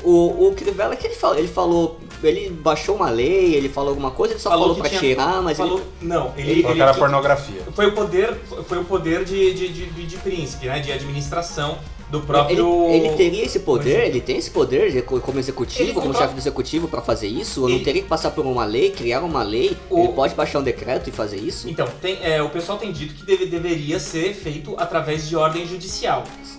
o, o Crivella, que ele falou? Ele falou. Ele baixou uma lei, ele falou alguma coisa, ele só falou, que pra tinha- tirar, mas falou, ele. Não, ele, Falou que ele- era pornografia. foi o poder, foi o poder de, de, de, de- de príncipe, né? De administração do Ele, próprio. ele teria esse poder, ele tem esse poder de- como executivo, Ele como chefe do executivo pra fazer isso? Ou não Ele- teria que passar por uma lei, criar uma lei? O- Ele pode baixar um decreto e fazer isso? Então, tem- é, o pessoal tem dito que deve- deveria ser feito através de ordem judicial.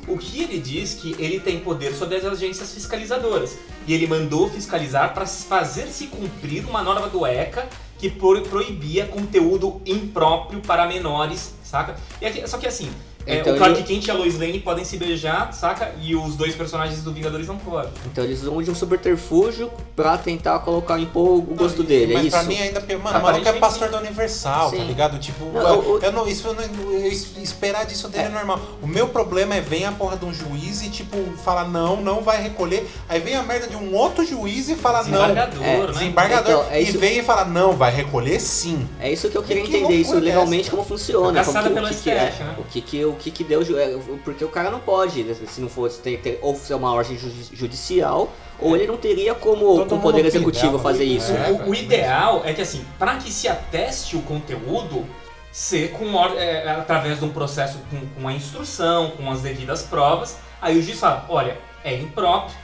O que ele diz que ele tem poder sobre as agências fiscalizadoras. E ele mandou fiscalizar para fazer se cumprir uma norma do ECA que pro- proibia conteúdo impróprio para menores, saca? E aqui- só que assim, é, Então o Clark ele- Kent e a Lois Lane podem se beijar, saca? E os dois personagens do Vingadores não podem. Então eles usam de um subterfúgio pra tentar colocar, impor o gosto dele, é Mas isso? pra mim ainda. Mano, o maluco é pastor da Universal, tá Sim. ligado? Tipo, Não, eu, o- eu não, isso eu não, eu es- esperar disso dele é. normal. O meu problema é vem a porra de um juiz e, tipo, fala não, não vai recolher. Aí vem a merda de um outro juiz e fala não. É, né? Desembargador. Então, é e vem e fala não, vai recolher sim. É isso que eu queria Que entender, isso é legalmente como funciona. Caçada pelo o que, que é, STF, né? o que que o que que deu, é, porque o cara não pode, né, se não fosse ter, ter ou ser uma ordem ju- judicial, ou ele não teria como Todo com o poder executivo né? fazer isso. É, o, o ideal é que assim, para que se ateste o conteúdo, ser com é, através de um processo com, com a instrução, com as devidas provas, aí o juiz fala, olha, é impróprio,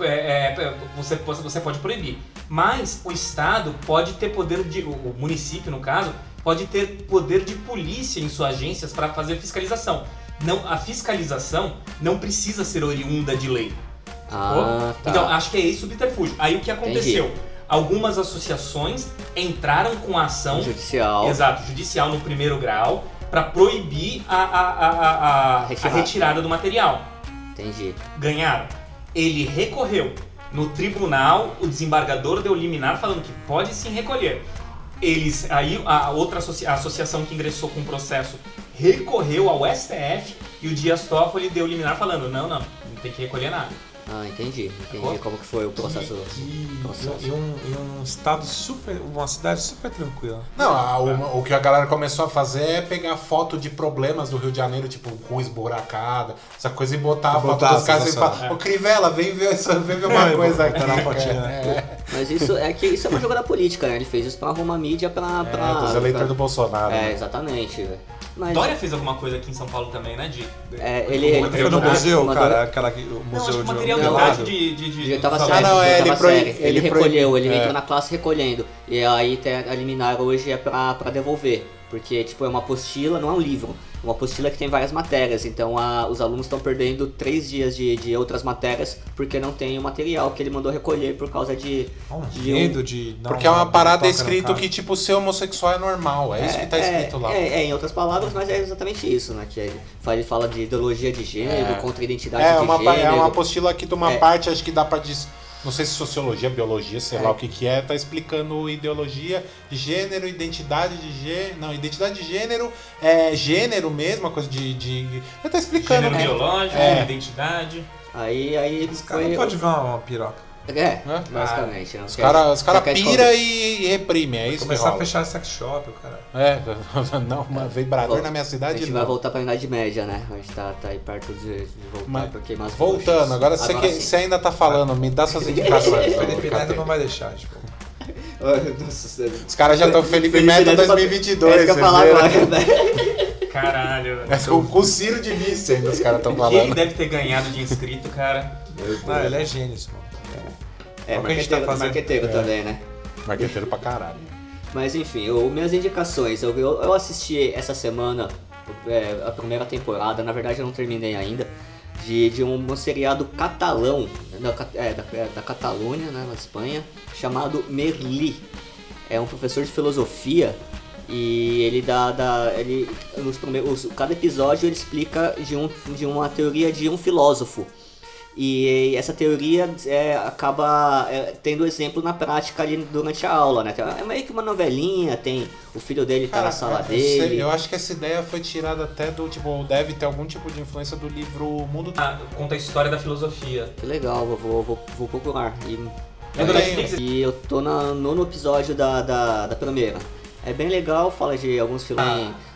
é, é, é, você, você pode proibir. Mas o Estado pode ter poder de. O município, no caso, pode ter poder de polícia em suas agências para fazer fiscalização. Não, a fiscalização não precisa ser oriunda de lei. Ah, tá. Então, acho que é esse o subterfúgio. Aí o que aconteceu? Algumas associações entraram com a ação judicial. exato, judicial no primeiro grau para proibir a, a, a, a, a- retirada do material. Entendi. Ganharam. Ele recorreu. No tribunal, o desembargador deu liminar falando que pode sim recolher. Eles, aí a outra associa- a associação que ingressou com o processo recorreu ao STF e o Dias Toffoli deu liminar falando não, não, não tem que recolher nada. Ah, entendi. Entendi Sacou? como que foi o processo. E, processo. e um, e um estado super. Uma cidade super tranquila. Não, a- o, o que a galera começou a fazer é pegar foto de problemas do Rio de Janeiro, tipo rua esburacada, essa coisa, e botar a foto dos caras e falar, ô Crivella, vem ver, essa- [laughs] vem ver uma É, coisa aqui. na fotinha, cara." né? Mas isso é que isso é uma jogada política, né? Ele fez isso pra arrumar mídia pra. pra É, dos eleitores do Bolsonaro. É, né? exatamente. Mas. Dória fez alguma coisa aqui em São Paulo também, né? De, É, ele- ele- Foi no museu, cara, aquela que, o Não, museu acho que de material de de, de, tava Ah, sério, não, é, já ele sério. ele Ele, recolheu, ele é. entrou na classe recolhendo. E aí tem a liminar hoje é pra, pra devolver. Porque, tipo, é uma apostila, não é um livro. Uma apostila que tem várias matérias. Então a- os alunos estão perdendo três dias de, de outras matérias porque não tem o material que ele mandou recolher por causa de. Um de um- medo de. dar Porque é uma parada escrito que, tipo, ser homossexual é normal. É, isso que tá escrito lá. É, é, em outras palavras, mas é exatamente isso, né? Que ele fala, ele fala de ideologia de gênero, É. contra a identidade É de uma, gênero. é uma apostila aqui de uma É. parte, acho que dá pra dizer. Não sei se sociologia, biologia, sei É. lá o que que é, tá explicando ideologia de gênero, identidade de gênero. Não, identidade de gênero, é gênero mesmo, uma coisa de. de ele tá explicando. Gênero né? biológico, É. identidade. Aí, aí Esse cara não pode ver uma, uma piroca. É, Né? basicamente. né? Os caras os cara quer pira e, e reprime, é isso que Começar a fechar sex shop, o cara. É, [laughs] não, mas vibrador Bom, na minha A cidade gente vai não. voltar pra Idade Média, né? A gente tá, tá aí perto de, de voltar Mas, pra queimar as Voltando, bruxas. agora você, que, você ainda tá falando, me dá suas indicações. [laughs] Felipe. Neto não vai deixar, tipo. Nossa, Os caras já estão Felipe Felipe Neto Neto pra- 2022, É isso que eu falar agora, né? Caralho. É com, com o Ciro de vice ainda os caras estão O que ele falando. deve ter ganhado de inscrito, cara? Ah, ele é gênio, esse mano. É, Olha o que a gente tá marqueteiro, fazendo. marqueteiro É. também, né? Marqueteiro pra caralho. Mas enfim, eu- minhas indicações. Eu, eu, eu assisti essa semana é, a primeira temporada, na verdade eu não terminei ainda, de, de um, um seriado catalão, da, é, da, é, da Catalunha, né, na Espanha, chamado Merli. É um professor de filosofia e ele dá. dá ele, nos primeiros, cada episódio ele explica de, um, de uma teoria de um filósofo. E essa teoria é, acaba é, tendo exemplo na prática ali durante a aula, né? É meio que uma novelinha, tem o filho dele tá na sala eu, sei- dele. eu acho que essa ideia foi tirada até do, tipo, deve ter algum tipo de influência do livro Mundo do Ah, conta a história da filosofia. Que legal, vou, vou, vou procurar. E, É e eu tô na- no nono episódio da, da, da primeira. É bem legal, fala de alguns filmes.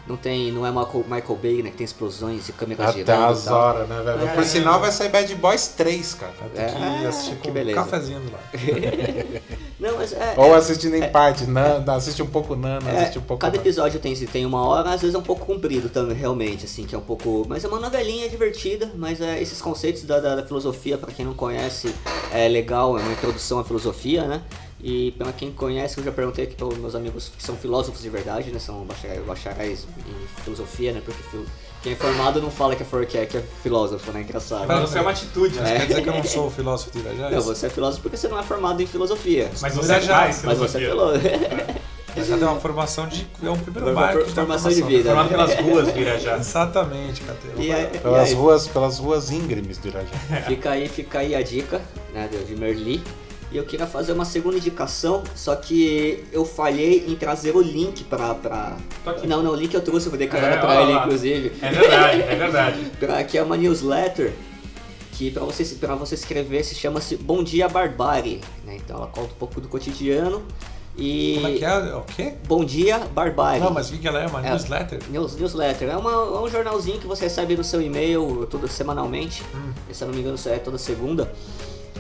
Não tem. Não é Michael, Michael Bay, né? Que tem explosões e câmeras Até girando. as e tal. horas, né, velho? É. Por sinal, vai sair Bad Boys 3, cara. Tem que É, assistir que com beleza. um cafezinho lá. [laughs] Não, mas é. Ou é- assistindo em parte, Nana, assiste um pouco Nana, É, assiste um pouco cada episódio tem, tem uma hora, às vezes é um pouco comprido também, realmente, assim, que é um pouco. Mas é uma novelinha divertida, mas é, esses conceitos da, da, da filosofia, pra quem não conhece, é legal, é uma introdução à filosofia, né? E pra quem conhece, eu já perguntei aqui para meus amigos que são filósofos de verdade, né? São bacharéis, em filosofia, né? Porque fil- quem é formado não fala que é, for- que é, que é filósofo, né? Engraçado. Pra você é uma atitude, né? Quer dizer que eu não sou filósofo de Irajá? Não, você é filósofo porque você não é formado em filosofia. Mas Mas você já- faz Mas você é filosofia. filósofo. [laughs] Já tem uma formação de. É um primeiro marco. for- formação de vida. Formado pelas ruas do Irajá. Exatamente, Cateu. Pelas ruas, pelas ruas íngremes do Irajá. Fica aí, fica aí a dica, né, de Merli. E eu queria fazer uma segunda indicação, só que eu falhei em trazer o link pra. pra... Aqui. Não, não, o link eu trouxe, eu vou declarar É, pra ele, lá. inclusive. É verdade, é verdade. [laughs] Pra, que é uma newsletter que pra você, pra você escrever se chama-se Bom Dia Barbari. Né? Então ela conta um pouco do cotidiano e. Como é que é? O quê? Bom Dia Barbari. Não, mas o que ela é? Uma É. newsletter? News, newsletter. É, uma- é um jornalzinho que você recebe no seu e-mail todo, semanalmente. Hum. Se eu não me engano, é toda segunda.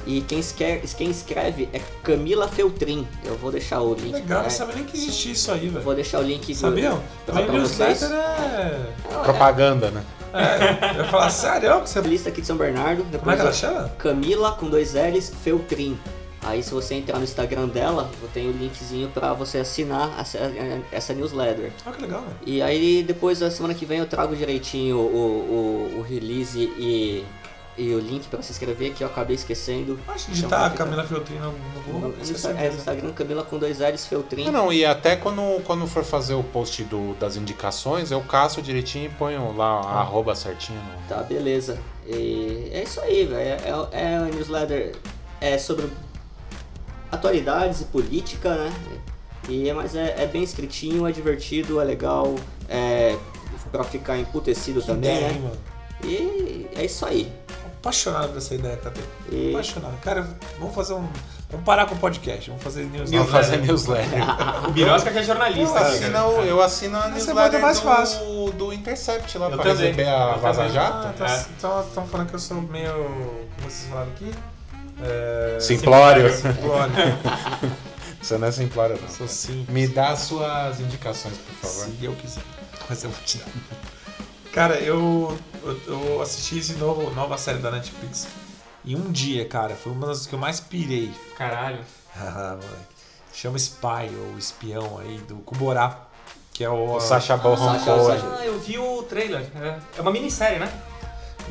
E quem escreve, quem escreve é Camila Feltrin. Eu vou deixar o link. Legal, pra- não sabia nem que existia isso aí, velho. vou deixar o link do- Sabiam? pra, Também pra vocês. newsletter é. É Propaganda, né? é. Eu ia falar, sério? Que você... a lista aqui de São Bernardo. Como é Depois que ela chama? Camila com dois L's Feltrin. Aí se você entrar no Instagram dela, eu tenho o linkzinho pra você assinar essa, essa newsletter. Ah, que legal, velho. E aí depois da semana que vem eu trago direitinho o, o, o release e, e o link pra se inscrever que eu acabei esquecendo. Acho que digitar a Camila Feltrino no No, Google. no é, no. Instagram Camila com dois L's Feltrin. Não, não, e até quando, quando for fazer o post do, das indicações, eu caço direitinho e ponho lá a arroba certinho. No... Tá, beleza. E é isso aí, velho. É, é, é newsletter é sobre atualidades e política, né? E, mas é, é bem escritinho, é divertido, é legal, é pra ficar emputecido Que também, ideia, né? mano? E é isso aí. Apaixonado por essa ideia, Cateu. E- Apaixonado. Cara, vamos fazer um. Vamos parar com o podcast, vamos fazer news. Vamos fazer [laughs] newsletter. O Birosca que é Eu jornalista. assino, cara. eu assino a é newsletter muito mais do, fácil. do Intercept lá Eu pra também, receber a eu Vaza também. Jato. Ah, É. então estão falando que eu sou meio. Como vocês falaram aqui? É... Simplório. Simplório. [laughs] Você não é simplório, não. Sou simples. Me dá as suas indicações, por favor. Se eu quiser. Mas eu vou te dar. Cara, eu, eu, eu assisti esse novo, nova série da Netflix em um dia, cara. Foi uma das que eu mais pirei. Caralho. [laughs] Ah, moleque. Chama Spy, ou Espião aí, do Kuborá. Que é o, O Sacha Baron Sacha-. Sacha- Ah, eu vi o trailer. É, é uma minissérie, né?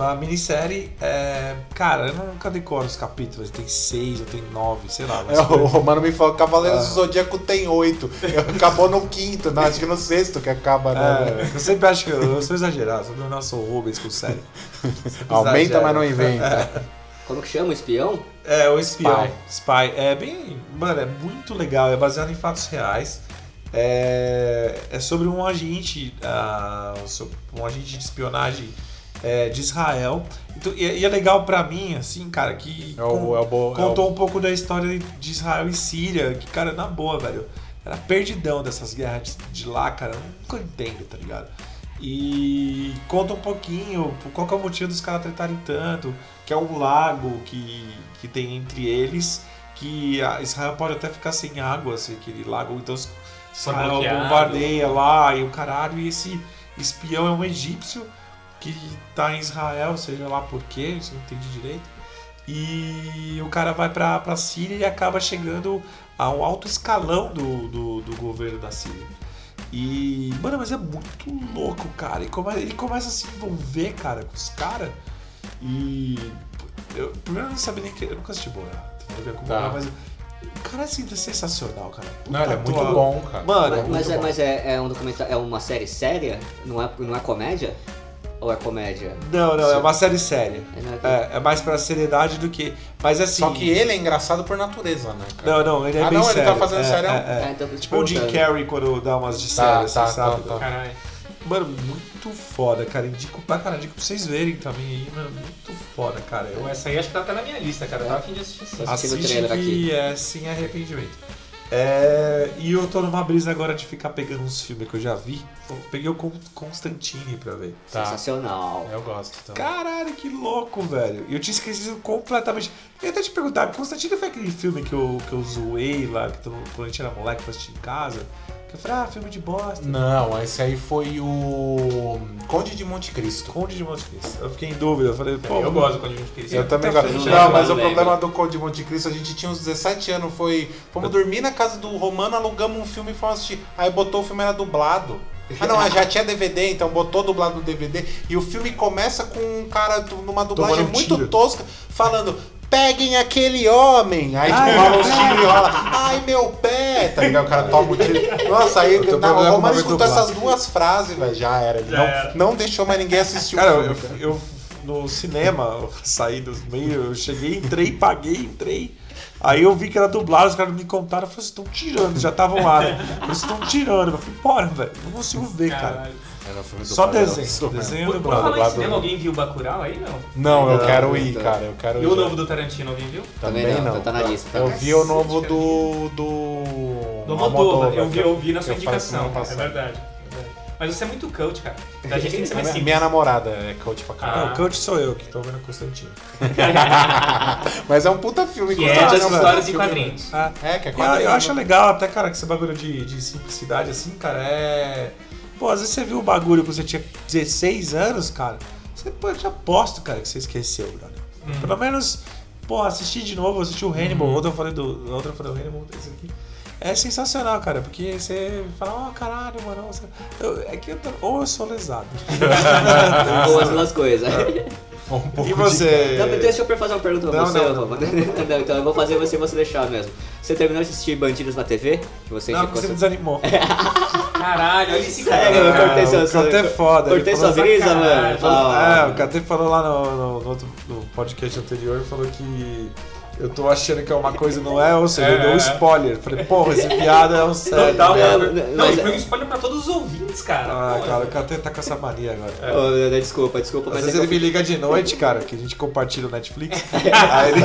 Uma minissérie. É, cara, eu nunca decoro os capítulos. Tem seis ou tem nove, sei lá. É, o Romano me falou que Cavaleiros Ah. do Zodíaco tem oito. Acabou no quinto, não, acho que no sexto que acaba, né? É, eu sempre acho que eu, eu sou exagerado, sou do Nelson Rubens com série. [laughs] Aumenta, exagero. mas não inventa. Como que chama o espião? É, o espião. Spy. Spy. É bem. Mano, é muito legal. É baseado em fatos reais. É, é sobre um agente. so- um agente de espionagem é, de Israel. Então, e, e é legal pra mim, assim, cara, que. É o, é o, bo- é o- Contou um pouco da história de Israel e Síria, que, cara, na boa, velho, era perdidão dessas guerras de, de lá, cara, eu nunca entendo, tá ligado? E conta um pouquinho qual que é o motivo dos caras tretarem tanto, que é um lago que, que tem entre eles, que a Israel pode até ficar sem água, assim, aquele lago, então Israel bombardeia lá e o caralho, e esse, espião é um egípcio que tá em Israel, seja lá por quê, você não entende direito. E o cara vai pra, pra Síria e acaba chegando a um alto escalão do, do, do governo da Síria. E, mano, mas é muito louco, cara. E come, ele começa a se envolver, cara, com os caras. E. Eu, primeiro eu não sabia nem que. Eu nunca assisti Boa, Tá. mas o cara assim, é sensacional, cara. Não, ele é Puta muito bom, cara. Mano, Mas, é mas, é, mas é, é um documentário, é uma série séria? Não é, não é comédia? Ou é comédia? Não, não, é uma série séria. É, não é- É, é mais pra seriedade do que. Mas assim. Só que ele é engraçado por natureza, né, cara? Não, não, ele é Ah, bem não, ele sério. tá fazendo é, sério? É, é. Ah, então Tipo o Jim. Carrey quando dá umas de Tá, série, assim, tá, sabe? tá, tá. Caralho. Mano, muito foda, cara. Indico pra cara, indico pra vocês verem também aí, mano. Muito foda, cara. Eu essa aí acho que tá até na minha lista, cara. Eu tava afim de assistir Assiste que é sem arrependimento. É, e eu tô numa brisa agora de ficar pegando uns filmes que eu já vi. Eu peguei o Con- Constantine pra ver. Tá. Sensacional. Eu gosto também. Caralho, que louco, velho. E eu tinha esquecido completamente. Eu ia até te perguntar, Constantine foi aquele filme que eu, que eu zoei lá, que todo- quando a gente era moleque pra assistir em casa? Que eu falei, ah, filme de bosta. Não, esse aí foi o Conde de Monte Cristo. Conde de Monte Cristo. Eu fiquei em dúvida, eu falei, pô, Eu gosto quando a gente queria. Eu também tá gosto. feio. Não, mas o problema do Conde de Monte Cristo, a gente tinha uns 17 anos, foi. Fomos dormir na casa do Romano, alugamos um filme e fomos assistir. Aí botou o filme era dublado. Ah não, já tinha DVD, então botou dublado no DVD. E o filme começa com um cara do- numa dublagem um muito tosca, falando. Peguem aquele homem! Aí tipo, rola tiros e rola. Ai, meu pé! Tá ligado? O cara toma o tiro. Nossa, aí Eu na, o com Romano o escutou essas duas frases, velho. Já era. Ele Já não, era. não deixou mais ninguém assistir Cara, o eu, filme. cara. eu no cinema, eu saí do meio, eu cheguei, entrei, paguei, entrei. Aí eu vi que era dublado, os caras me contaram, eu falei, vocês estão tirando, já estavam lá, né? Vocês estão tirando. Eu falei, bora, velho, não consigo ver, cara. Era filme Só dublado, desenho, desenho Por, por falar em cinema, alguém viu Bacurau aí? Não. Não, eu Não, quero não ir, tá. cara. Eu quero E ir. o novo do Tarantino, alguém viu? Também Também não, não. tá na lista. Eu vi o novo do. do. Do Almodóvar, eu vi, eu vi na sua eu falei indicação. semana É passada. verdade. é verdade. Mas você é muito coach, cara. [laughs] A gente tem que ser mais Minha, simples. minha namorada é coach pra caralho. Não, o coach sou eu que tô vendo Constantino. [laughs] Mas é um puta filme. Que é Constantino das puta histórias em filme. quadrinhos. Ah, É, que é eu, quadrinho. eu acho legal até, cara, que esse bagulho de, de simplicidade assim, cara, é. Pô, às vezes você viu o bagulho quando você tinha 16 anos, cara. Você pô, eu te aposto, cara, que você esqueceu, brother. Hum. Pelo menos, pô, assistir de novo, assistir o Hannibal, outra eu falei do. Outra eu falei do Hannibal, esse aqui. É sensacional, cara, porque você fala, ó, caralho, mano. você- eu- é que eu tô- ou eu sou lesado. Ou as duas coisas. Um pouco e de- você. Não, mas deixa eu fazer uma pergunta pra Não, você. não, não. [laughs] Não, então eu vou fazer você você deixar mesmo. Você terminou de assistir Bandidos na TV? Que você Não, porque você me desanimou. [laughs] Caralho, olha esse cara. Sério, eu cortei o seu- seu- Cate é foda. Cortei sua falou- brisa, mano. Fala, É, o Cate falou lá no, no- no outro no podcast anterior, falou que eu tô achando que é uma coisa não é, ou seja, É, eu dei um é. spoiler. Falei, porra, esse piada é um [laughs] sério. Total, né? cara. Não, Não, mas e é- foi um spoiler pra todos os ouvintes, cara. Ah, Pô, cara, o Cate tá com essa mania agora. Ô, né, desculpa, desculpa, Às mas vezes é ele que me liga de noite, cara, que a gente compartilha o Netflix. [laughs] aí ele,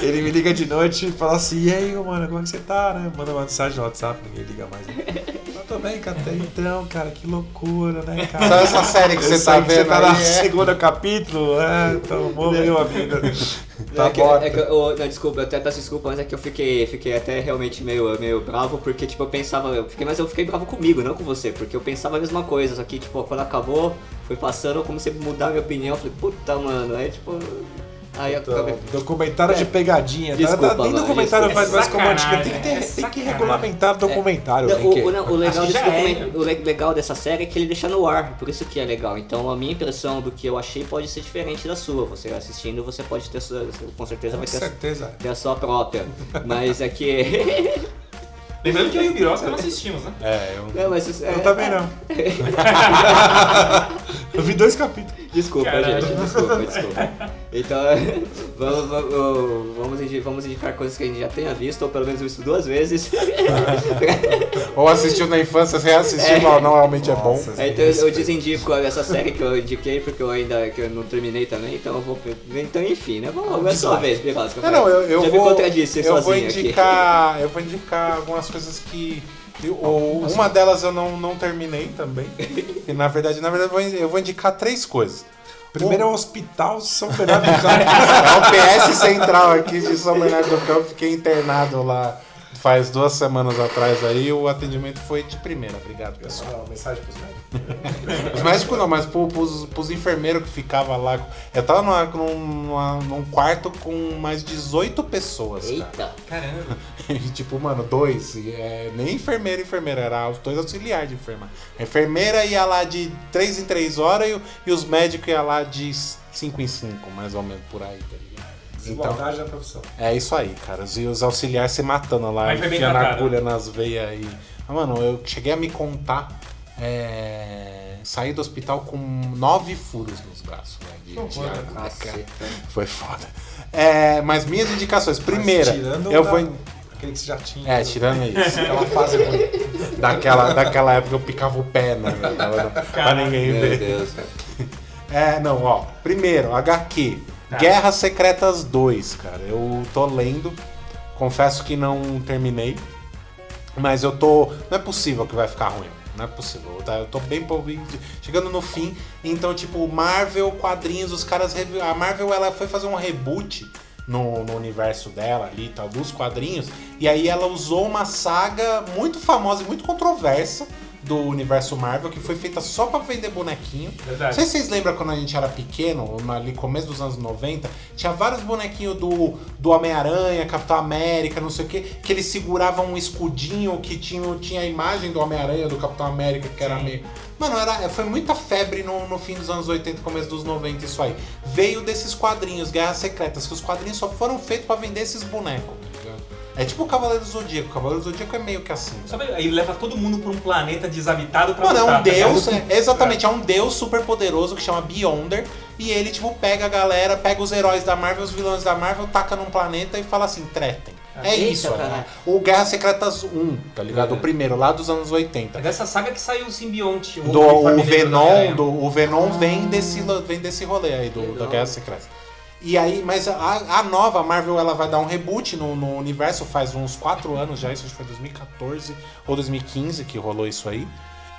[laughs] ele me liga de noite e fala assim, e aí, mano, como é que você tá, né? Manda uma mensagem no WhatsApp, ninguém liga mais. Né? Bem, cara. Então, cara, que loucura, né, cara? Sabe essa série que você tá vendo Você tá no? É. segundo capítulo, é, então morreu a vida. Tá é que, é que eu- não, desculpa, eu até peço desculpa, mas é que eu fiquei, fiquei até realmente meio, meio bravo, porque tipo, eu pensava, eu fiquei, mas eu fiquei bravo comigo, não com você, porque eu pensava a mesma coisa, só que tipo, quando acabou, foi passando, eu comecei a mudar a minha opinião, eu falei, puta mano, aí tipo. Aí eu Então, acabei. documentário de pegadinha. tá? Desculpa, Tá- nem mano, documentário desculpa. faz mais É como antiga. Tem que, ter, é tem que regulamentar documentário. Não, tem o, não, o legal é, document- o le- legal dessa série é que ele deixa no ar, por isso que é legal. Então a minha impressão do que eu achei pode ser diferente da sua. Você assistindo, você pode ter sua, com certeza Com vai ter, certeza. ter a sua própria. Mas é que. [laughs] Lembrando que eu e o Birosca não assistimos, né? É, eu. Não, mas, é, Eu também não. [laughs] [laughs] Eu vi dois capítulos. Desculpa, Caralho. gente, desculpa, desculpa. Então, [laughs] vamos, vamos, vamos, indi- vamos indicar coisas que a gente já tenha visto, ou pelo menos visto duas vezes. [laughs] Ou assistiu na infância, reassistiu, É. mas normalmente é bom. Nossa. É, então eu desindico essa série que eu indiquei porque eu ainda que eu não terminei também, então eu vou. Então enfim, né? Vamos é sua vez, Birosca. Não, não, eu, eu Já vou. me eu vou sozinho aqui. indicar. [laughs] Eu vou indicar algumas coisas que. Ou- uma delas eu não, não terminei também. E na verdade, na verdade, eu vou, eu vou indicar três coisas. Primeiro é o Hospital São Bernardo do Campo. [laughs] É o PS Central aqui de São Bernardo do Campo, fiquei internado lá faz duas semanas atrás aí, o atendimento foi de primeira. Obrigado, pessoal. Pessoal, mensagem pros médicos. Os médicos não, mas pro, pros, pros enfermeiros que ficavam lá. Eu tava numa, numa- num quarto com mais 18 pessoas, cara. Eita. Caramba. [laughs] E, tipo, mano, dois. e, é, nem enfermeira e enfermeira, era os dois auxiliares de enferma. A enfermeira ia lá de 3 em 3 horas e, e os médicos iam lá de 5 em 5, mais ou menos por aí, tá ligado? Então, na profissão. é isso aí, cara. E os auxiliares se matando lá, bem enfiando agulha nas veias e. Ah, mano, eu cheguei a me contar. É... Saí do hospital com nove furos nos braços, né? De. Caceta. Foi foda. É, mas minhas indicações. Primeira, Mas tirando eu da- vou. Aquele que você já tinha. É, tirando isso. Aquela fase ruim. Daquela, daquela época eu picava o pé, né? pra ninguém Meu ver. Deus. É, não, ó. Primeiro, HQ. Tá. Guerras Secretas 2, cara. Eu tô lendo. Confesso que não terminei. Mas eu tô. Não é possível que vai ficar ruim. Não é possível. tá? Eu tô bem chegando no fim. Então, tipo, Marvel, quadrinhos, os caras. A Marvel ela foi fazer um reboot no, no universo dela ali, tal, dos quadrinhos. E aí ela usou uma saga muito famosa e muito controversa do universo Marvel, que foi feita só pra vender bonequinho. Não Verdade. sei se vocês lembram quando a gente era pequeno, ali começo dos anos 90, tinha vários bonequinhos do, do Homem-Aranha, Capitão América, não sei o que, que eles seguravam um escudinho que tinha, tinha a imagem do Homem-Aranha, do Capitão América, que era Sim. meio. Mano, era, foi muita febre no, no fim dos anos 80 começo dos 90 isso aí. Veio desses quadrinhos, Guerras Secretas, que os quadrinhos só foram feitos pra vender esses bonecos? É tipo o Cavaleiro do Zodíaco. O Cavaleiro do Zodíaco é meio que assim. né? Sabe, aí leva todo mundo pra um planeta desabitado pra Mano, é um tá deus, é, exatamente, é um deus super poderoso que chama Beyonder. E ele, tipo, pega a galera, pega os heróis da Marvel, os vilões da Marvel, taca num planeta e fala assim, tretem. É Eita, isso, né? O Guerra Secretas 1, tá ligado? O primeiro, lá dos anos 80. É dessa saga que saiu o simbionte. Do, o do Venom, Homem-Aranha. do, o Venom vem, desse, vem desse rolê aí, do, da Guerra Secreta. E aí, mas a, a nova Marvel ela vai dar um reboot no, no universo faz uns 4 anos já, isso foi 2014 ou 2015 que rolou isso aí.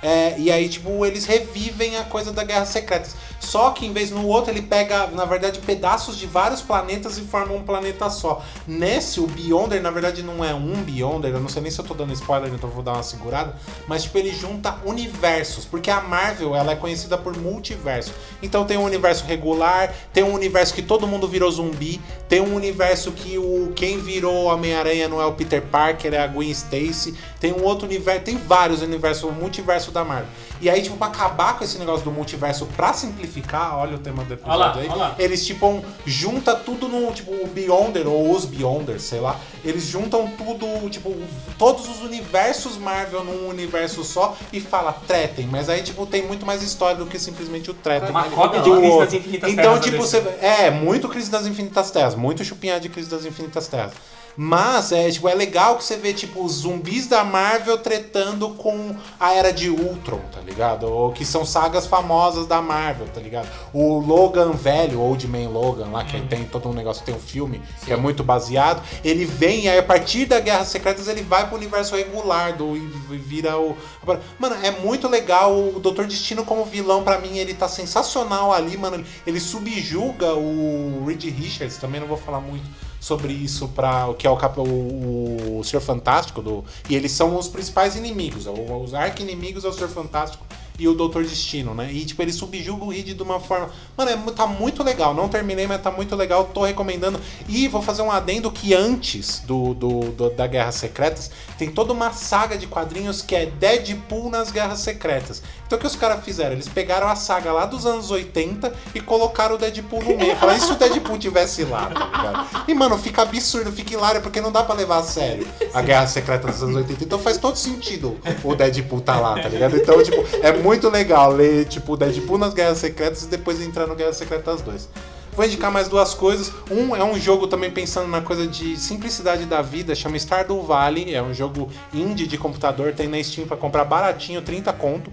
É, e aí, tipo, eles revivem a coisa da Guerra Secretas. Só que em vez no outro, ele pega, na verdade, pedaços de vários planetas e forma um planeta só. Nesse, o Beyonder, na verdade, não é um Beyonder, eu não sei nem se eu tô dando spoiler, então vou dar uma segurada. Mas, tipo, ele junta universos, porque a Marvel, ela é conhecida por multiverso. Então tem um universo regular, tem um universo que todo mundo virou zumbi, tem um universo que o quem virou Homem-Aranha não é o Peter Parker, é a Gwen Stacy, tem um outro universo, tem vários universos, o multiverso da Marvel. E aí, tipo, pra acabar com esse negócio do multiverso, pra simplificar, olha o tema do episódio Olha lá, aí, olha lá. eles, tipo, um, junta tudo no, tipo, o Beyonder, ou os Beyonders, sei lá, eles juntam tudo, tipo, todos os universos Marvel num universo só e fala, tretem, mas aí, tipo, tem muito mais história do que simplesmente o tretem. Uma cópia de Crise das. Infinitas Então, Terras tipo, da você. É, muito Crise das Infinitas Terras, muito chupinhar de Crise das Infinitas Terras. Mas é, tipo, é legal que você vê, tipo, os zumbis da Marvel tretando com a era de Ultron, tá ligado? Ou que são sagas famosas da Marvel, tá ligado? O Logan velho, Old Man Logan, lá, que tem todo um negócio, tem um filme que é muito baseado. Ele vem e aí, a partir da Guerras Secretas, ele vai pro universo regular do, e vira o. Mano, é muito legal. O Doutor Destino como vilão, pra mim, ele tá sensacional ali, mano. Ele subjuga o Reed Richards, também não vou falar muito sobre isso para o que é o, o, o Senhor Fantástico do e eles são os principais inimigos, os arqui-inimigos é o Senhor Fantástico e o Doutor Destino, né? E tipo, ele subjuga o Reed de uma forma. Mano, é, tá muito legal. Não terminei, mas tá muito legal. Tô recomendando. E vou fazer um adendo que antes do, do, do- da Guerras Secretas tem toda uma saga de quadrinhos que é Deadpool nas Guerras Secretas. Então o que os caras fizeram? Eles pegaram a saga lá dos anos 80 e colocaram o Deadpool no meio. Falaram, e se o Deadpool tivesse lá, tá ligado? E, mano, fica absurdo, fica hilário, porque não dá pra levar a sério a Guerra Secreta dos anos 80. Então faz todo sentido o Deadpool tá lá, tá ligado? Então, tipo, é muito legal ler, tipo, Deadpool nas Guerras Secretas e depois entrar no Guerras Secretas 2. Vou indicar mais duas coisas. Um é um jogo também pensando na coisa de simplicidade da vida, chama Stardew Valley. É um jogo indie de computador, tem na Steam pra comprar baratinho, 30 conto.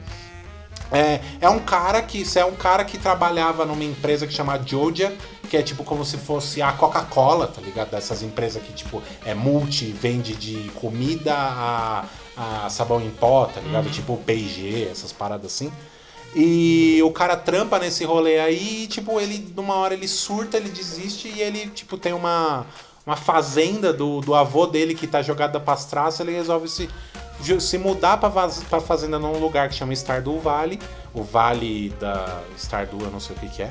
É, é um cara que você é um cara que trabalhava numa empresa que chama Jodia, que é tipo como se fosse a Coca-Cola, tá ligado? Dessas empresas que tipo é multi, vende de comida a, a sabão em pó, tá ligado? Tipo P&G, essas paradas assim. E o cara trampa nesse rolê aí, e, tipo, ele numa hora ele surta, ele desiste e ele tipo tem uma uma fazenda do, do avô dele que tá jogada pras traças, ele resolve se, se mudar pra, vaz- pra fazenda num lugar que chama Stardew Valley, o Vale da Stardew, eu não sei o que que é.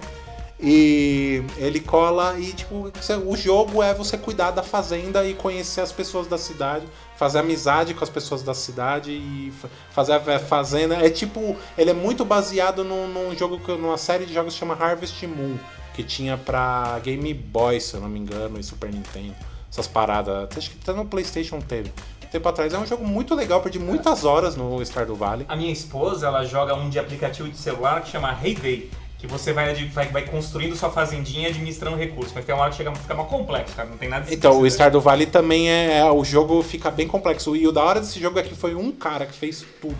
E ele cola e, tipo, o jogo é você cuidar da fazenda e conhecer as pessoas da cidade, fazer amizade com as pessoas da cidade e fa- fazer a fazenda. É tipo, ele é muito baseado num, num jogo, numa série de jogos que chama Harvest Moon, que tinha pra Game Boy, se eu não me engano, e Super Nintendo. Essas paradas. Acho que até no PlayStation teve. Tempo atrás. É um jogo muito legal, perdi muitas horas no Stardew Valley. A minha esposa, ela joga um de aplicativo de celular que chama Hey. Que você vai, vai, vai construindo sua fazendinha e administrando recursos. Mas tem uma hora que chega, fica mais complexo, cara. Não tem nada de Então, o simples, né? Stardew Valley também é, é- O jogo fica bem complexo. E o da hora desse jogo é que foi um cara que fez tudo.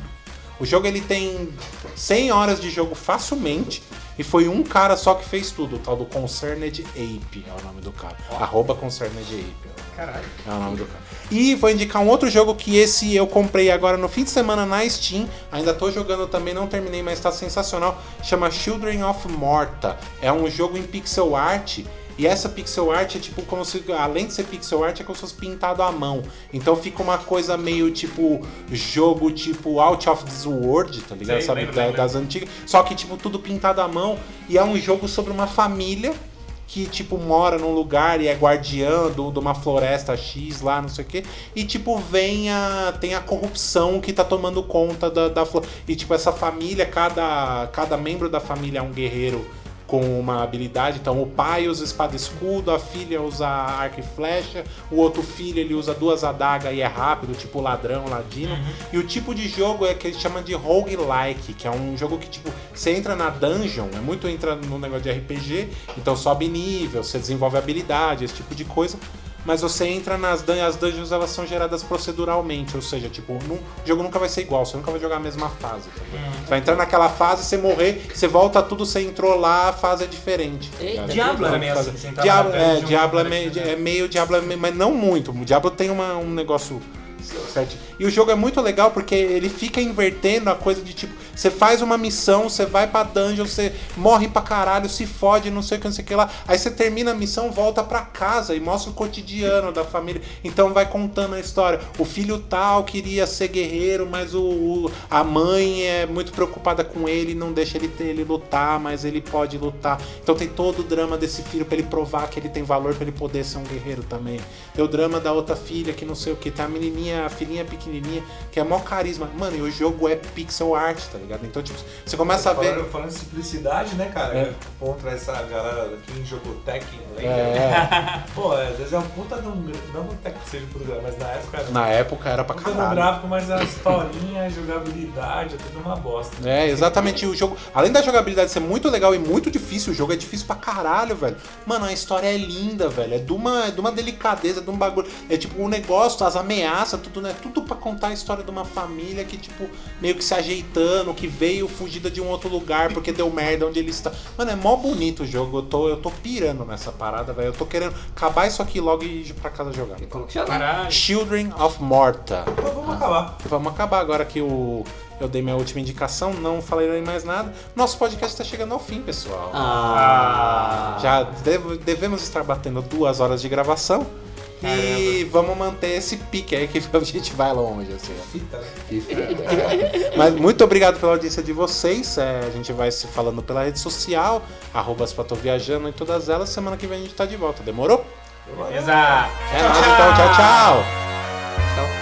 O jogo ele tem 100 horas de jogo facilmente. E foi um cara só que fez tudo. O tal do Concerned Ape é o nome do cara. Arroba Concerned Ape. Caralho. É o nome do cara. E vou indicar um outro jogo que esse eu comprei agora no fim de semana na Steam. Ainda tô jogando também, não terminei, mas tá sensacional. Chama Children of Morta. É um jogo em pixel art. E essa pixel art é tipo como se, além de ser pixel art, é como se fosse pintado à mão. Então fica uma coisa meio tipo jogo tipo Out of This World, tá ligado? Sabe? lembro, Da- lembro. das antigas. Só que tipo tudo pintado à mão. E é um jogo sobre uma família que, tipo, mora num lugar e é guardiã do, de uma floresta X lá, não sei o quê. E, tipo, vem a. Tem a corrupção que tá tomando conta da, da floresta. E, tipo, essa família, cada, cada membro da família é um guerreiro com uma habilidade. Então, o pai usa espada e escudo, a filha usa arco e flecha, o outro filho ele usa duas adagas e é rápido, tipo ladrão, ladino. E o tipo de jogo é que eles chamam de roguelike, que é um jogo que, tipo, você entra na dungeon, é muito entra no negócio de RPG, então sobe nível, você desenvolve habilidade, esse tipo de coisa. Mas você entra nas dungeons, as dungeons elas são geradas proceduralmente, ou seja, tipo, num- o jogo nunca vai ser igual, você nunca vai jogar a mesma fase. tá ligado? Você vai entrar naquela fase, você morrer, você volta tudo, você entrou lá, a fase é diferente. tá ligado? Diablo é meio assim, Diablo, é, Diablo é né, meio, é meio Diablo, é meio- mas não muito. O Diablo tem uma- um negócio E o jogo é muito legal porque ele fica invertendo a coisa de tipo, você faz uma missão, você vai pra dungeon, você morre pra caralho, se fode, não sei o que, não sei o que lá. Aí você termina a missão, volta pra casa e mostra o cotidiano da família. Então vai contando a história. O filho tal queria ser guerreiro, mas o, o- a mãe é muito preocupada com ele, não deixa ele ter ele lutar, mas ele pode lutar. Então tem todo o drama desse filho pra ele provar que ele tem valor pra ele poder ser um guerreiro também. Tem o drama da outra filha que não sei o que, tem a menininha, a filhinha pequenininha que é mó carisma. Mano, e o jogo é pixel art, tá ligado? Então tipo, você começa a ver Falando, falando em simplicidade, né, cara? É. Contra essa galera que jogou Tekken, lembra? É. [laughs] Pô, às vezes é um puta de um. Não que Tekken seja puta, mas na época era Na época era pra puta no caralho. gráfico, mas a historinha, a [laughs] jogabilidade, é tudo uma bosta. É, exatamente. O jogo, além da jogabilidade ser muito legal e muito difícil, o jogo é difícil pra caralho, velho. Mano, a história é linda, velho. É de uma, é de uma delicadeza, de um bagulho. É tipo o um negócio, as ameaças, tudo, né? Tudo pra contar a história de uma família que, tipo, meio que se ajeitando, que veio fugida de um outro lugar porque deu merda onde ele está. Mano, é mó bonito o jogo. Eu tô, eu tô pirando nessa parada, velho. Eu tô querendo acabar isso aqui logo e ir pra casa jogar. Caralho. Children of Morta. Vamos acabar. Vamos acabar agora que o eu dei minha última indicação, não falarei mais nada. Nosso podcast está chegando ao fim, pessoal. Ah. Já devemos estar batendo duas horas de gravação. E vamos manter esse pique aí que [laughs] a gente vai longe, assim. Fita, né? Que fita. [laughs] Mas muito obrigado pela audiência de vocês. É, a gente vai se falando pela rede social, arroba Viajando em todas elas. Semana que vem a gente tá de volta. Demorou? Exato. É nóis, então. Tchau, tchau.